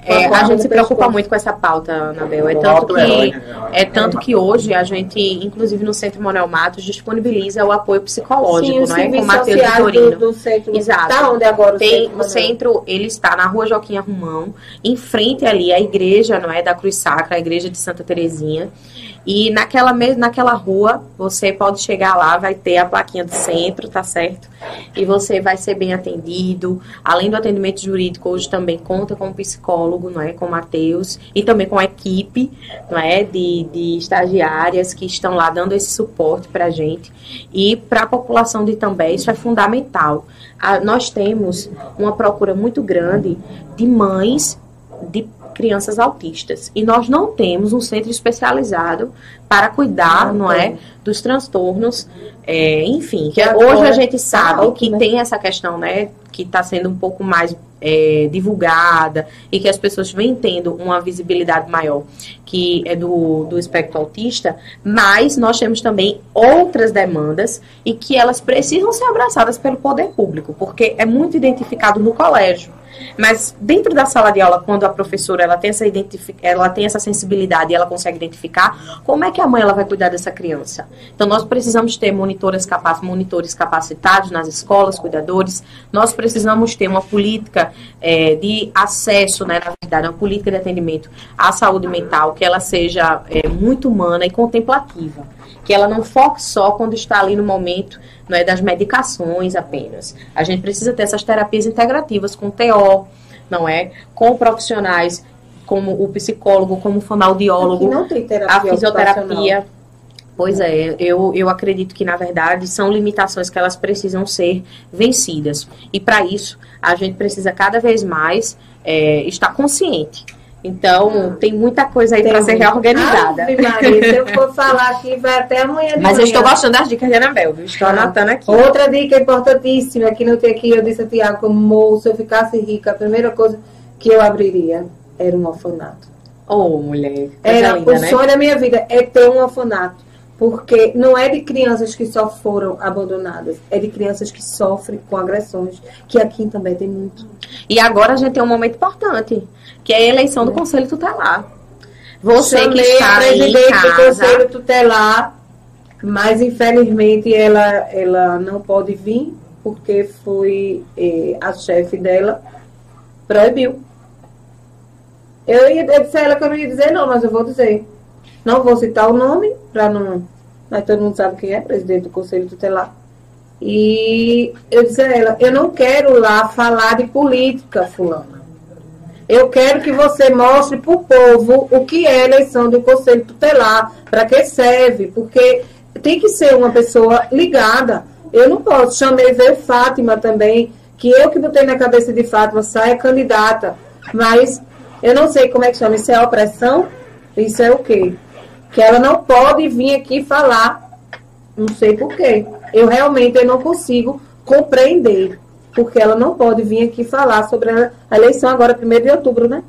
é, a gente se preocupa muito com essa pauta, Anabel. É tanto que né? é tanto que hoje a gente, inclusive no Centro Manuel Matos, disponibiliza o apoio psicológico, Sim, não é? Com o Matheus sociais do, Vitorino. do centro. Exato. Tá onde agora o Tem centro? o centro, ele está na rua Joaquim Arrumão, em frente ali à igreja, não é? Da Cruz Sacra, a igreja de Santa Terezinha. E naquela, naquela rua, você pode chegar lá, vai ter a plaquinha do centro, tá certo? E você vai ser bem atendido. Além do atendimento jurídico, hoje também conta com um psicólogo, não é? Com o Matheus. E também com a equipe, não é? De, de estagiárias que estão lá dando esse suporte pra gente. E para a população de Itambé, isso é fundamental. A- nós temos uma procura muito grande de mães de crianças autistas. E nós não temos um centro especializado para cuidar, Não é, dos transtornos, é, enfim. Que Que hoje a gente sabe alto, que né? tem essa questão, né, que está sendo um pouco mais é, divulgada e que as pessoas vêm tendo uma visibilidade maior, que é do, do espectro autista, mas nós temos também outras demandas e que elas precisam ser abraçadas pelo poder público, porque é muito identificado no colégio. Mas dentro da sala de aula, quando a professora ela tem essa ela tem essa sensibilidade e ela consegue identificar, como é que a mãe ela vai cuidar dessa criança? Então nós precisamos ter monitoras capac monitores capacitados nas escolas, cuidadores. Nós precisamos ter uma política eh, de acesso, né, na verdade, uma política de atendimento à saúde mental que ela seja eh, muito humana e contemplativa que ela não foque só quando está ali no momento não é das medicações apenas. A gente precisa ter essas terapias integrativas com TO, não é? Com profissionais como o psicólogo, como o fonoaudiólogo, não tem terapia a fisioterapia. Pois é, eu, eu acredito que, na verdade, são limitações que elas precisam ser vencidas. E, para isso, a gente precisa cada vez mais é, estar consciente. Então, tem muita coisa aí para ser reorganizada. Maria, se eu for falar aqui, vai até amanhã de Mas eu manhã. estou gostando das dicas de Anabel, viu? Estou Ah. anotando aqui. Outra dica importantíssima que não tem aqui, eu disse a Tiago, como se eu ficasse rica, a primeira coisa que eu abriria era um orfanato. Ô, mulher. Era linda, o né? sonho da minha vida é ter um orfanato. Porque não é de crianças que só foram abandonadas, é de crianças que sofrem com agressões, que aqui também tem muito. E agora a gente tem um momento importante, que é a eleição do Conselho Tutelar. Você que Chamei está a aí em presidente do casa, Conselho Tutelar, mas infelizmente ela, ela não pode vir, porque foi eh, a chefe dela proibiu. Eu, ia, a ela que eu não ia dizer não, mas eu vou dizer. Não vou citar o nome, para não. Mas todo mundo sabe quem é, presidente do Conselho Tutelar. E eu disse a ela, eu não quero lá falar de política, fulana. Eu quero que você mostre para o povo o que é a eleição do Conselho Tutelar, para que serve, porque tem que ser uma pessoa ligada. Eu não posso. Chamei ver Fátima também, que eu que botei na cabeça de Fátima, saia candidata. Mas eu não sei como é que chama. Isso é opressão? Isso é o quê? Que ela não pode vir aqui falar. Não sei por quê. Eu realmente eu não consigo compreender. Porque ela não pode vir aqui falar sobre a eleição agora, 1 de outubro, né?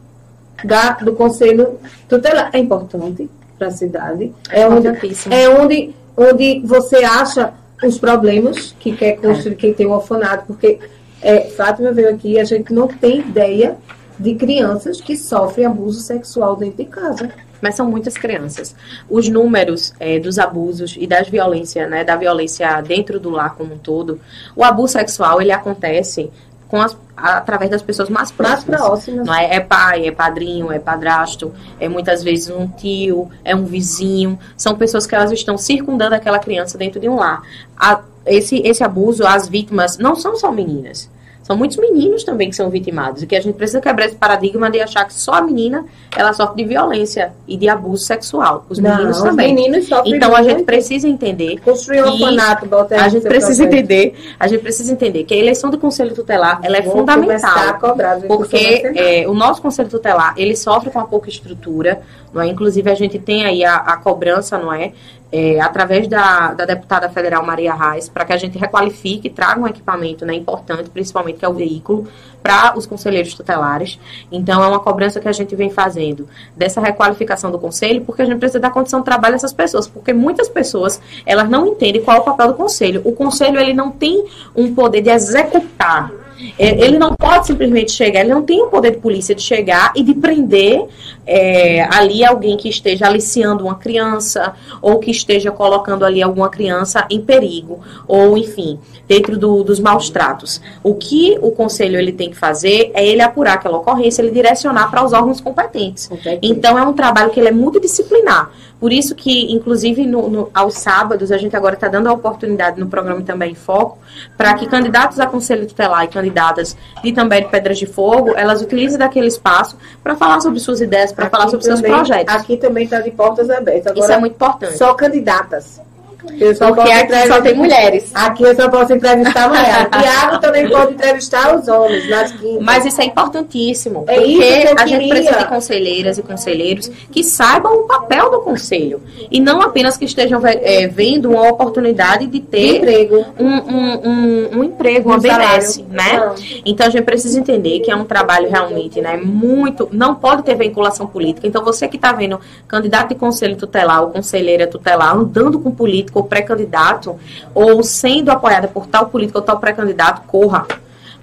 Da, do Conselho Tutelar. É importante para a cidade. É onde, é onde, onde você acha os problemas que quer construir, quem tem o orfanato. Porque é, Fátima veio aqui e a gente não tem ideia de crianças que sofrem abuso sexual dentro de casa. Mas são muitas crianças. Os números é, dos abusos e das violências, né, da violência dentro do lar como um todo, o abuso sexual ele acontece com as, através das pessoas mais Mais próximas. próximas. Não é? é pai, é padrinho, é padrasto, é muitas vezes um tio, é um vizinho. São pessoas que elas estão circundando aquela criança dentro de um lar. A- esse, esse abuso, as vítimas não são só meninas. São muitos meninos também que são vitimados. E que a gente precisa quebrar esse paradigma de achar que só a menina ela sofre de violência e de abuso sexual. Os Não, meninos os também. meninos sofrem Então a gente precisa entender Construir um orfanato, a gente precisa projeto. entender, a gente precisa entender que a eleição do conselho tutelar ela é Vou fundamental. Porque é, o nosso conselho tutelar, ele sofre com a pouca estrutura, não é? Inclusive, a gente tem aí a, a cobrança, não é? É, através da, da deputada federal Maria Reis, para que a gente requalifique traga um equipamento né, importante, principalmente que é o veículo, para os conselheiros tutelares. Então, é uma cobrança que a gente vem fazendo dessa requalificação do conselho, porque a gente precisa dar condição de trabalho a essas pessoas, porque muitas pessoas, elas não entendem qual é o papel do conselho. O conselho, ele não tem um poder de executar é, Ele não pode simplesmente chegar, ele não tem o poder de polícia de chegar e de prender é, ali alguém que esteja aliciando uma criança ou que esteja colocando ali alguma criança em perigo ou enfim dentro do- dos maus tratos. O que o conselho ele tem que fazer é ele apurar aquela ocorrência, ele direcionar para os órgãos competentes. Então é um trabalho que ele é multidisciplinar. Por isso que, inclusive, no- no- aos sábados, a gente agora está dando a oportunidade no programa também em foco, para que candidatos a conselho tutelar e candidatas de também de Pedras de Fogo, elas utilizem daquele espaço para falar sobre suas ideias, para falar sobre seus também- projetos. Aqui também está de portas abertas. Agora, Isso é muito importante. só candidatas. Porque posso aqui entrevistar- só tem mulheres. Aqui eu só posso entrevistar mulheres. Tiago também pode entrevistar os homens nas quintas. Mas isso é importantíssimo, É porque a gente precisa de conselheiras e conselheiros que saibam o papel do conselho e não apenas que estejam eh, vendo uma oportunidade de ter emprego. um, um, um, um emprego, uma Um benesse, né? Não. Então a gente precisa entender que é um trabalho realmente, né, muito, não pode ter vinculação política. Então você que está vendo candidato de conselho tutelar ou conselheira tutelar andando com político ou pré-candidato ou sendo apoiada por tal político ou tal pré-candidato, corra.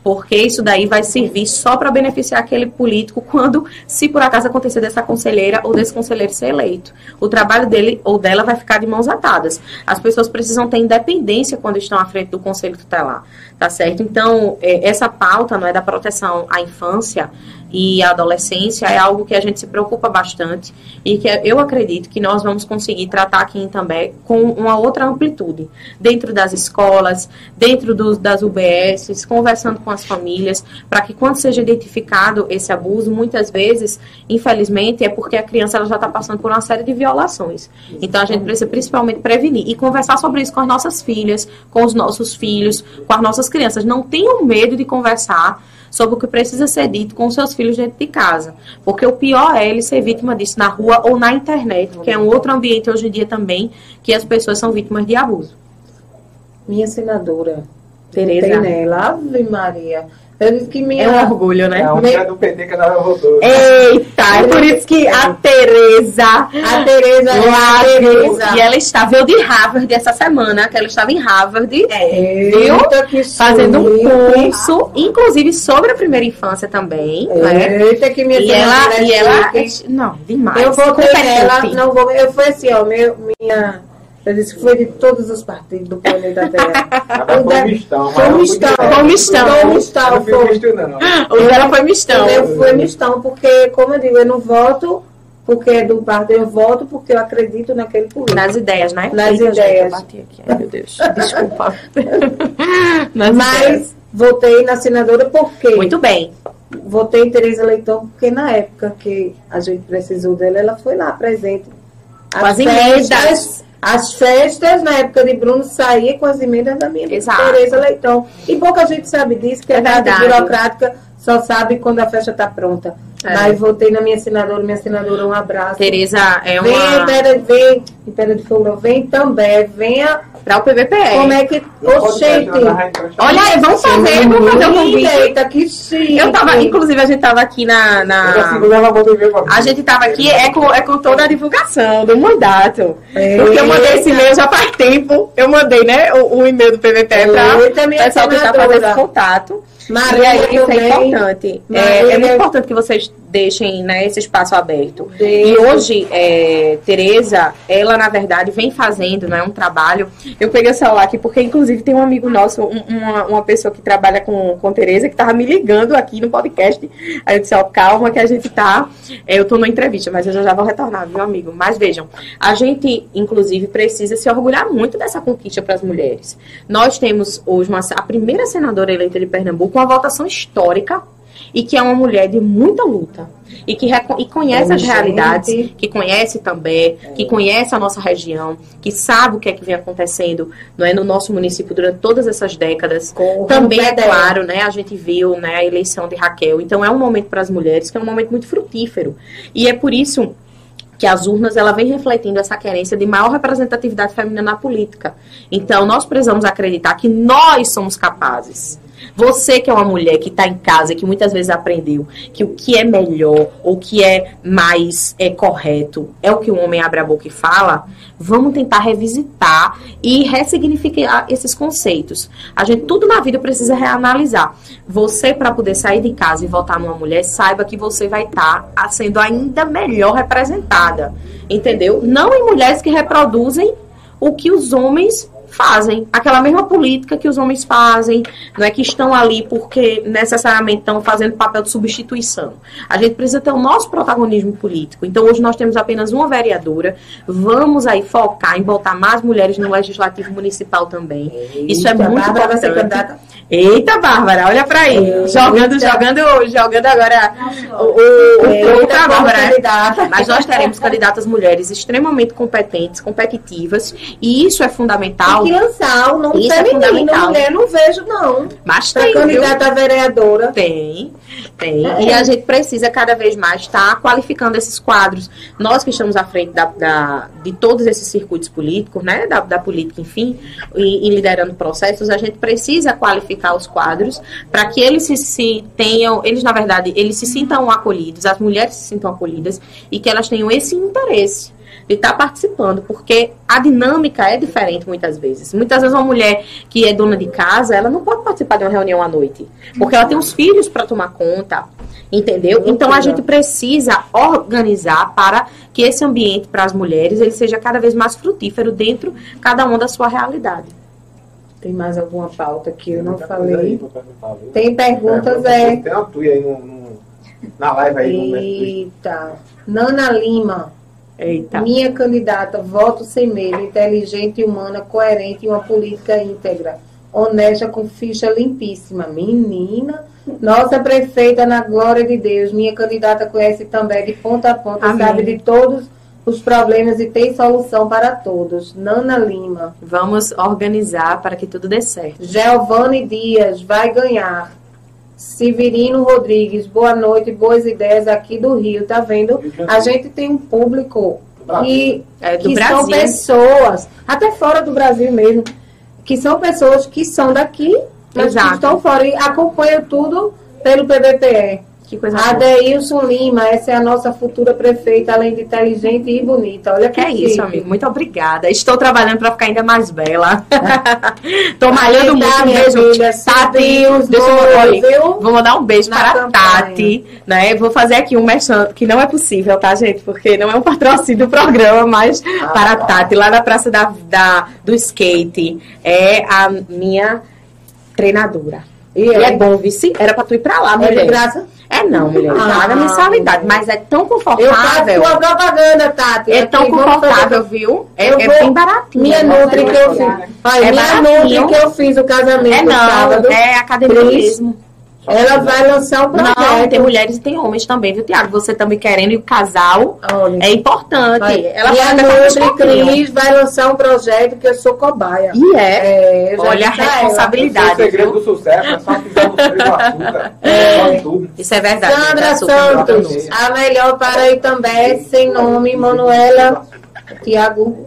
Porque isso daí vai servir só para beneficiar aquele político quando, se por acaso acontecer dessa conselheira ou desse conselheiro ser eleito. O trabalho dele ou dela vai ficar de mãos atadas. As pessoas precisam ter independência quando estão à frente do conselho tutelar, tá certo? Então, eh, essa pauta não é da proteção à infância e à adolescência é algo que a gente se preocupa bastante e que eu acredito que nós vamos conseguir tratar aqui em També com uma outra amplitude, dentro das escolas, dentro dos, das UBSs, conversando com as famílias, para que quando seja identificado esse abuso, muitas vezes, infelizmente, é porque a criança ela já está passando por uma série de violações. Então a gente precisa principalmente prevenir e conversar sobre isso com as nossas filhas, com os nossos filhos, com as nossas crianças. Não tenham medo de conversar sobre o que precisa ser dito com seus filhos dentro de casa. Porque o pior é ele ser vítima disso na rua ou na internet, que é um outro ambiente hoje em dia também que as pessoas são vítimas de abuso. Minha senadora. Tereza. Ave Maria. Eu disse que minha. É um orgulho, né? É um é do PT que ela votou. Eita, é por isso que a Tereza A Tereza é a Tereza. e ela estava, eu de Harvard essa semana, que ela estava em Harvard, viu? Eita, que Fazendo um curso, inclusive sobre a primeira infância também, né? Eita, que minha E ela, é e ela, chique. não, demais. Eu votei competente. nela, não vou. Eu fui assim, ó, meu, minha. Eu disse que foi de todos os partidos do planeta Terra. Rapaz, foi mistão. Foi mistão. Foi mistão. Foi mistão, foi. visto, não. O dela foi mistão. Eu fui mistão, porque, como eu digo, eu não voto porque é do partido, eu voto porque eu acredito naquele político. Nas ideias, né? Nas Eita, gente, ideias. eu bati aqui. Ai, meu Deus. Desculpa. Ideias. Mas votei na senadora porque Muito bem. votei em Tereza Leitão porque na época que a gente precisou dela, ela foi lá presente. Com as emendas. As festas, na época de Bruno, saía com as emendas da minha Exato. Tereza Leitão. E pouca gente sabe disso, que É a parte verdade. burocrática só sabe quando a festa está pronta. É. Mas votei na minha senadora, minha senadora, um abraço. Tereza é Vem, uma. Vem, em Pedra de Fogo, vem também, venha, Para o PVPE. como é que, oxente, Olha aí, vamos fazer, vamos fazer o convite. eita, que chique. Eu tava, inclusive, a gente tava aqui na. na- A gente tava aqui, é com, é com toda a divulgação do mandato. Porque eu mandei esse e-mail já faz tempo. Eu mandei, né, o, o e-mail do PVPE para Eita, o pessoal tentar fazer senadora. esse contato. Maria isso é também. importante. É, Maria. é muito importante que vocês deixem né, esse espaço aberto. Deixa. E hoje, é, Tereza, ela na verdade vem fazendo né, um trabalho. Eu peguei o celular aqui porque, inclusive, tem um amigo nosso, um- uma, uma pessoa que trabalha com, com Tereza, que tava me ligando aqui no podcast. Aí eu disse, ó, calma que a gente tá. é, eu tô numa entrevista, mas eu já, já vou retornar, viu, amigo? Mas vejam, a gente, inclusive, precisa se orgulhar muito dessa conquista para as mulheres. Nós temos hoje uma, a primeira senadora eleita de Pernambuco, uma votação histórica e que é uma mulher de muita luta e que e conhece Ô, as gente. realidades, que conhece também, que conhece a nossa região, que sabe o que é que vem acontecendo não é, no nosso município durante todas essas décadas. Corra Também é claro, né? A gente viu né, a eleição de Raquel. Então é um momento para as mulheres que é um momento muito frutífero. E é por isso que as urnas ela vem refletindo essa querência de maior representatividade feminina na política. Então nós precisamos acreditar que nós somos capazes. Você que é uma mulher que está em casa, que muitas vezes aprendeu que o que é melhor, ou o que é mais é correto, é o que o homem abre a boca e fala, vamos tentar revisitar e ressignificar esses conceitos. A gente tudo na vida precisa reanalisar. Você para poder sair de casa e votar numa mulher, saiba que você vai estar sendo ainda melhor representada, entendeu? Não em mulheres que reproduzem o que os homens fazem. Aquela mesma política que os homens fazem, não é que estão ali porque necessariamente estão fazendo papel de substituição. A gente precisa ter o nosso protagonismo político. Então hoje nós temos apenas uma vereadora. Vamos aí focar em botar mais mulheres no legislativo municipal também. Isso é Eita, muito Bárbara importante. candidata. Eita, Bárbara, olha pra aí. Eita. Jogando, jogando, jogando agora o, o, o Eita, como Bárbara. Mas nós teremos candidatas mulheres extremamente competentes, competitivas, e isso é fundamental. Tem que lançar o nome Isso é feminino. fundamental. mulher não vejo, não. Mas Pra tem, viu? candidata a vereadora. Tem, tem. É. E a gente precisa cada vez mais estar qualificando esses quadros. Nós que estamos à frente da, da- de todos esses circuitos políticos, né? Da, da política, enfim, e, e liderando processos, a gente precisa qualificar os quadros para que eles se, se tenham, eles, na verdade, eles se sintam acolhidos, as mulheres se sintam acolhidas e que elas tenham esse interesse de estar participando, porque a dinâmica é diferente muitas vezes. Muitas vezes uma mulher que é dona de casa, ela não pode participar de uma reunião à noite, porque ela tem os filhos para tomar conta, entendeu? Então a gente precisa organizar para que esse ambiente para as mulheres ele seja cada vez mais frutífero dentro cada uma da sua realidade. Tem mais alguma pauta que eu não aí falei? Tem perguntas, É, é. Tem uma tuia aí no, no- na live aí no Eita. Nana Lima, Eita. minha candidata, voto sem medo, inteligente, humana, coerente e uma política íntegra, honesta, com ficha limpíssima. Menina, nossa prefeita, na glória de Deus, minha candidata conhece também de ponta a ponta, Amém. sabe de todos os problemas e tem solução para todos. Nana Lima. Vamos organizar para que tudo dê certo. Giovanni Dias vai ganhar. Severino Rodrigues, boa noite, boas ideias aqui do Rio, tá vendo? A gente tem um público que, É do que são Brasil. pessoas, até fora do Brasil mesmo, que são pessoas que são daqui, mas Exato. que estão fora e acompanham tudo pelo PBPE. Que coisa. Adeilson Lima, essa é a nossa futura prefeita, além de inteligente e bonita. Olha Que é chique. isso, amigo. Muito obrigada. Estou trabalhando para ficar ainda mais bela. Tô malhando muito. tá, Um beijo. filha, Tati, deixa eu olha? Vou mandar um beijo para a campanha. Tati. Né? Vou fazer aqui um merchan, que não é possível, tá, gente? Porque não é um patrocínio do programa, mas Ah, para a tá. Tati, lá na Praça da, da- do Skate. É a minha treinadora. E E é é, bom, vice. Era pra tu ir pra lá, é de mulher. graça? É não, mulher. Ah, Paga mensalidade. Mas é tão Eu faço confortável. sua propaganda, Tati. É tão confortável, viu? É, é vou- bem baratinho. Minha? Nutri que eu fiz. Olha, É minha. Nutri que eu fiz o casamento É no sábado. não, é academia mesmo. Ela vai lançar um Não, projeto. tem mulheres e tem homens também, viu, Tiago? Você também querendo e o casal Olha. é importante. Vai. Ela e a vai fazer um Nutri. Cris vai lançar um projeto que eu sou cobaia. E é. É, Olha a responsabilidade. É o segredo do sucesso, é só pisar no freio do açúcar. É. tudo. Isso é verdade. Sandra né? Super Santos, a melhor para Itambé, sem nome, Manuela, Tiago,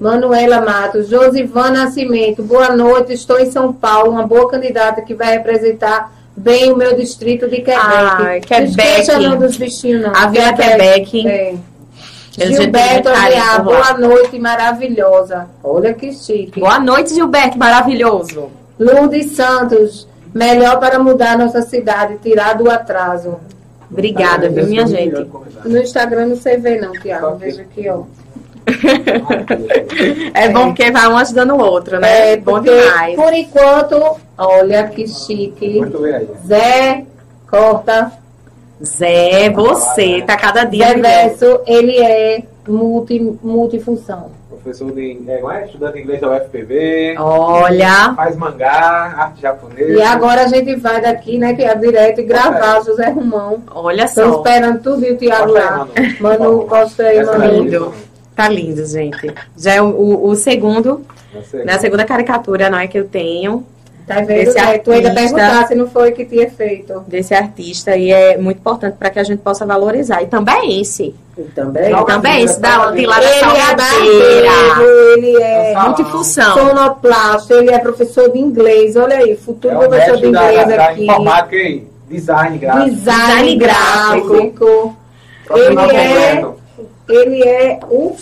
Manuela Matos, Josivan Nascimento, boa noite, estou em São Paulo, uma boa candidata que vai representar bem o meu distrito de Quebec. Não esqueça Quebec. não dos bichinhos, não. A Vila Quebec. É. Gilberto lá. boa noite, maravilhosa. Olha que chique. Boa noite, Gilberto. Maravilhoso. Lourdes Santos, melhor para mudar nossa cidade, tirar do atraso. Obrigada, viu, minha gente? No Instagram não sei ver não, Tiago. Veja aqui, ó. É bom porque vai um ajudando o outro, né? É, bom demais. Por enquanto, olha que chique. Muito bem aí. Zé Corta, Zé, você tá cada dia Zé melhor. Verso, ele é multi, multifunção. Professor de é, é? estudante de inglês da UFPB. Olha, Faz mangá, arte japonesa. E agora a gente vai daqui, né, que é direto, e gravar José Romão. olha só. esperando tudo e o Tiago lá. Manu. Tá Manu. lindo. Tá lindo, gente. Já é o, o- o segundo, Você. né, a segunda caricatura, não é que eu tenho Tá vendo? Esse né? Tu ainda artista- perguntasse, não foi que tinha feito. desse artista e é muito importante para que a gente possa valorizar. E também esse. Também. Não, E também esse da, de lá da Ele é ele é. Multifunção. sonoplasta, ele é professor de inglês. Olha aí, futuro É professor de inglês da aqui. informática e design gráfico. Design Design gráfico. Ele é. Ele é o.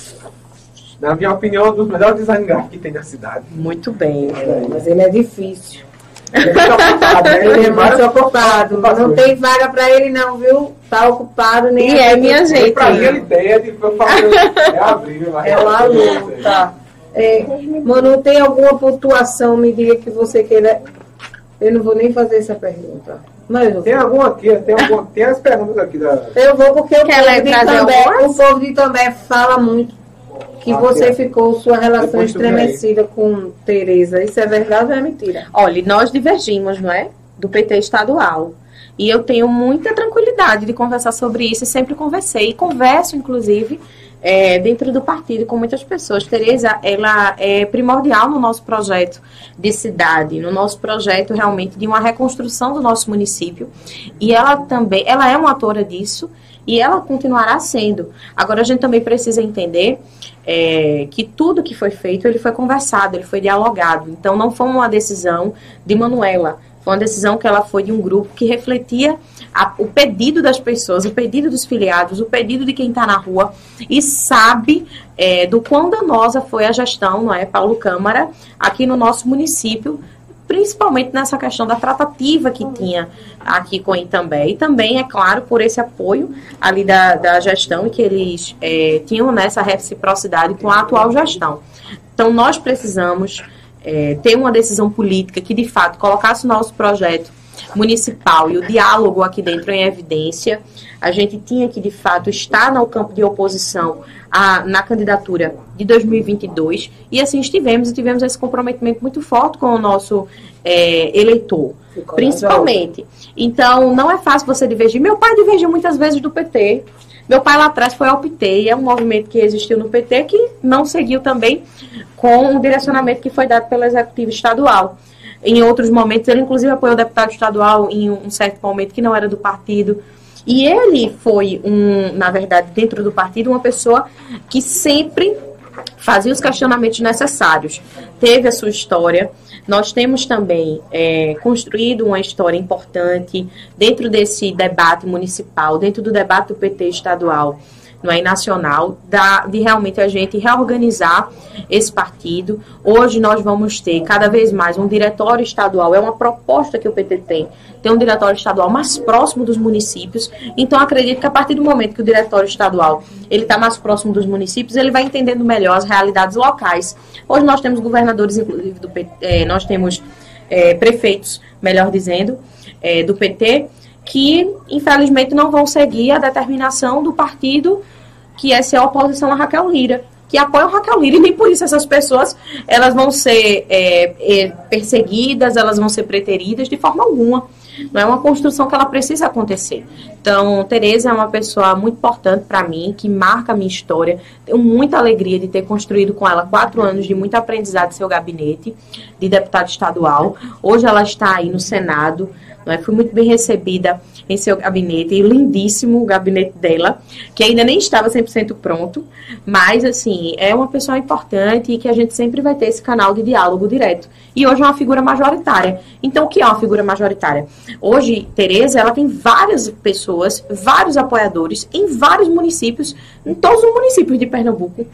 Na minha opinião, um dos melhores design gráficos que tem na cidade. Muito bem. Mas ele é difícil. Ele é muito ocupado, né? Ele é várias muito ocupado. Não tem vaga pra ele, não, viu? Tá ocupado nem E é, minha Nem gente. pra mim é tipo, eu falo, é abril, mas É uma luta. É, Manu, tem alguma pontuação? Me diga que você queira. Eu não vou nem fazer essa pergunta. Mas Tem alguma aqui, tem, alguma, tem as perguntas aqui da. Eu vou porque o Quer povo, de o povo de També fala muito que Ah, você é. ficou sua relação estremecida com Tereza. Isso é verdade ou é mentira? Olha, nós divergimos, não é? Do PT estadual. E eu tenho muita tranquilidade de conversar sobre isso e sempre conversei. E converso, inclusive, é, dentro do partido com muitas pessoas. Tereza, ela é primordial no nosso projeto de cidade, no nosso projeto realmente de uma reconstrução do nosso município. E ela também, ela é uma atora disso e ela continuará sendo. Agora a gente também precisa entender é, que tudo que foi feito ele foi conversado, ele foi dialogado. Então não foi uma decisão de Manuela, foi uma decisão que ela foi de um grupo que refletia a- o pedido das pessoas, o pedido dos filiados, o pedido de quem está na rua e sabe é, do quão danosa foi a gestão, não é, Paulo Câmara, aqui no nosso município, principalmente nessa questão da tratativa que tinha aqui com Itambé. E também, é claro, por esse apoio ali da, da gestão e que eles é, tinham nessa reciprocidade com a atual gestão. Então, nós precisamos é, ter uma decisão política que, de fato, colocasse o nosso projeto municipal e o diálogo aqui dentro em evidência. A gente tinha que, de fato, estar no campo de oposição a, na candidatura de 2022 e assim estivemos e tivemos esse comprometimento muito forte com o nosso é, eleitor, principalmente. Então, não é fácil você divergir. Meu pai divergiu muitas vezes do PT. Meu pai lá atrás foi ao PT, e é um movimento que existiu no PT que não seguiu também com o direcionamento que foi dado pelo executivo estadual. Em outros momentos, ele inclusive apoiou o deputado estadual em um certo momento que não era do partido. E ele foi, um, na verdade, dentro do partido, uma pessoa que sempre fazia os questionamentos necessários. Teve a sua história. Nós temos também é, construído uma história importante dentro desse debate municipal, dentro do debate do PT estadual não é, nacional, da, de realmente a gente reorganizar esse partido. Hoje nós vamos ter cada vez mais um diretório estadual, é uma proposta que o PT tem, ter um diretório estadual mais próximo dos municípios. Então acredito que a partir do momento que o diretório estadual ele está mais próximo dos municípios, ele vai entendendo melhor as realidades locais. Hoje nós temos governadores, inclusive do PT, eh, nós temos eh, prefeitos, melhor dizendo, eh, do PT, que infelizmente não vão seguir a determinação do partido que é ser a oposição a Raquel Lira, que apoia o Raquel Lira, e nem por isso essas pessoas elas vão ser é, é, perseguidas, elas vão ser preteridas de forma alguma. Não é uma construção que ela precisa acontecer. Então, Tereza é uma pessoa muito importante para mim, que marca a minha história. Tenho muita alegria de ter construído com ela quatro anos de muito aprendizado em seu gabinete de deputado estadual. Hoje ela está aí no Senado. Não é? Fui muito bem recebida em seu gabinete, e lindíssimo o gabinete dela, que ainda nem estava 100% pronto, mas, assim, é uma pessoa importante e que a gente sempre vai ter esse canal de diálogo direto. E hoje é uma figura majoritária. Então, o que é uma figura majoritária? Hoje, Tereza, ela tem várias pessoas, vários apoiadores em vários municípios, em todos os municípios de Pernambuco.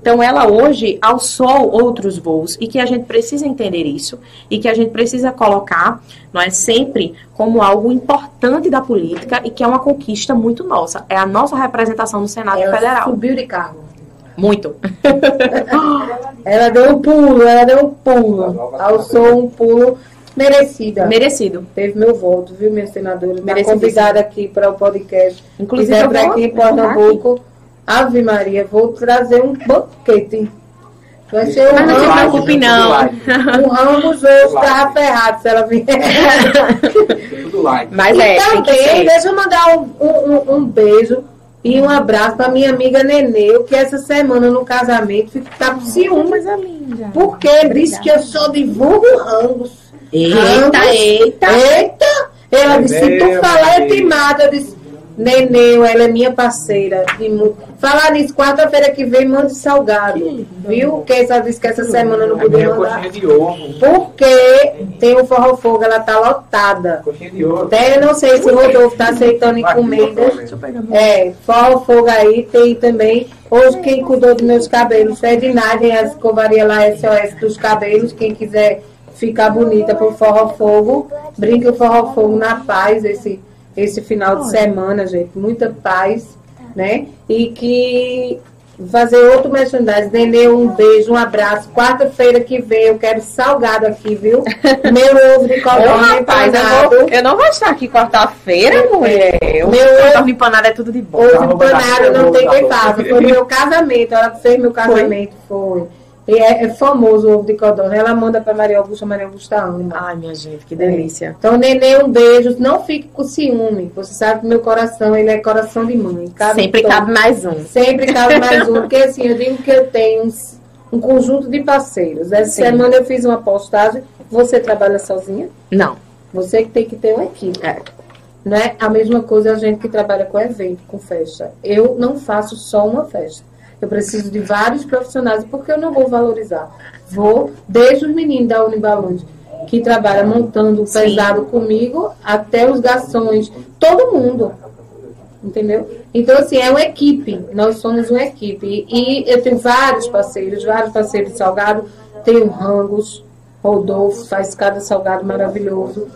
Então, ela hoje alçou outros voos e que a gente precisa entender isso e que a gente precisa colocar, não é sempre como algo importante da política e que é uma conquista muito nossa. É a nossa representação no Senado Ela Federal. subiu de cargo. Muito. Ela deu um pulo, ela deu um pulo. Alçou um pulo merecida. Merecido. Teve meu voto, viu, minha senadora? Está Merecidíssimo. convidada aqui para o podcast. Inclusive, para vou aqui em Pernambuco. Ave Maria, vou trazer um banquete. Vai ser um Mas não se preocupe, não. Live. um ramo hoje tava ferrado se ela vier. Mas e é, tem que também, deixa eu mandar um, um- um- um beijo e um abraço para minha amiga Neneu, que essa semana no casamento fica- tá com ciúme. Coisa linda. Porque disse que eu só divulgo ramos. Eita, Ramos. eita. Eita! Ela disse, se tu falar é timada. Eu disse, Neneu, ela é minha parceira. de mu- Falar nisso, quarta-feira que vem, mande salgado. Viu? Que disse que essa semana não podia mandar. coxinha de ovo. Porque tem o forró fogo, ela tá lotada. Coxinha de ovo. Até eu não sei se o Rodolfo tá aceitando eu É, forró fogo aí, tem também. Hoje quem cuidou dos meus cabelos a Ednarden, a escovaria lá SOS dos cabelos. Quem quiser ficar bonita pro forró fogo, brinque o forró fogo na paz esse, esse final de semana, gente. Muita paz, né? E que fazer outro merchandising. Nenê, um beijo, um abraço. Quarta-feira que vem eu quero salgado aqui, viu? Meu ovo de Ô, codorna eu, empanado. vou, eu não vou estar aqui quarta-feira, mulher. O Meu ovo- ovo empanado é tudo de bom. Ovo empanado não tem quem faça. Foi meu casamento. Ela fez meu casamento, foi. E é, é famoso o ovo de codorna. Ela manda pra Maria Augusta, Maria Augusta ama. Ai, minha gente, que delícia. Então, Nenê, um beijo. Não fique com ciúme. Você sabe que meu coração, ele é coração de mãe. Cabe Sempre todo. cabe mais um. Sempre cabe mais um. Porque assim, eu digo que eu tenho uns- um conjunto de parceiros. Essa Sim. semana eu fiz uma postagem. Você trabalha sozinha? Não. Você que tem que ter uma equipe. É. Não é a mesma coisa a gente que trabalha com evento, com festa. Eu não faço só uma festa. Eu preciso de vários profissionais, porque eu não vou valorizar. Vou, desde os meninos da Unibalões, que trabalham montando o Sim. pesado comigo, até os garçons, todo mundo. Entendeu? Então, assim, é uma equipe. Nós somos uma equipe. E eu tenho vários parceiros, vários parceiros de salgado. Tenho Rangos, Rodolfo, faz cada salgado maravilhoso.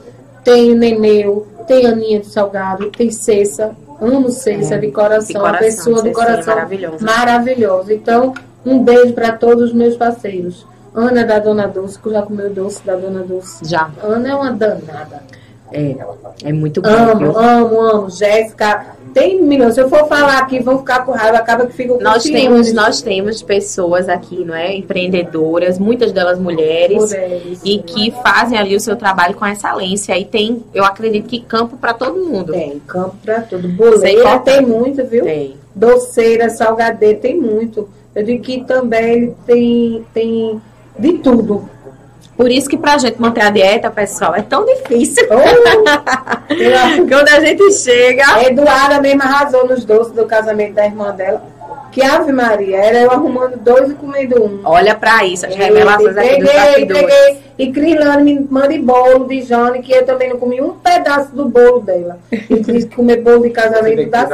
Tem Neneu, tem Aninha de Salgado, tem Cessa. Amo Cessa de coração, De uma coração, pessoa do coração maravilhosa. maravilhosa. Então, um beijo para todos os meus parceiros. Ana da Dona Dulce, que já comeu doce da Dona Dulce. Já. Ana é uma danada. É. É muito bom. Amo, amo, amo. Jéssica. Tem milhões. Se eu for falar aqui, vão ficar com raiva. Acaba que ficam com Nós temos, nós temos pessoas aqui, não é? Empreendedoras, muitas delas mulheres. Mulheres, E que fazem ali o seu trabalho com excelência. E tem, eu acredito que campo para todo mundo. Tem campo tudo. Boleira Sem falta. tem muito, viu? Tem. Doceira, salgadeira, tem muito. Eu digo que também tem, tem de tudo. Por isso que pra gente manter a dieta, pessoal, é tão difícil. Oh, Quando a gente chega. A Eduarda mesmo arrasou nos doces do casamento da irmã dela. Que Ave Maria, era eu arrumando dois e comendo um. Olha pra isso, as revelações aqui dos bastidores. entreguei. E Crilane me manda bolo de Jane, que eu também não comi um pedaço do bolo dela. E disse que comer bolo de casamento dá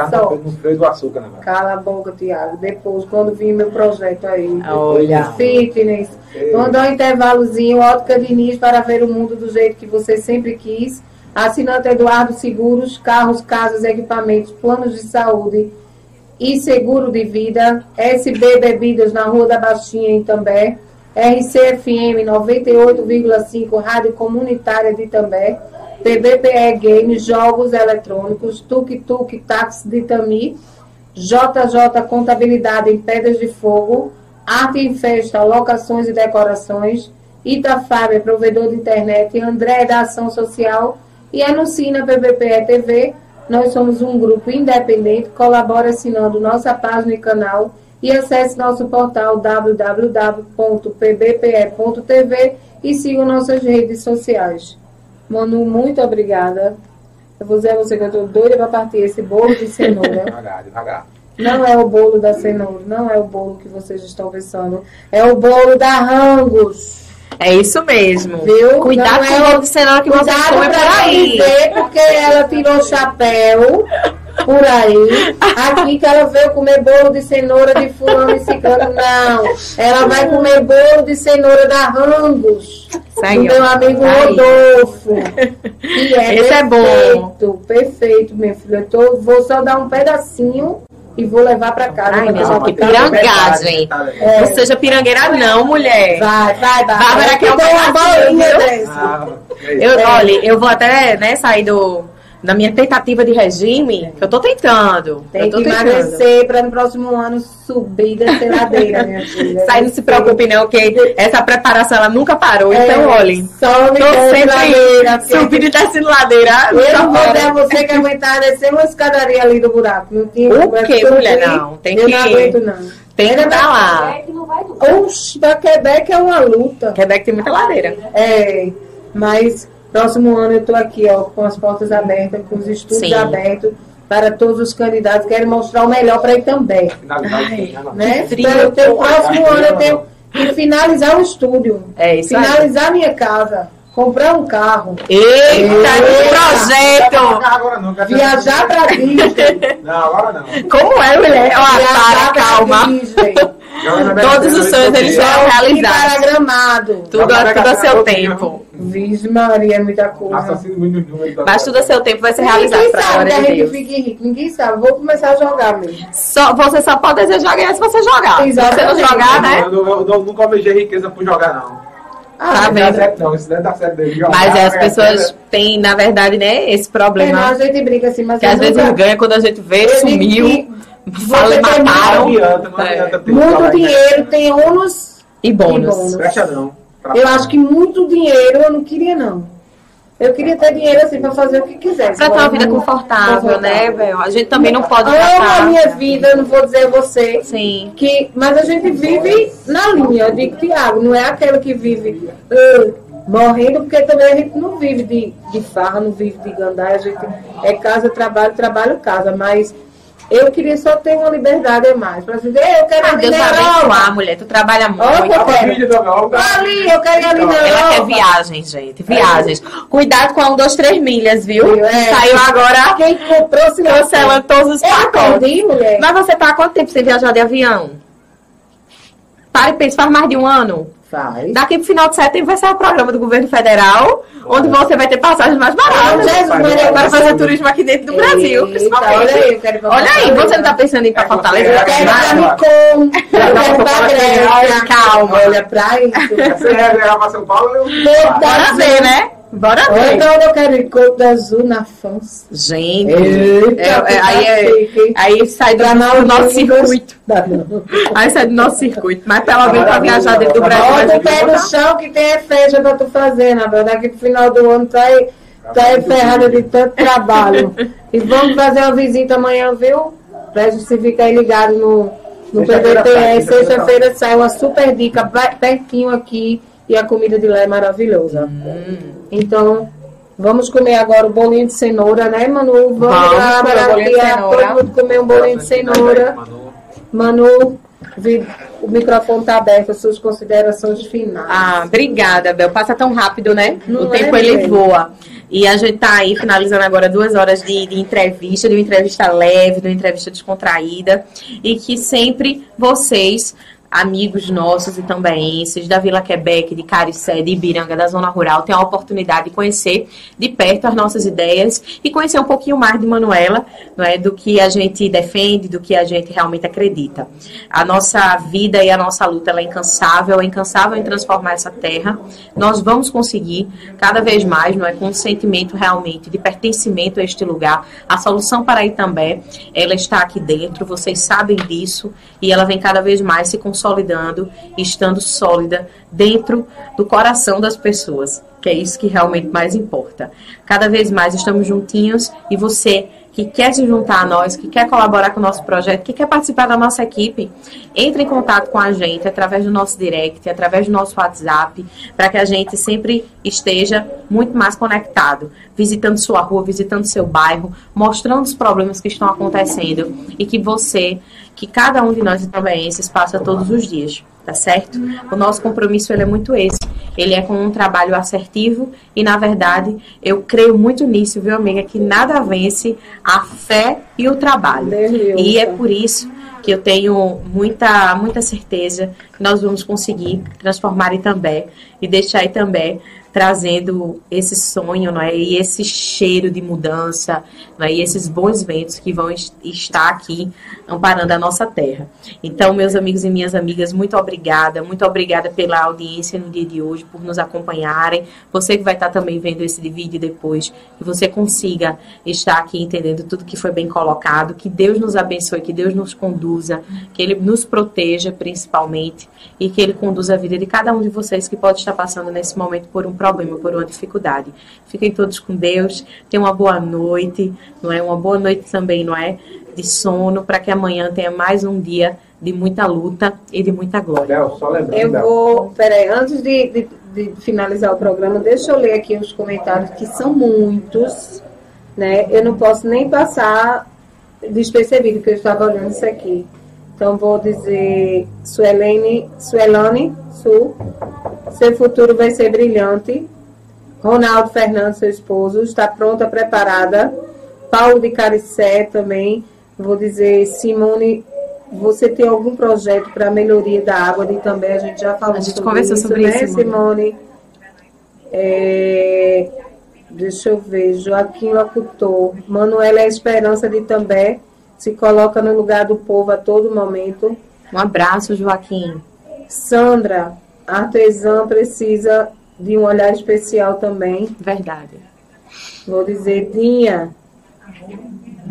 freio do açúcar, né? Cala a boca, Tiago. Depois, quando vir meu projeto aí. Olha. Fitness. Ei. Vamos dar um intervalozinho. Ótica Diniz para ver o mundo do jeito que você sempre quis. Assinante Eduardo Seguros, carros, casas, equipamentos, planos de saúde e seguro de vida. SB Bebidas na Rua da Baixinha em També. RCFM 98,5 Rádio Comunitária de També. PBPE Games, Jogos Eletrônicos, Tuk Tuk Táxi de Tami. JJ Contabilidade em Pedras de Fogo, Arte em Festa, Locações e Decorações, Itafábia, provedor de internet, André da Ação Social e anuncia na PBPE TV. Nós somos um grupo independente, colabora assinando nossa página e canal e acesse nosso portal www.pbpe.tv e siga nossas redes sociais. Manu, muito obrigada. Eu vou dizer a você que eu estou doida para partir esse bolo de cenoura. Devagar, devagar. Não é o bolo da cenoura, não é o bolo que vocês estão pensando. É o bolo da Rangos. É isso mesmo. Viu? Cuidado Não com é o cenoura que comem pra por aí. dizer, porque ela tirou o chapéu. por aí. Aqui que ela veio comer bolo de cenoura de fulano e ciclano. Não. Ela vai comer bolo de cenoura da Rangos. Do meu amigo. Rodolfo. Que é Esse é bom. perfeito, perfeito, minha filha. Eu tô, vou só dar um pedacinho e vou levar pra casa. Ai, gente, que pra- pirangagem. É. Não seja pirangueira, não, mulher. Vai, vai, vai. Bárbara Eu quer dou uma bolinha dessa. Ah, é. Eu, É. olha, eu vou até né, sair do, da minha tentativa de regime, que eu tô tentando. Tem eu tô que tentando. emagrecer para no próximo ano subir da ladeira, minha filha. Sai, não se preocupe não, que essa preparação ela nunca parou. É, Então, olhem, Sobe tô desce ladeira. sempre subindo e descendo ladeira. Eu não vou dar você que aguentar descer uma escadaria ali do buraco. Não tinha O eu mulher? Não, tem eu que- não aguento, não. Tem que dar lá. É que não vai Oxe, da Quebec é uma luta. Quebec tem muita ladeira. É, mas próximo ano eu tô aqui, ó, com as portas abertas, com os estudos Sim. abertos para todos os candidatos. Quero mostrar o melhor para ele também. Finalidade, né, Né? Frio. Então, próximo ano eu tenho que finalizar o estúdio. É isso aí. finalizar minha casa, comprar um carro, Eita, que projeto! Viajar para Disney, Não, agora não. Como é, mulher? Ó, viajar para, para calma. Disney, Todos os sonhos eles para realizados. Gramado. Tudo, a- tudo a seu Joga tempo. Vixe Maria, é muita coisa. Assassino muito número. Mas tudo a seu tempo vai ser realizado glória a de Deus. fique rico, ninguém sabe. Vou começar a jogar mesmo. Só, você só pode desejar ganhar se você jogar. Se você não Exatamente. jogar, né? Eu, eu, eu nunca almejei riqueza por jogar, não. Ah, Tá Não dá vendo? certo, não. Isso deve dar certo dele. Jogar, Mas é, as pessoas certo. têm, na verdade, né, esse é, não, problema. a gente brinca assim, mas Que às vezes ganha quando a gente vê, eu digo sumiu, fala, você mataram. adianta, não É. adianta Muito dinheiro tem ônus. E E bônus. não. Eu acho que muito dinheiro eu não queria, não. Eu queria ter dinheiro assim pra fazer o que quisesse. Pra ter uma vida não- confortável, né, velho? A gente também não pode Amo a passar. minha vida, eu não vou dizer a você. Sim. Que, mas a gente vive na linha. Eu digo, Tiago, não é aquele que vive ah, morrendo, porque também a gente não vive de, de farra, não vive de gandaia. A gente é casa, trabalho, trabalho, casa. Mas eu queria só ter uma liberdade a mais. Pra dizer, eu quero Ah, Deus abençoar, mulher. Tu trabalha muito. Olha, pra quero. Europa. Ali, eu quero ir ali na Ela quer viagens, gente. Viagens. Cuidado com a 1, 2, 3 milhas, viu? É. Saiu agora Quem comprou se cancelando todos os Eu pacotes. perdi, mulher. Mas você tá há quanto tempo sem viajar de avião? Para e pensa, faz mais de um ano. Faz. Daqui pro final de setembro vai sair o programa do governo federal, onde você vai ter passagens mais baratas. Jesus, Maria, para fazer turismo aqui dentro do Brasil, Eita, principalmente. olha aí, Olha aí, você não tá pensando em ir pra É, Fortaleza? Eu quero Micom, eu quero pra Grécia. Calma. Olha isso. Você ia viajar pra São Paulo, Bora ver, né? Bora Olha ver. onde eu quero ir. Côte d'Azul na França. Gente, Eita, é- é- aí, é- aí sai do, Maldivas. nosso circuito. Aí sai do nosso circuito. Mas pelo menos pra viajar dentro do Brasil. a Bota o gente pé no chão que tem é festa pra tu fazer, na verdade. Daqui pro final do ano tá aí, tá aí ferrada de tanto trabalho. E vamos fazer uma visita amanhã, viu? Pra você ficar aí ligado no, no Sexta-feira PDT. sai, Sexta-feira sai uma super dica pertinho aqui e a comida de lá é maravilhosa. Então, vamos comer agora o bolinho de cenoura, né, Manu? Vamos, Vamos lá, cenoura. todo mundo comer um bolinho de cenoura. Manu, vi- o microfone tá aberto, as suas considerações finais. Ah, obrigada, Bel. Passa tão rápido, né? Não o tempo é, ele gente? voa. E a gente tá aí finalizando agora duas horas de, de entrevista, de uma entrevista leve, de uma entrevista descontraída. E que sempre vocês, amigos nossos e tambéenses da Vila Quebec, de Caricé, de Ibiranga, da Zona Rural, tenham a oportunidade de conhecer de perto as nossas ideias e conhecer um pouquinho mais de Manuela, não é, do que a gente defende, do que a gente realmente acredita. A nossa vida e a nossa luta é incansável, é incansável em transformar essa terra. Nós vamos conseguir cada vez mais, não é, com um sentimento realmente de pertencimento a este lugar. A solução para Itambé, ela está aqui dentro, vocês sabem disso, e ela vem cada vez mais se consolidando e estando sólida dentro do coração das pessoas, que é isso que realmente mais importa. Cada vez mais estamos juntinhos e você que quer se juntar a nós, que quer colaborar com o nosso projeto, que quer participar da nossa equipe, entre em contato com a gente através do nosso direct, através do nosso WhatsApp, para que a gente sempre esteja muito mais conectado, visitando sua rua, visitando seu bairro, mostrando os problemas que estão acontecendo e que você, que cada um de nós itambeenses passa todos os dias, tá certo? O nosso compromisso ele é muito esse, ele é com um trabalho assertivo e, na verdade, eu creio muito nisso, viu, amiga, que nada vence a fé e o trabalho. E é por isso que eu tenho muita, muita certeza nós vamos conseguir transformar Itambé e deixar Itambé trazendo esse sonho não é? e esse cheiro de mudança não é? e esses bons ventos que vão estar aqui amparando a nossa terra. Então, meus amigos e minhas amigas, muito obrigada, muito obrigada pela audiência no dia de hoje, por nos acompanharem. Você que vai estar também vendo esse vídeo depois, que você consiga estar aqui entendendo tudo que foi bem colocado, que Deus nos abençoe, que Deus nos conduza, que Ele nos proteja principalmente e que Ele conduza a vida de cada um de vocês que pode estar passando nesse momento por um problema, por uma dificuldade. Fiquem todos com Deus, tenham uma boa noite, não é? Uma boa noite também, não é? De sono, para que amanhã tenha mais um dia de muita luta e de muita glória. Léo, só lembrando. Eu vou, peraí, antes de, de, de finalizar o programa, deixa eu ler aqui os comentários, que são muitos, né? Eu não posso nem passar despercebido que eu estava olhando isso aqui. Então vou dizer Suelene, Suelane Su, seu futuro vai ser brilhante. Ronaldo Fernandes, seu esposo, está pronta, preparada. Paulo de Caricé também. Vou dizer Simone, você tem algum projeto para melhoria da água de também? A gente já falou A gente sobre conversou isso, sobre né, isso, Simone? Simone? É, deixa eu ver, Joaquim Locutor. Manuela é a esperança de também. Se coloca no lugar do povo a todo momento. Um abraço, Joaquim. Sandra, artesã precisa de um olhar especial também. Verdade. Vou dizer, Dinha,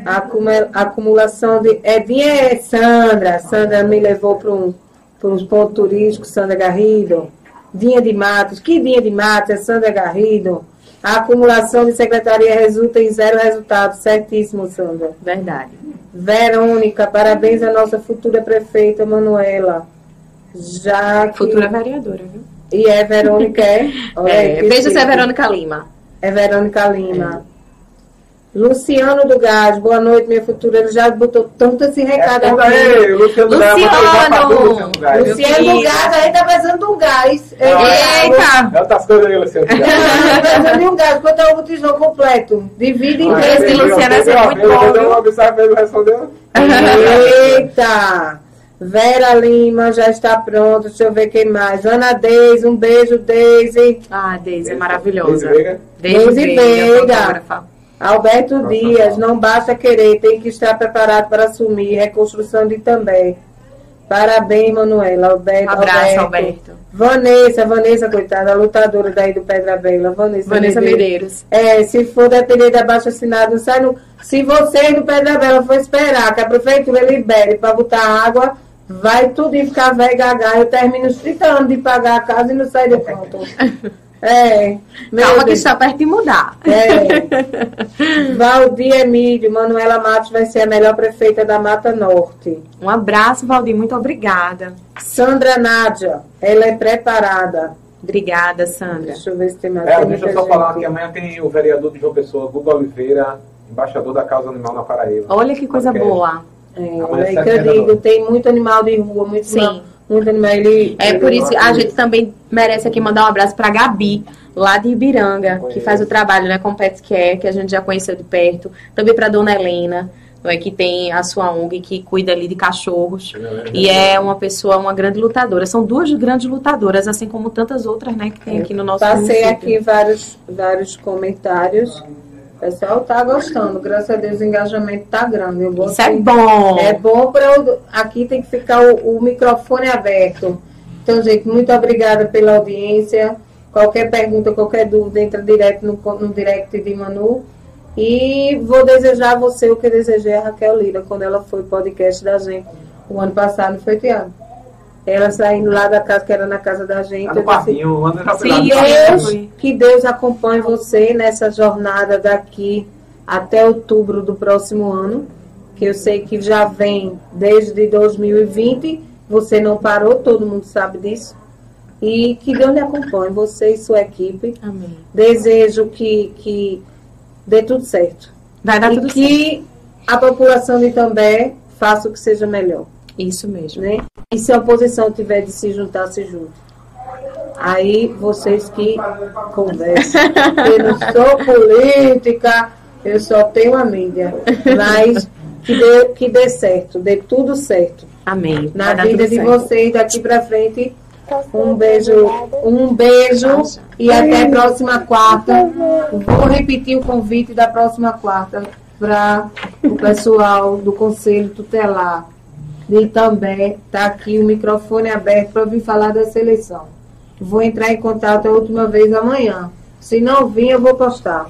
acumu- acumulação de. É Dinha é Sandra. Sandra me levou para um, pra uns pontos turísticos, Sandra Garrido. Dinha de Matos. Que Dinha de Matos? É Sandra Garrido. A acumulação de secretaria resulta em zero resultado. Certíssimo, Sandra. Verdade. Verônica, parabéns à nossa futura prefeita Manuela. Já que... Futura vereadora, viu? E é Verônica, é? Olha aí, É, que veja se é. Verônica Lima. É Verônica Lima. Luciano do Gás, boa noite, minha futura. Ele já botou tanto esse recado É, aqui. aí, Luciano Gás, Luciano! tu, Luciano Gás. Meu Luciano do. Gás, aí tá precisando um gás. Ele Eita! É outras coisas aí, Luciano Gás. tá precisando de um gás, quanto é o tijolo completo? Divide em três. esse Luciano é muito bom, Deu viu? uma mensagem, ele respondeu. Eita! Vera Lima já está pronta. Deixa eu ver quem mais. Ana Deise, um beijo, Deise. Ah, Deise é maravilhosa. Deise Veiga. Deise Veiga. Alberto Nossa, Dias, não basta querer, tem que estar preparado para assumir. Reconstrução de também. Parabéns, Manuela. Alberto, Um abraço, Alberto. Vanessa, Vanessa, coitada, a lutadora daí do Pedra Bela. Vanessa, Vanessa Medeiros. Medeiros. É, se for depender da baixa assinada, não sai no. Se vocês do Pedra Bela for esperar que a prefeitura libere para botar água, vai tudo e ficar velho gaga. Eu termino os 30 anos de pagar a casa e não sai do ponto. É. meu Calma que Deus. está perto de mudar. É. Valdir Emílio, Manuela Matos vai ser a melhor prefeita da Mata Norte. Um abraço, Valdir. Muito obrigada. Sandra Nádia, ela é preparada. Obrigada, Sandra. Deixa eu ver se tem mais. É, tem deixa eu só falar gente. que amanhã tem o vereador de João Pessoa, Guga Oliveira, embaixador da causa animal na Paraíba. Olha que coisa Ok. boa. É, sete que eu digo, tem muito animal de rua, muito, Sim. Ele, É por isso que a gente também merece aqui mandar um abraço pra Gabi, lá de Ibiranga, que faz o trabalho né, com Pet Care, que a gente já conheceu de perto. Também pra Dona Helena, não é, que tem a sua ONG, que cuida ali de cachorros. E é uma pessoa, uma grande lutadora. São duas grandes lutadoras, assim como tantas outras, né, que tem aqui no nosso Passei município. aqui vários, vários comentários. O pessoal tá gostando, graças a Deus o engajamento tá grande. Eu Isso é bom. É bom para aqui tem que ficar o, o microfone aberto. Então, gente, muito obrigada pela audiência. Qualquer pergunta, qualquer dúvida, entra direto no, no direct de Manu. E vou desejar a você o que desejei a Raquel Lira quando ela foi podcast da gente. O ano passado, foi, Tiago? Ela saindo lá da casa, que era na casa da gente. Tá no disse, quartinho, o André já foi Sim, Deus, que Deus acompanhe você nessa jornada daqui até outubro do próximo ano, que eu sei que já vem desde 2020, você não parou, todo mundo sabe disso. E que Deus lhe acompanhe, você e sua equipe. Amém. Desejo que, que dê tudo certo. Vai dar e tudo certo. que a população de També faça o que seja melhor. Isso mesmo. Né? E se a oposição tiver de se juntar, se junte. Aí vocês que conversam. Eu não sou política, eu só tenho a mídia. Mas que dê, que dê certo, dê tudo certo. Amém. Na Vai vida de certo. vocês daqui pra frente. Um beijo, um beijo e até a próxima quarta. Vou repetir o convite da próxima quarta para o pessoal do Conselho Tutelar. E também está aqui o microfone aberto para vir falar da seleção. Vou entrar em contato a última vez amanhã. Se não vir, eu vou postar.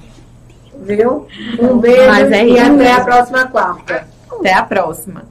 Viu? Um beijo é e até a mesmo. próxima quarta. Até a próxima.